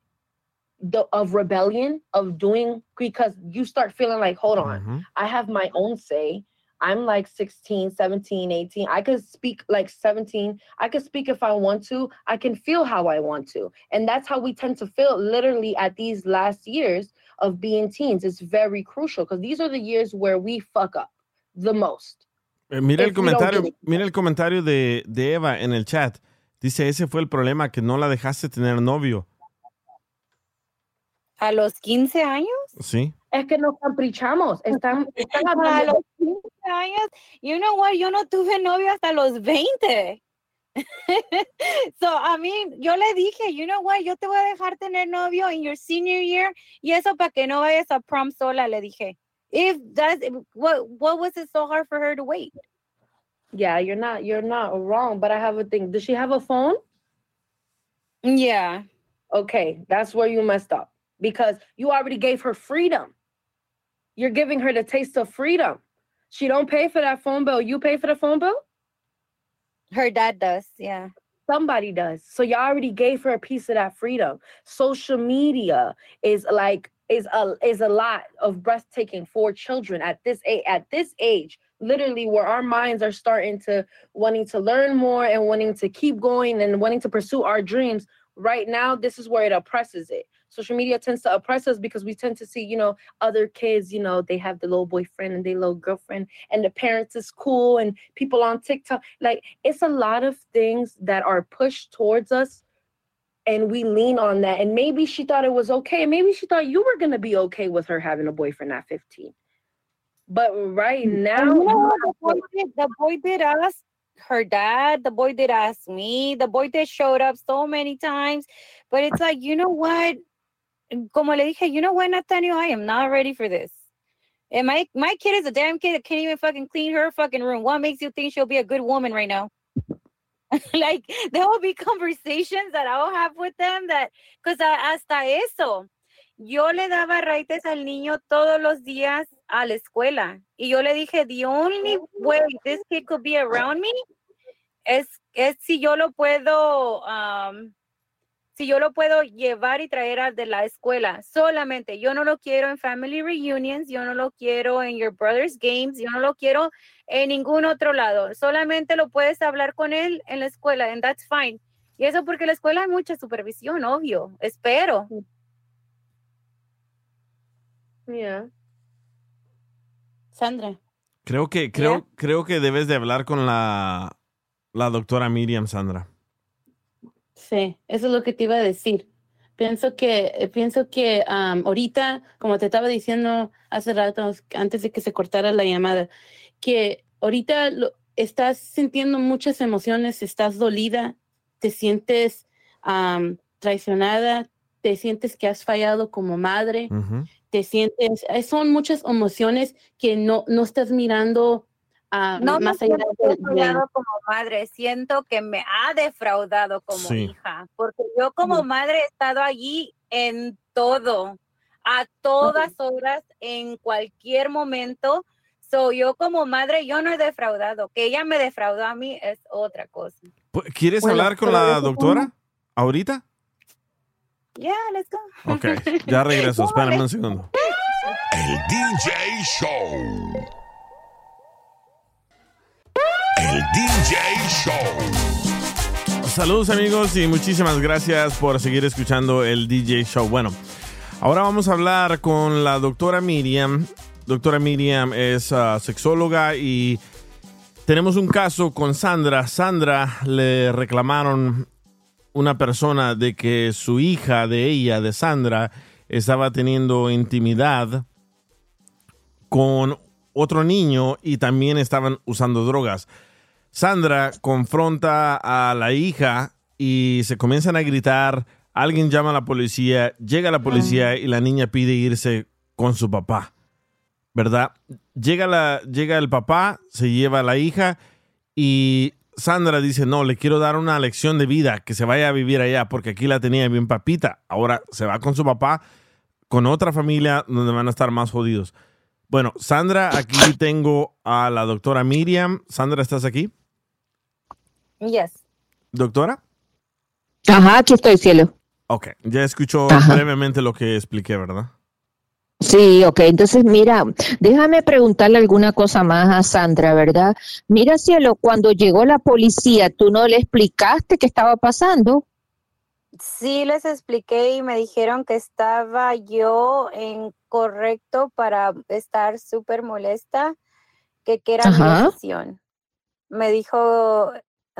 the of rebellion of doing because you start feeling like, hold on, I have my own say. I'm like 16, 17, 18. I could speak like 17. I could speak if I want to. I can feel how I want to. And that's how we tend to feel literally at these last years of being teens. It's very crucial because these are the years where we fuck up the most. Eh, mira el If we don't comentario, mira el comentario de, de Eva en el chat. Dice, ese fue el problema, que no la dejaste tener novio. A los 15 años. Sí. Es que nos caprichamos. Están, (laughs) están A los 15 años. You know what? Yo no tuve novio hasta los 20. (laughs) so, I mean, yo le dije, you know what? Yo te voy a dejar tener novio in your senior year y eso para que no vayas a prom sola, le dije. If that's what what was it so hard for her to wait? Yeah, you're not you're not wrong, but I have a thing. Does she have a phone? Yeah. Okay, that's where you messed up because you already gave her freedom. You're giving her the taste of freedom. She don't pay for that phone bill. You pay for the phone bill? Her dad does, yeah. Somebody does. So you already gave her a piece of that freedom. Social media is like is a is a lot of breathtaking for children at this age at this age literally where our minds are starting to wanting to learn more and wanting to keep going and wanting to pursue our dreams right now this is where it oppresses it social media tends to oppress us because we tend to see, you know, other kids, you know, they have the little boyfriend and they little girlfriend and the parents is cool and people on TikTok. Like it's a lot of things that are pushed towards us and we lean on that. And maybe she thought it was okay. And maybe she thought you were gonna be okay with her having a boyfriend at 15. But right mm. now, you know the boy (laughs) did, the boy did ask her dad. The boy did ask me. The boy did showed up so many times. But it's like, you know what? Como le dije, you know what, Nathaniel, I am not ready for this. And my my kid is a damn kid that can't even fucking clean her fucking room. What makes you think she'll be a good woman right now? (laughs) like there will be conversations that I'll have with them that, because I hasta eso, yo le daba raites al niño todos los días a la escuela. Y yo le dije, the only way this kid could be around me es, es si yo lo puedo, um, si yo lo puedo llevar y traer al de la escuela. Solamente, yo no lo quiero en family reunions, yo no lo quiero en your brother's games, yo no lo quiero en ningún otro lado. Solamente lo puedes hablar con él en la escuela, and that's fine. Y eso porque en la escuela hay mucha supervisión, obvio. Espero. Yeah. Sandra. Creo que, creo, creo que debes de hablar con la, la doctora Miriam, Sandra. Sí, eso es lo que te iba a decir. Pienso que, eh, pienso que am, ahorita, como te estaba diciendo hace rato, antes de que se cortara la llamada, que ahorita lo- estás sintiendo muchas emociones, estás dolida, te sientes am, traicionada, te sientes que has fallado como madre, te sientes, eh, son muchas emociones que no, no estás mirando ah, No me más allá de- de- defraudado como madre, siento que me ha defraudado como Sí. hija, porque yo como madre he estado allí en todo, a todas horas, en cualquier momento. So, yo como madre, yo no he defraudado. Que ella me defraudó a mí es otra cosa. ¿Quieres Bueno, hablar con la doctora ahorita? Yeah, let's go. Ok, (laughs) ya regreso, espérame un segundo. (laughs) El DJ Show. El DJ Show. Saludos amigos y muchísimas gracias por seguir escuchando el DJ Show. Bueno, ahora vamos a hablar con la doctora Miriam. Doctora Miriam es ah, sexóloga y tenemos un caso con Sandra. Sandra le reclamaron una persona de que su hija de ella, de Sandra, estaba teniendo intimidad con otro niño y también estaban usando drogas. Sandra confronta a la hija y se comienzan a gritar. Alguien llama a la policía, llega la policía y la niña pide irse con su papá. ¿Verdad? Llega, la, llega el papá, se lleva a la hija y Sandra dice, no, le quiero dar una lección de vida, que se vaya a vivir allá, porque aquí la tenía bien papita. Ahora se va con su papá, con otra familia donde van a estar más jodidos. Bueno, Sandra, aquí tengo a la doctora Miriam. Sandra, ¿estás aquí? Yes. ¿Doctora? Ajá, aquí estoy, cielo. Ok, ya escuchó Ajá. brevemente lo que expliqué, ¿verdad? Sí, ok. Entonces, mira, déjame preguntarle alguna cosa más a Sandra, ¿verdad? Mira, cielo, cuando llegó la policía, ¿tú no le explicaste qué estaba pasando? Sí, les expliqué y me dijeron que estaba yo incorrecto para estar súper molesta, que, que era mi Ajá. decisión. Me dijo,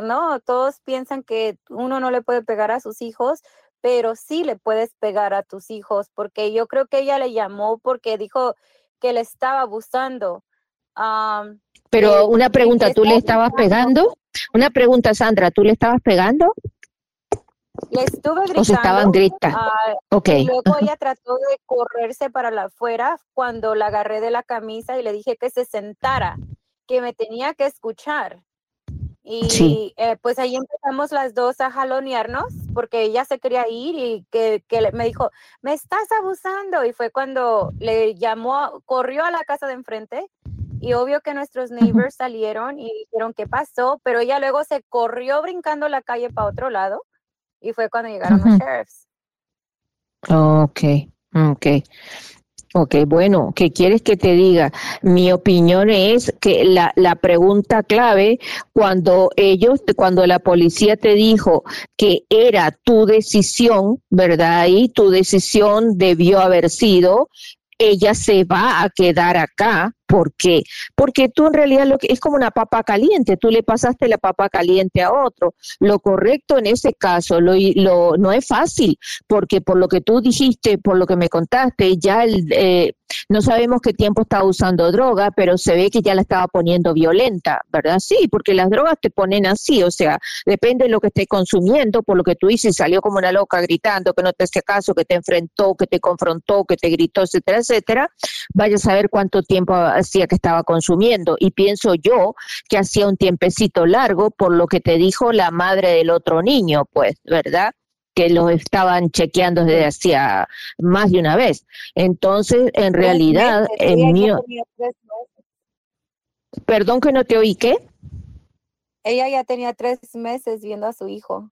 no, todos piensan que uno no le puede pegar a sus hijos, pero sí le puedes pegar a tus hijos, porque yo creo que ella le llamó porque dijo que le estaba abusando. Pero una pregunta, ¿tú le estaba estabas pegando? Una pregunta, Sandra, ¿tú le estabas pegando? Le estuve gritando. O se estaban gritando. ah, Ok, Y luego ella trató de correrse para la afuera cuando la agarré de la camisa y le dije que se sentara, que me tenía que escuchar. Y Sí. eh, pues ahí empezamos las dos a jalonearnos porque ella se quería ir y que, que me dijo, me estás abusando. Y fue cuando le llamó, corrió a la casa de enfrente y obvio que nuestros neighbors salieron y dijeron qué pasó, pero ella luego se corrió brincando la calle para otro lado y fue cuando llegaron los sheriffs. Ok, ok. Ok, bueno, ¿qué quieres que te diga? Mi opinión es que la, la pregunta clave, cuando ellos, cuando la policía te dijo que era tu decisión, ¿verdad? Y tu decisión debió haber sido, ella se va a quedar acá. ¿Por qué? Porque tú en realidad lo que es como una papa caliente, tú le pasaste la papa caliente a otro. Lo correcto en ese caso lo, lo no es fácil, porque por lo que tú dijiste, por lo que me contaste, ya el, eh, no sabemos qué tiempo estaba usando droga, pero se ve que ya la estaba poniendo violenta, ¿verdad? Sí, porque las drogas te ponen así, o sea, depende de lo que esté consumiendo, por lo que tú dices, salió como una loca gritando que no te hace caso, que te enfrentó, que te confrontó, que te gritó, etcétera, etcétera. Vaya a saber cuánto tiempo hacía que estaba consumiendo. Y pienso yo que hacía un tiempecito largo por lo que te dijo la madre del otro niño, pues, ¿verdad? que lo estaban chequeando desde hacía más de una vez. Entonces, en realidad, en mío... Perdón que no te oí, ¿qué? Ella ya tenía tres meses viendo a su hijo.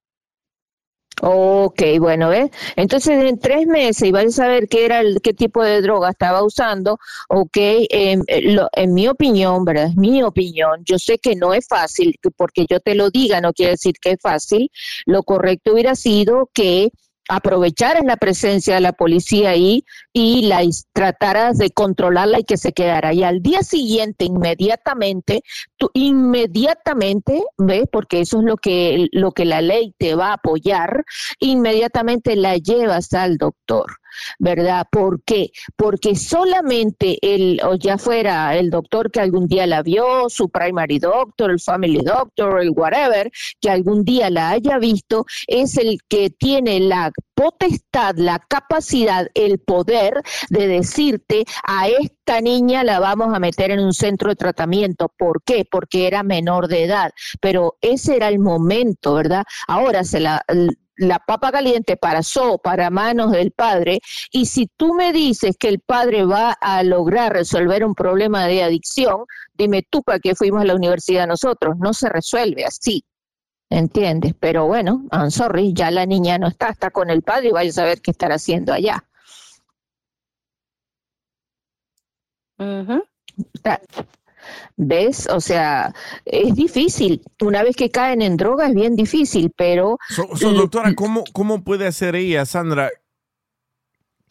Ok, bueno, ¿ves? Entonces en tres meses, vais a saber qué era el, qué tipo de droga estaba usando, ok, em, eh, lo- en mi opinión, ¿verdad? Es mi opinión, yo sé que no es fácil, que porque yo te lo diga no quiere decir que es fácil, lo correcto hubiera sido que aprovecharas la presencia de la policía ahí y la trataras de controlarla y que se quedara. Y al día siguiente, inmediatamente, tú inmediatamente, ¿ves? Porque eso es lo que, lo que la ley te va a apoyar, inmediatamente la llevas al doctor. ¿Verdad? ¿Por qué? Porque solamente el, o ya fuera el doctor que algún día la vio, su primary doctor, el family doctor, el whatever, que algún día la haya visto, es el que tiene la potestad, la capacidad, el poder de decirte a esta niña la vamos a meter en un centro de tratamiento. ¿Por qué? Porque era menor de edad. Pero ese era el momento, ¿verdad? Ahora se la la papa caliente pasó para manos del padre y si tú me dices que el padre va a lograr resolver un problema de adicción, dime tú para qué fuimos a la universidad nosotros, no se resuelve así. ¿Entiendes? Pero bueno, I'm sorry, ya la niña no está, está con el padre y vaya a saber qué estará haciendo allá. ¿Ves? O sea, es difícil. Una vez que caen en droga es bien difícil, pero... So, so, doctora, ¿cómo, ¿cómo puede hacer ella, Sandra,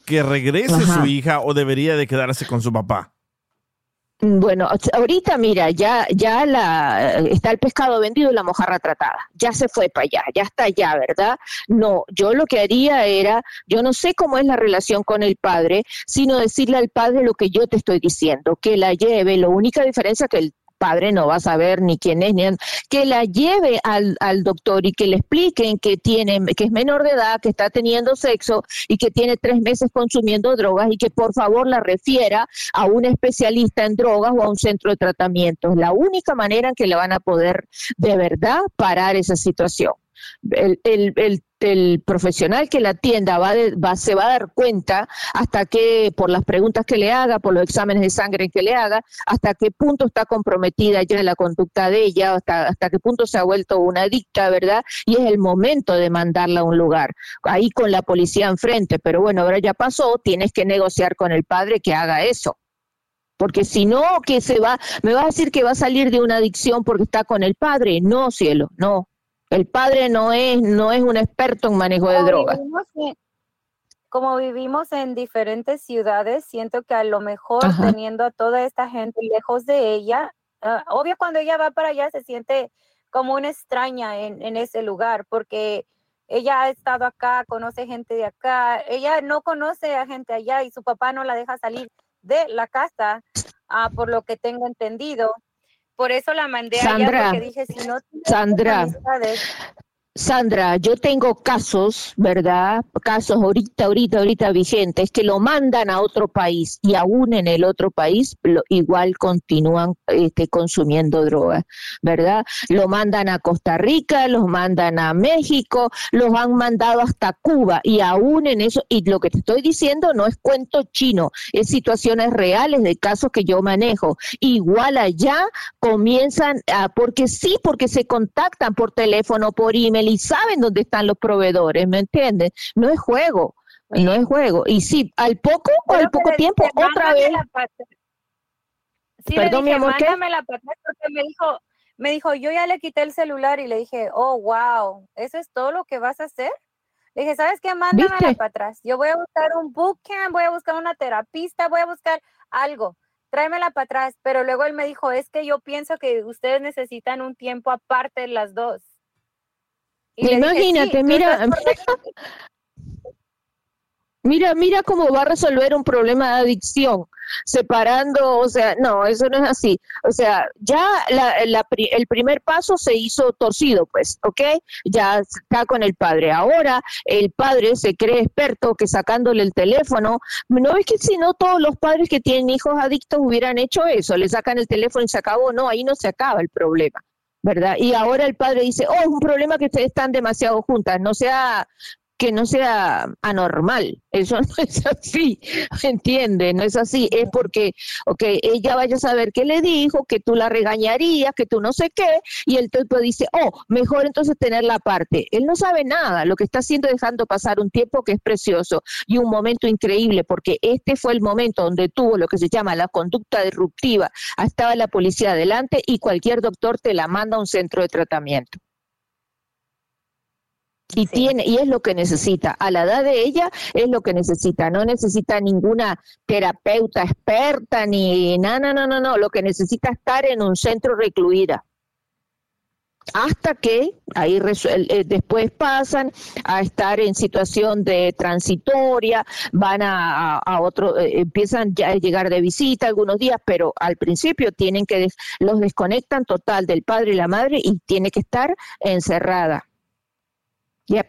que regrese Ajá. su hija o debería de quedarse con su papá? Bueno, ahorita mira, ya, ya la, está el pescado vendido y la mojarra tratada. Ya se fue para allá, ya está allá, ¿verdad? No, yo lo que haría era, yo no sé cómo es la relación con el padre, sino decirle al padre lo que yo te estoy diciendo, que la lleve. La única diferencia que el padre no va a saber ni quién es, ni que la lleve al, al doctor y que le expliquen que tiene, que es menor de edad, que está teniendo sexo y que tiene tres meses consumiendo drogas y que por favor la refiera a un especialista en drogas o a un centro de tratamiento. Es la única manera en que le van a poder de verdad parar esa situación. El, el, el, profesional que la atienda va, de- va- se va a dar cuenta hasta que, por las preguntas que le haga, por los exámenes de sangre que le haga, hasta qué punto está comprometida ya la conducta de ella, hasta, hasta qué punto se ha vuelto una adicta, ¿verdad? Y es el momento de mandarla a un lugar, ahí con la policía enfrente, pero bueno, ahora ya pasó, tienes que negociar con el padre que haga eso. Porque si no, que se va, me va a decir que va a salir de una adicción porque está con el padre. No, cielo, no. El padre no es, no es un experto en manejo de drogas. vivimos como vivimos en diferentes ciudades, siento que a lo mejor Ajá. teniendo a toda esta gente lejos de ella, ah, obvio cuando ella va para allá se siente como una extraña en, en ese lugar, porque ella ha estado acá, conoce gente de acá, ella no conoce a gente allá y su papá no la deja salir de la casa, ah, por lo que tengo entendido. Por eso la mandé allá, Sandra, porque dije, si no Sandra. amistades, Sandra, yo tengo casos, ¿verdad? Casos ahorita, ahorita, ahorita vigentes que lo mandan a otro país y aún en el otro país lo- igual continúan este, consumiendo drogas, ¿verdad? Lo mandan a Costa Rica, los mandan a México, los han mandado hasta Cuba y aún en eso, y lo que te estoy diciendo no es cuento chino, es situaciones reales de casos que yo manejo. Igual allá comienzan a, porque sí, porque se contactan por teléfono, por email y saben dónde están los proveedores, ¿me entiendes? No es juego. no es juego. Y sí, al poco o al poco tiempo, otra vez. Sí, Perdón, mi le dije, amor, ¿qué? porque me dijo, me dijo, yo ya le quité el celular y le dije, oh, wow, ¿eso es todo lo que vas a hacer? Le dije, ¿sabes qué? Mándamela ¿Viste? para atrás. Yo voy a buscar un bootcamp, voy a buscar una terapista, voy a buscar algo. Tráemela para atrás. Pero luego él me dijo, es que yo pienso que ustedes necesitan un tiempo aparte las dos. Y le dije, "Sí, Imagínate, mira, estás correcta". Mira, mira cómo va a resolver un problema de adicción, separando, o sea, no, eso no es así. O sea, ya la, la el primer paso se hizo torcido, pues, ¿ok? Ya está con el padre. Ahora el padre se cree experto que sacándole el teléfono, ¿no es que si no todos los padres que tienen hijos adictos hubieran hecho eso? Le sacan el teléfono y se acabó. No, ahí no se acaba el problema. ¿Verdad? Y ahora el padre dice, oh, es un problema que ustedes están demasiado juntas, no sea que no sea anormal. Eso (laughs) no es así, ¿me entiende? No es así. Es porque, ok, ella vaya a saber qué le dijo, que tú la regañarías, que tú no sé qué, y el tipo dice, oh, mejor entonces tenerla aparte. Él no sabe nada, lo que está haciendo es dejando pasar un tiempo que es precioso y un momento increíble, porque este fue el momento donde tuvo lo que se llama la conducta disruptiva. Estaba la policía adelante y cualquier doctor te la manda a un centro de tratamiento. Y tiene, y es lo que necesita. A la edad de ella es lo que necesita. No necesita ninguna terapeuta experta ni nada, no, no, no, no. Lo que necesita es estar en un centro recluida. Hasta que ahí eh, después pasan a estar en situación de transitoria, van a, a- a otro, eh, empiezan ya a llegar de visita algunos días, pero al principio tienen que, des- los desconectan total del padre y la madre y tiene que estar encerrada. Yep.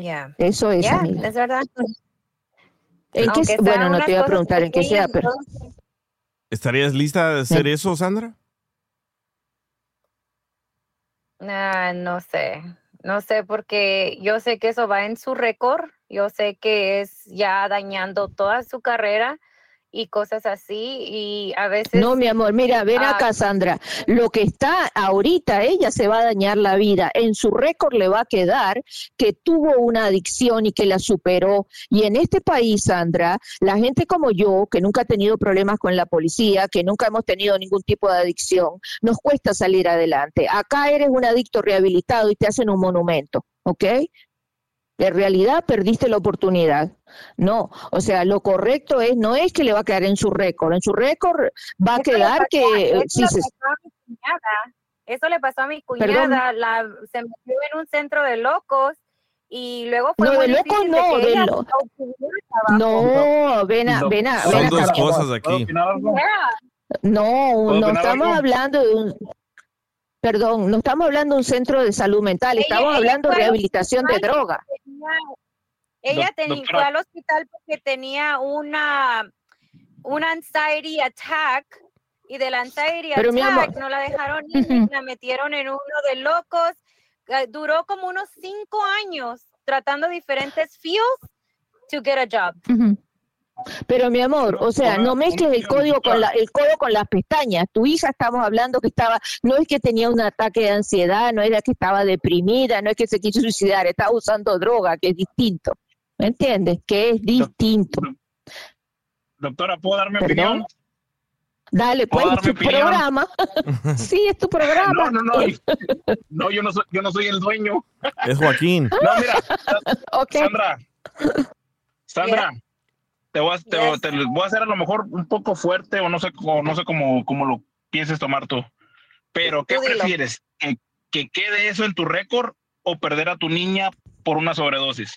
Ya. Eso es, amiga. es verdad. ¿En qué bueno, no te iba a preguntar en qué sea, pero. ¿Estarías lista de hacer eso, Sandra? No sé, no sé porque yo sé que eso va en su récord, yo sé que es ya dañando toda su carrera y cosas así y a veces No, mi amor, mira, ven Ah. acá, Sandra. Lo que está ahorita, ella se va a dañar la vida. En su récord le va a quedar que tuvo una adicción y que la superó. Y en este país, Sandra, la gente como yo, que nunca ha tenido problemas con la policía, que nunca hemos tenido ningún tipo de adicción, nos cuesta salir adelante. Acá eres un adicto rehabilitado y te hacen un monumento, ¿ok? En realidad perdiste la oportunidad. No, o sea, lo correcto es, no es que le va a quedar en su récord, en su récord va a Eso quedar pasó- que eso si le se- pasó a mi cuñada. Eso le pasó a mi Perdón. cuñada, la, se metió en un centro de locos y luego fue No, muy de locos difícil no, de ella lo- no, ven a, ven a, Son ven dos acá. cosas aquí. No, ¿Puedo no estamos algo? hablando de un, perdón, no estamos hablando de un centro de salud mental, Ella- estamos ella hablando de rehabilitación de droga. tenía- ella doctora. fue al hospital porque tenía una, un anxiety attack y del anxiety Pero, mi attack no la dejaron ir, Ujú. la metieron en uno de locos. Eh, Duró como unos cinco años tratando diferentes fields to get a job. Pero mi amor, o sea, no mezcles el código con la, el codo con las pestañas. Tu hija estamos hablando que estaba, no es que tenía un ataque de ansiedad, no era que estaba deprimida, no es que se quiso suicidar, estaba usando droga, que es distinto. ¿Me entiendes? Que es distinto. Doctora, ¿puedo dar mi ¿Perdón? opinión? Dale, pues ¿Puedo es tu opinión? programa. (laughs) sí, es tu programa. No, no, no. No, yo no soy, yo no soy el dueño. Es Joaquín. No, mira. (laughs) Sandra. Sandra, te, voy a, te, Yes. te voy a hacer a lo mejor un poco fuerte o no sé, cómo- no sé cómo, cómo lo pienses tomar tú. Pero, ¿qué Tú prefieres? ¿Que, ¿Que quede eso en tu récord o perder a tu niña por una sobredosis?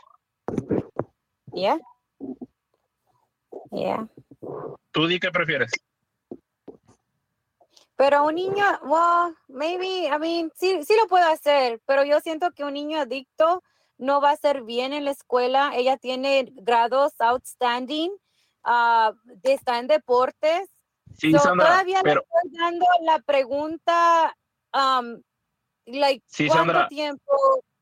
Yeah. Yeah. ¿Tú di qué prefieres? Pero un niño, well, maybe, I mean, sí, sí lo puedo hacer, pero yo siento que un niño adicto no va a ser bien en la escuela. Ella tiene grados outstanding, de- está en deportes. Sí, So, Sandra, todavía pero- le estoy dando la pregunta, um, like, Sí, ¿cuánto Sandra. tiempo?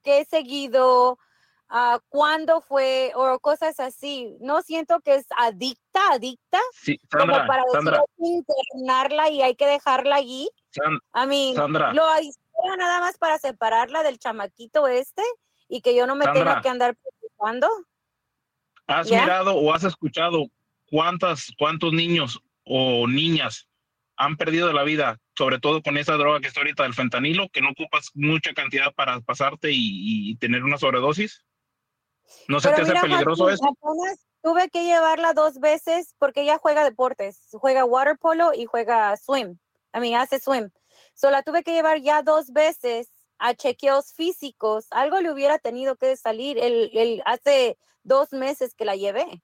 ¿Qué seguido? Ah, ¿Cuándo fue? O cosas así. No siento que es adicta, adicta, Sí, como Sandra, para decir Sandra, hay que internarla y hay que dejarla allí. San- A mí, Sandra. lo hicieron nada más para separarla del chamaquito este y que yo no me tenga que andar ¿Cuándo? ¿Has ¿Ya? mirado o has escuchado cuántas, cuántos niños o niñas han perdido la vida, sobre todo con esa droga que está ahorita del fentanilo, que no ocupas mucha cantidad para pasarte y, y tener una sobredosis? ¿No se Pero te hace mira, peligroso Joaquín, eso? apenas tuve que llevarla dos veces porque ella juega deportes, juega water polo y juega swim. A mí hace swim. So la tuve que llevar ya dos veces a chequeos físicos. Algo le hubiera tenido que salir el, el hace dos meses que la llevé.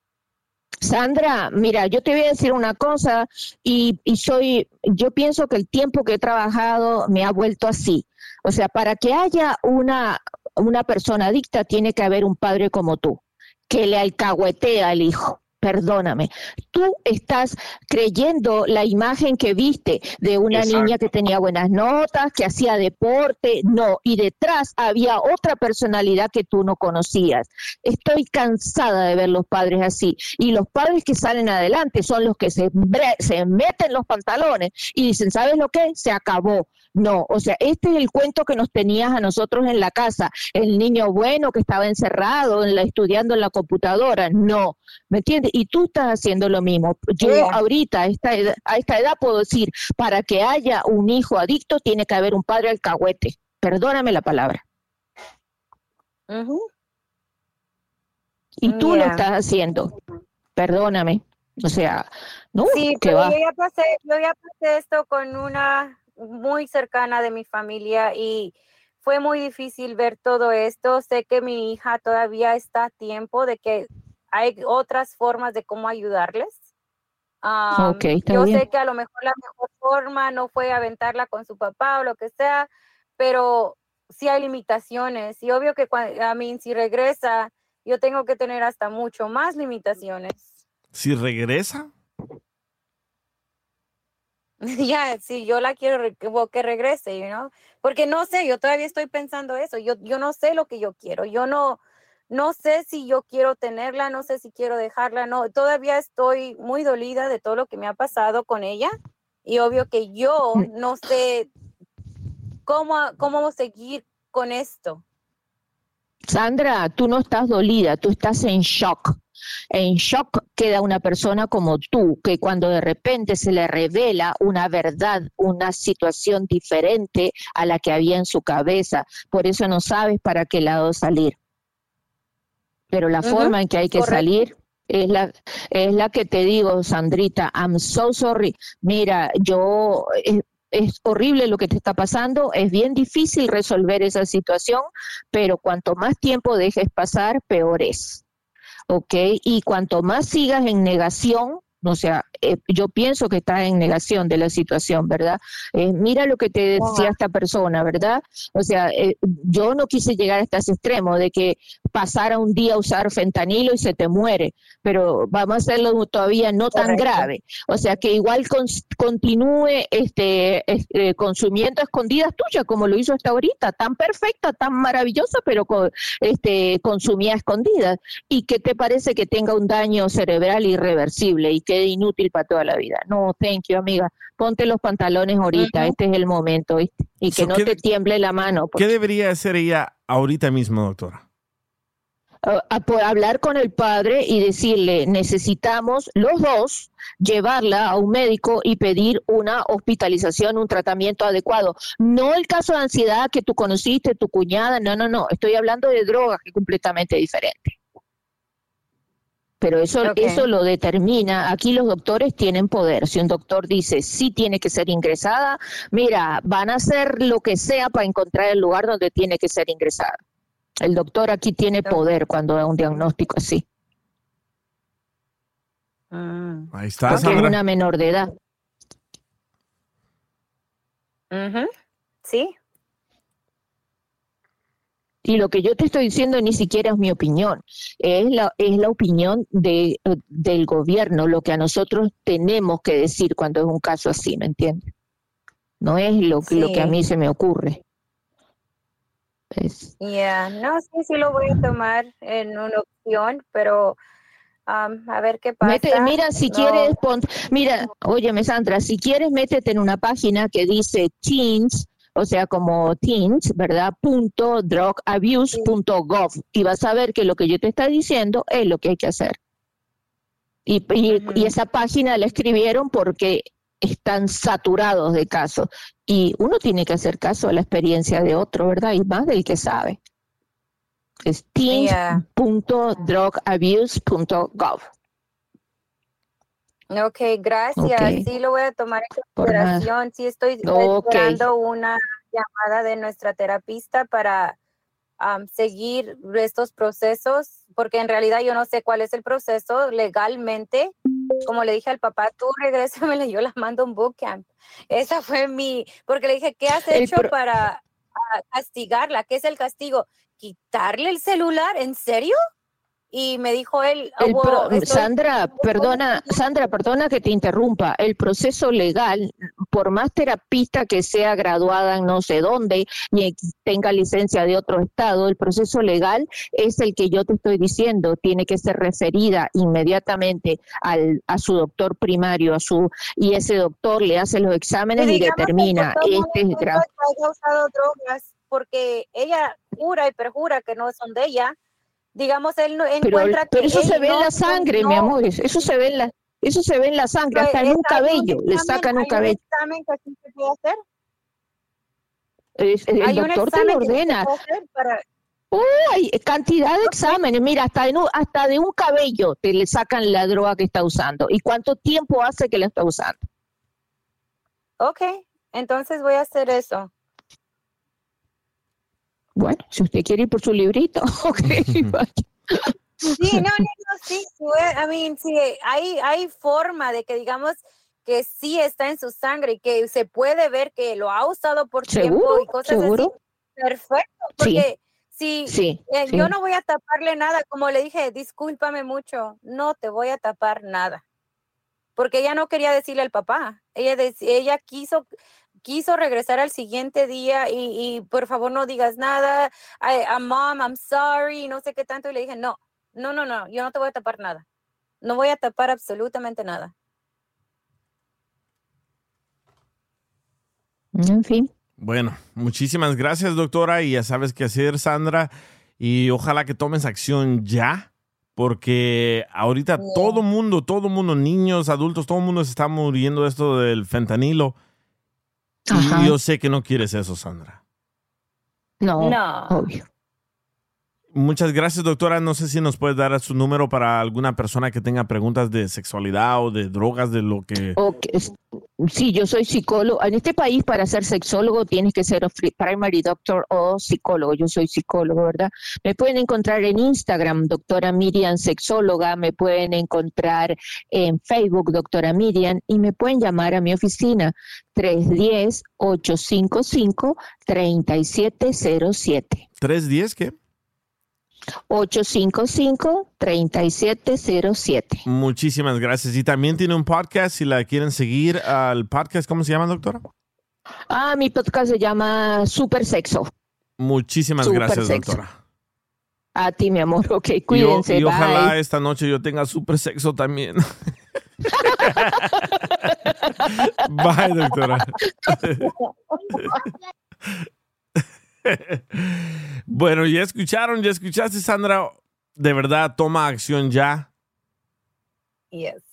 Sandra, mira, yo te voy a decir una cosa y, y soy, yo pienso que el tiempo que he trabajado me ha vuelto así. O sea, para que haya una, una persona adicta tiene que haber un padre como tú, que le alcahuetea al hijo. Perdóname, tú estás creyendo la imagen que viste de una Exacto. niña que tenía buenas notas, que hacía deporte, no, y detrás había otra personalidad que tú no conocías. Estoy cansada de ver los padres así. Y los padres que salen adelante son los que se, se meten los pantalones y dicen, ¿sabes lo que? Se acabó. No, o sea, este es el cuento que nos tenías a nosotros en la casa. El niño bueno que estaba encerrado en la, estudiando en la computadora. No, ¿me entiendes? Y tú estás haciendo lo mismo. Yo Yeah. ahorita, a esta, edad, a esta edad, puedo decir, para que haya un hijo adicto, tiene que haber un padre alcahuete. Perdóname la palabra. Y tú lo estás haciendo. Perdóname. O sea, no, Sí, que va. yo ya pasé, yo ya pasé esto con una muy cercana de mi familia y fue muy difícil ver todo esto. Sé que mi hija todavía está a tiempo de que hay otras formas de cómo ayudarles. Está yo bien. sé que a lo mejor la mejor forma no fue aventarla con su papá o lo que sea, pero sí hay limitaciones y obvio que cuando, a mí si regresa, yo tengo que tener hasta mucho más limitaciones. Si regresa, (laughs) Ya, sí, yo la quiero re- que regrese, you know? Porque no sé, yo todavía estoy pensando eso. Yo, yo no sé lo que yo quiero. Yo no, no sé si yo quiero tenerla, no sé si quiero dejarla. No, todavía estoy muy dolida de todo lo que me ha pasado con ella. Y obvio que yo no sé cómo, cómo seguir con esto. Sandra, tú no estás dolida, tú estás en shock. En shock queda una persona como tú, que cuando de repente se le revela una verdad, una situación diferente a la que había en su cabeza, por eso no sabes para qué lado salir. Pero la forma en que hay que correcto. salir es la, es la que te digo, Sandrita, I'm so sorry. Mira, yo, es, es horrible lo que te está pasando, es bien difícil resolver esa situación, pero cuanto más tiempo dejes pasar, peor es. ¿Ok? Y cuanto más sigas en negación, o sea, eh, yo pienso que estás en negación de la situación, ¿verdad? Eh, mira lo que te decía esta persona, ¿verdad? O sea, eh, yo no quise llegar hasta ese extremo de que pasara un día a usar fentanilo y se te muere, pero vamos a hacerlo todavía no tan Correcto. grave. O sea, que igual continúe este, este, consumiendo a escondidas tuyas, como lo hizo hasta ahorita, tan perfecta, tan maravillosa, pero co- este, consumía a escondidas. ¿Y qué te parece que tenga un daño cerebral irreversible y quede inútil para toda la vida? No, thank you, amiga. Ponte los pantalones ahorita, este es el momento, ¿viste? Y que no ¿qué te tiemble la mano. ¿qué debería hacer ella ahorita mismo, doctora? a- a por hablar con el padre y decirle, necesitamos los dos llevarla a un médico y pedir una hospitalización, un tratamiento adecuado. No el caso de ansiedad que tú conociste, tu cuñada, no, no, no, estoy hablando de drogas que es completamente diferente. Pero eso, eso lo determina. Aquí los doctores tienen poder. Si un doctor dice sí tiene que ser ingresada, mira, van a hacer lo que sea para encontrar el lugar donde tiene que ser ingresada. El doctor aquí tiene poder cuando da un diagnóstico así. Ahí está, Porque es una menor de edad. Ujú, Sí. Y lo que yo te estoy diciendo ni siquiera es mi opinión, es la, es la opinión de, eh, del gobierno, lo que a nosotros tenemos que decir cuando es un caso así, ¿me entiendes? No es lo, que- lo que a Sí. mí se me ocurre. Ya, no, sí, sí lo voy a tomar en una opción, pero a ver qué pasa. Mete- mira, si No, quieres, pon, mira, óyeme Sandra, si quieres, métete en una página que dice teens o sea, como teens, ¿verdad? Punto drugabuse.gov y vas a ver que lo que yo te está diciendo es lo que hay que hacer. Y, y- y esa página la escribieron porque están saturados de casos. Y uno tiene que hacer caso a la experiencia de otro, ¿verdad? Y más del que sabe. Es teens.drugabuse.gov. Ok, gracias. Ok. Sí, lo voy a tomar en consideración. Sí, estoy Ok. esperando una llamada de nuestra terapista para am, seguir estos procesos, porque en realidad yo no sé cuál es el proceso legalmente. Como le dije al papá, tú regrésamela, yo la mando a un bootcamp. Esa fue mi, porque le dije, ¿qué has hecho pro- para castigarla? ¿Qué es el castigo? ¿Quitarle el celular? ¿En serio? Y me dijo él, El "Oh, pro- estoy- Sandra, perdona, Sandra, perdona que te interrumpa. El proceso legal, por más terapista que sea graduada en no sé dónde, ni tenga licencia de otro estado, el proceso legal es el que yo te estoy diciendo. Tiene que ser referida inmediatamente al, a su doctor primario, a su y ese doctor le hace los exámenes y determina este es grave. haya usado drogas porque ella jura y perjura que no son de ella. Digamos, él no Pero, encuentra pero que eso se ve en la sangre, mi amor, eso se ve en la, eso se ve en la sangre, Pero hasta en un cabello, le examen- sacan un hay cabello. examen que sí se puede hacer. El Hay un doctor te lo ordena. para- Uy, cantidad de exámenes, mira, hasta de, un, hasta de un cabello te le sacan la droga que está usando. ¿Y cuánto tiempo hace que la está usando? Ok, entonces voy a hacer eso. Bueno, si usted quiere ir por su librito, (laughs) ok, (laughs) vaya. Sí, no, no, no, sí, sí, I mean, sí, hay, hay forma de que digamos que sí está en su sangre y que se puede ver que lo ha usado por tiempo y cosas ¿Seguro? así. Perfecto, Sí. porque si Sí, eh, sí. yo no voy a taparle nada, como le dije, discúlpame mucho, no te voy a tapar nada. Porque ella no quería decirle al papá, ella, dec- ella quiso quiso regresar al siguiente día y, y por favor no digas nada, I, I'm mom, I'm sorry, no sé qué tanto, y le dije, no, no, no, no, yo no te voy a tapar nada, no voy a tapar absolutamente nada. En fin. Bueno, muchísimas gracias, doctora. Y ya sabes qué hacer, Sandra. Y ojalá que tomes acción ya, porque ahorita todo mundo, todo mundo, niños, adultos, todo mundo se está muriendo de esto del fentanilo. Ajá. Y yo sé que no quieres eso, Sandra. No, No. obvio. Muchas gracias, doctora. No sé si nos puedes dar su número para alguna persona que tenga preguntas de sexualidad o de drogas, de lo que... Sí, yo soy psicólogo. En este país, para ser sexólogo, tienes que ser primary doctor o psicólogo. Yo soy psicólogo, ¿verdad? Me pueden encontrar en Instagram, doctora Miriam Sexóloga. Me pueden encontrar en Facebook, doctora Miriam. Y me pueden llamar a mi oficina, 310-855-3707. ¿310 qué? 855-3707. Muchísimas gracias. Y también tiene un podcast, si la quieren seguir al podcast, ¿cómo se llama, doctora? Ah, mi podcast se llama Super Sexo. Muchísimas gracias, sexo. doctora. A ti, mi amor. Ok, cuídense. y ojalá bye. esta noche yo tenga súper sexo también. (laughs) Bye, doctora. (laughs) (laughs) bueno, ya escucharon, ya escuchaste, Sandra. De verdad, toma acción ya, Yes.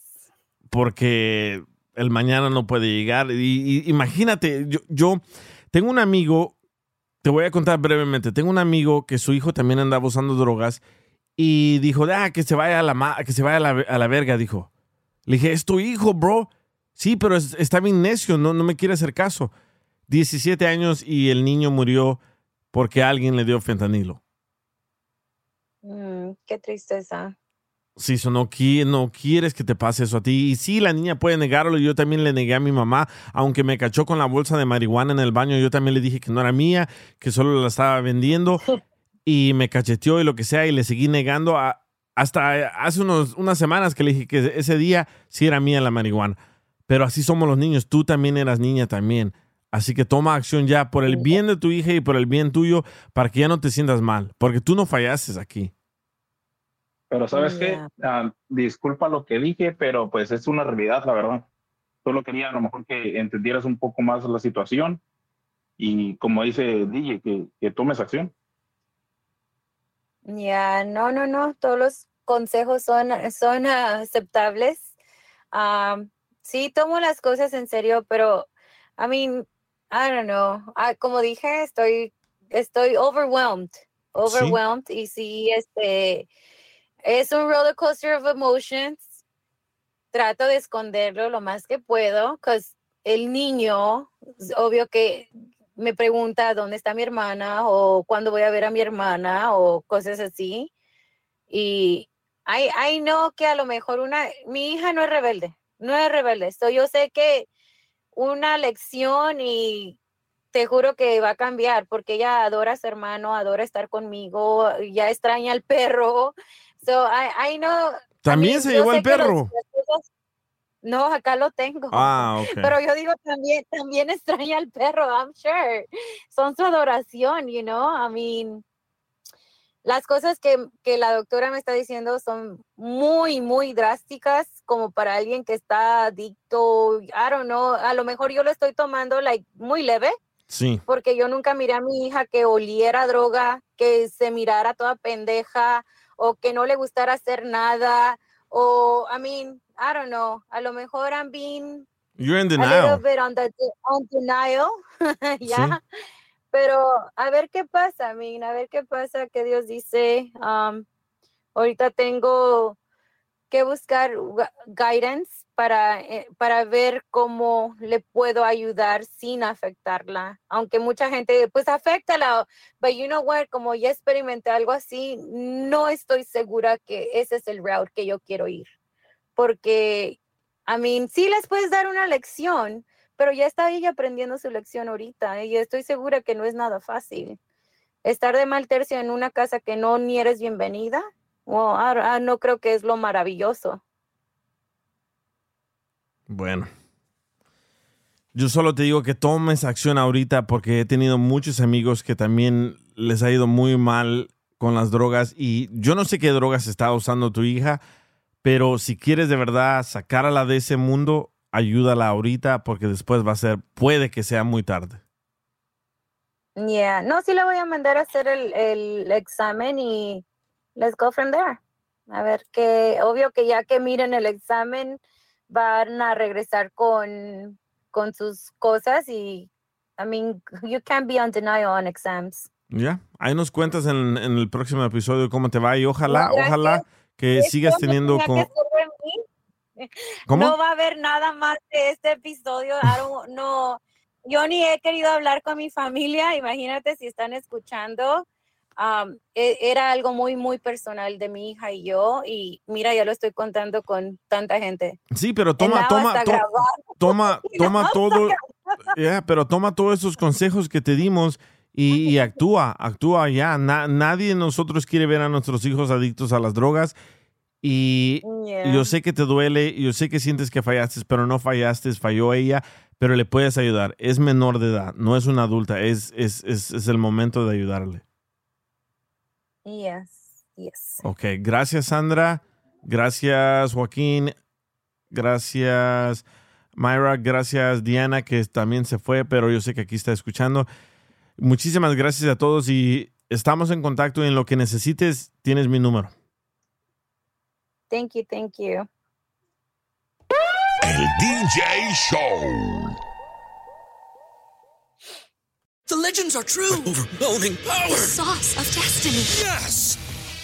porque el mañana no puede llegar. Y, y imagínate, yo, yo tengo un amigo, te voy a contar brevemente, tengo un amigo que su hijo también andaba usando drogas y dijo, ah, que se vaya a la, que se vaya a la, a la verga, dijo. Le dije, es tu hijo, bro. Sí, pero es- está bien necio, no, no me quiere hacer caso. 17 años y el niño murió porque alguien le dio fentanilo. Mm, qué tristeza. Sí, eso no, qui- no quieres que te pase eso a ti. Y sí, la niña puede negarlo. Yo también le negué a mi mamá, aunque me cachó con la bolsa de marihuana en el baño. Yo también le dije que no era mía, que solo la estaba vendiendo. Y me cacheteó y lo que sea, y le seguí negando a- hasta hace unos, unas semanas que le dije que ese día sí era mía la marihuana. Pero así somos los niños. Tú también eras niña también. Así que toma acción ya por el bien de tu hija y por el bien tuyo para que ya no te sientas mal. Porque tú no fallaste aquí. Pero ¿sabes qué? Ah, disculpa lo que dije, pero pues es una realidad, la verdad. Solo quería a lo mejor que entendieras un poco más la situación y como dice DJ, que, que tomes acción. Ya, no, no, no, todos los consejos son, son ah, aceptables. Am, sí, tomo las cosas en serio, pero, I mean, I don't know. Ah, como dije, estoy, estoy overwhelmed, overwhelmed, y sí, este, es un roller coaster of emotions. Trato de esconderlo lo más que puedo, because el niño, obvio que me pregunta dónde está mi hermana o cuándo voy a ver a mi hermana o cosas así. Y I, I know que a lo mejor una, mi hija no es rebelde, no es rebelde. So yo sé que una lección y te juro que va a cambiar porque ella adora a su hermano, adora estar conmigo, ya extraña al perro. So I, I know. También mean, se llevó el los- perro. no, acá lo tengo. Ah. Pero yo digo también, también extraña al perro, I'm sure. Son su adoración, you know. I mean, las cosas que, que la doctora me está diciendo son muy, muy drásticas como para alguien que está adicto. I don't know. A lo mejor yo lo estoy tomando like muy leve Sí. porque yo nunca miré a mi hija que oliera droga, que se mirara toda pendeja o que no le gustara hacer nada o I mean, I don't know, a lo mejor I'm being You're in a little denial. bit on the on denial, (laughs) ya. Pero a ver qué pasa, mean, a ver qué pasa, qué Dios dice. Um, ahorita tengo que buscar gu- guidance para, eh, para ver cómo le puedo ayudar sin afectarla. Aunque mucha gente, pues afectala, but you know what, como ya experimenté algo así, no estoy segura que ese es el route que yo quiero ir. Porque, I mean, sí les puedes dar una lección, pero ya está ella aprendiendo su lección ahorita y estoy segura que no es nada fácil. Estar de mal tercio en una casa que no ni eres bienvenida, well, I- I no creo que es lo maravilloso. Bueno. Yo solo te digo que tomes acción ahorita porque he tenido muchos amigos que también les ha ido muy mal con las drogas y yo no sé qué drogas está usando tu hija, pero si quieres de verdad sacarla de ese mundo, ayúdala ahorita porque después va a ser, puede que sea muy tarde. Yeah, no, sí le voy a mandar a hacer el, el examen y let's go from there. A ver que, obvio que ya que miren el examen, van a regresar con, con sus cosas y, I mean, you can't be on denial on exams. Ya, ahí nos cuentas en, en el próximo episodio cómo te va y ojalá, gracias. ojalá que Esto sigas teniendo con... que ser de mí. ¿Cómo? No va a haber nada más de este episodio. (laughs) No, yo ni he querido hablar con mi familia. Imagínate si están escuchando. Um, e- era algo muy, muy personal de mi hija y yo. Y mira, ya lo estoy contando con tanta gente. Sí, pero toma, toma, to- toma, (laughs) toma todo, ya, pero toma todos esos consejos que te dimos y, y (laughs) actúa, actúa ya. Na- nadie de nosotros quiere ver a nuestros hijos adictos a las drogas y Yeah. yo sé que te duele, yo sé que sientes que fallaste, pero no fallaste, falló ella, pero le puedes ayudar. Es menor de edad, no es una adulta, es, es, es, es el momento de ayudarle. Yes, yes. Ok, gracias Sandra, gracias Joaquín, gracias Myra, gracias Diana que también se fue, pero yo sé que aquí está escuchando. Muchísimas gracias a todos y estamos en contacto y en lo que necesites tienes mi número. Thank you, thank you. El DJ Show. The legends are true. overwhelming power! Sauce of destiny. Yes!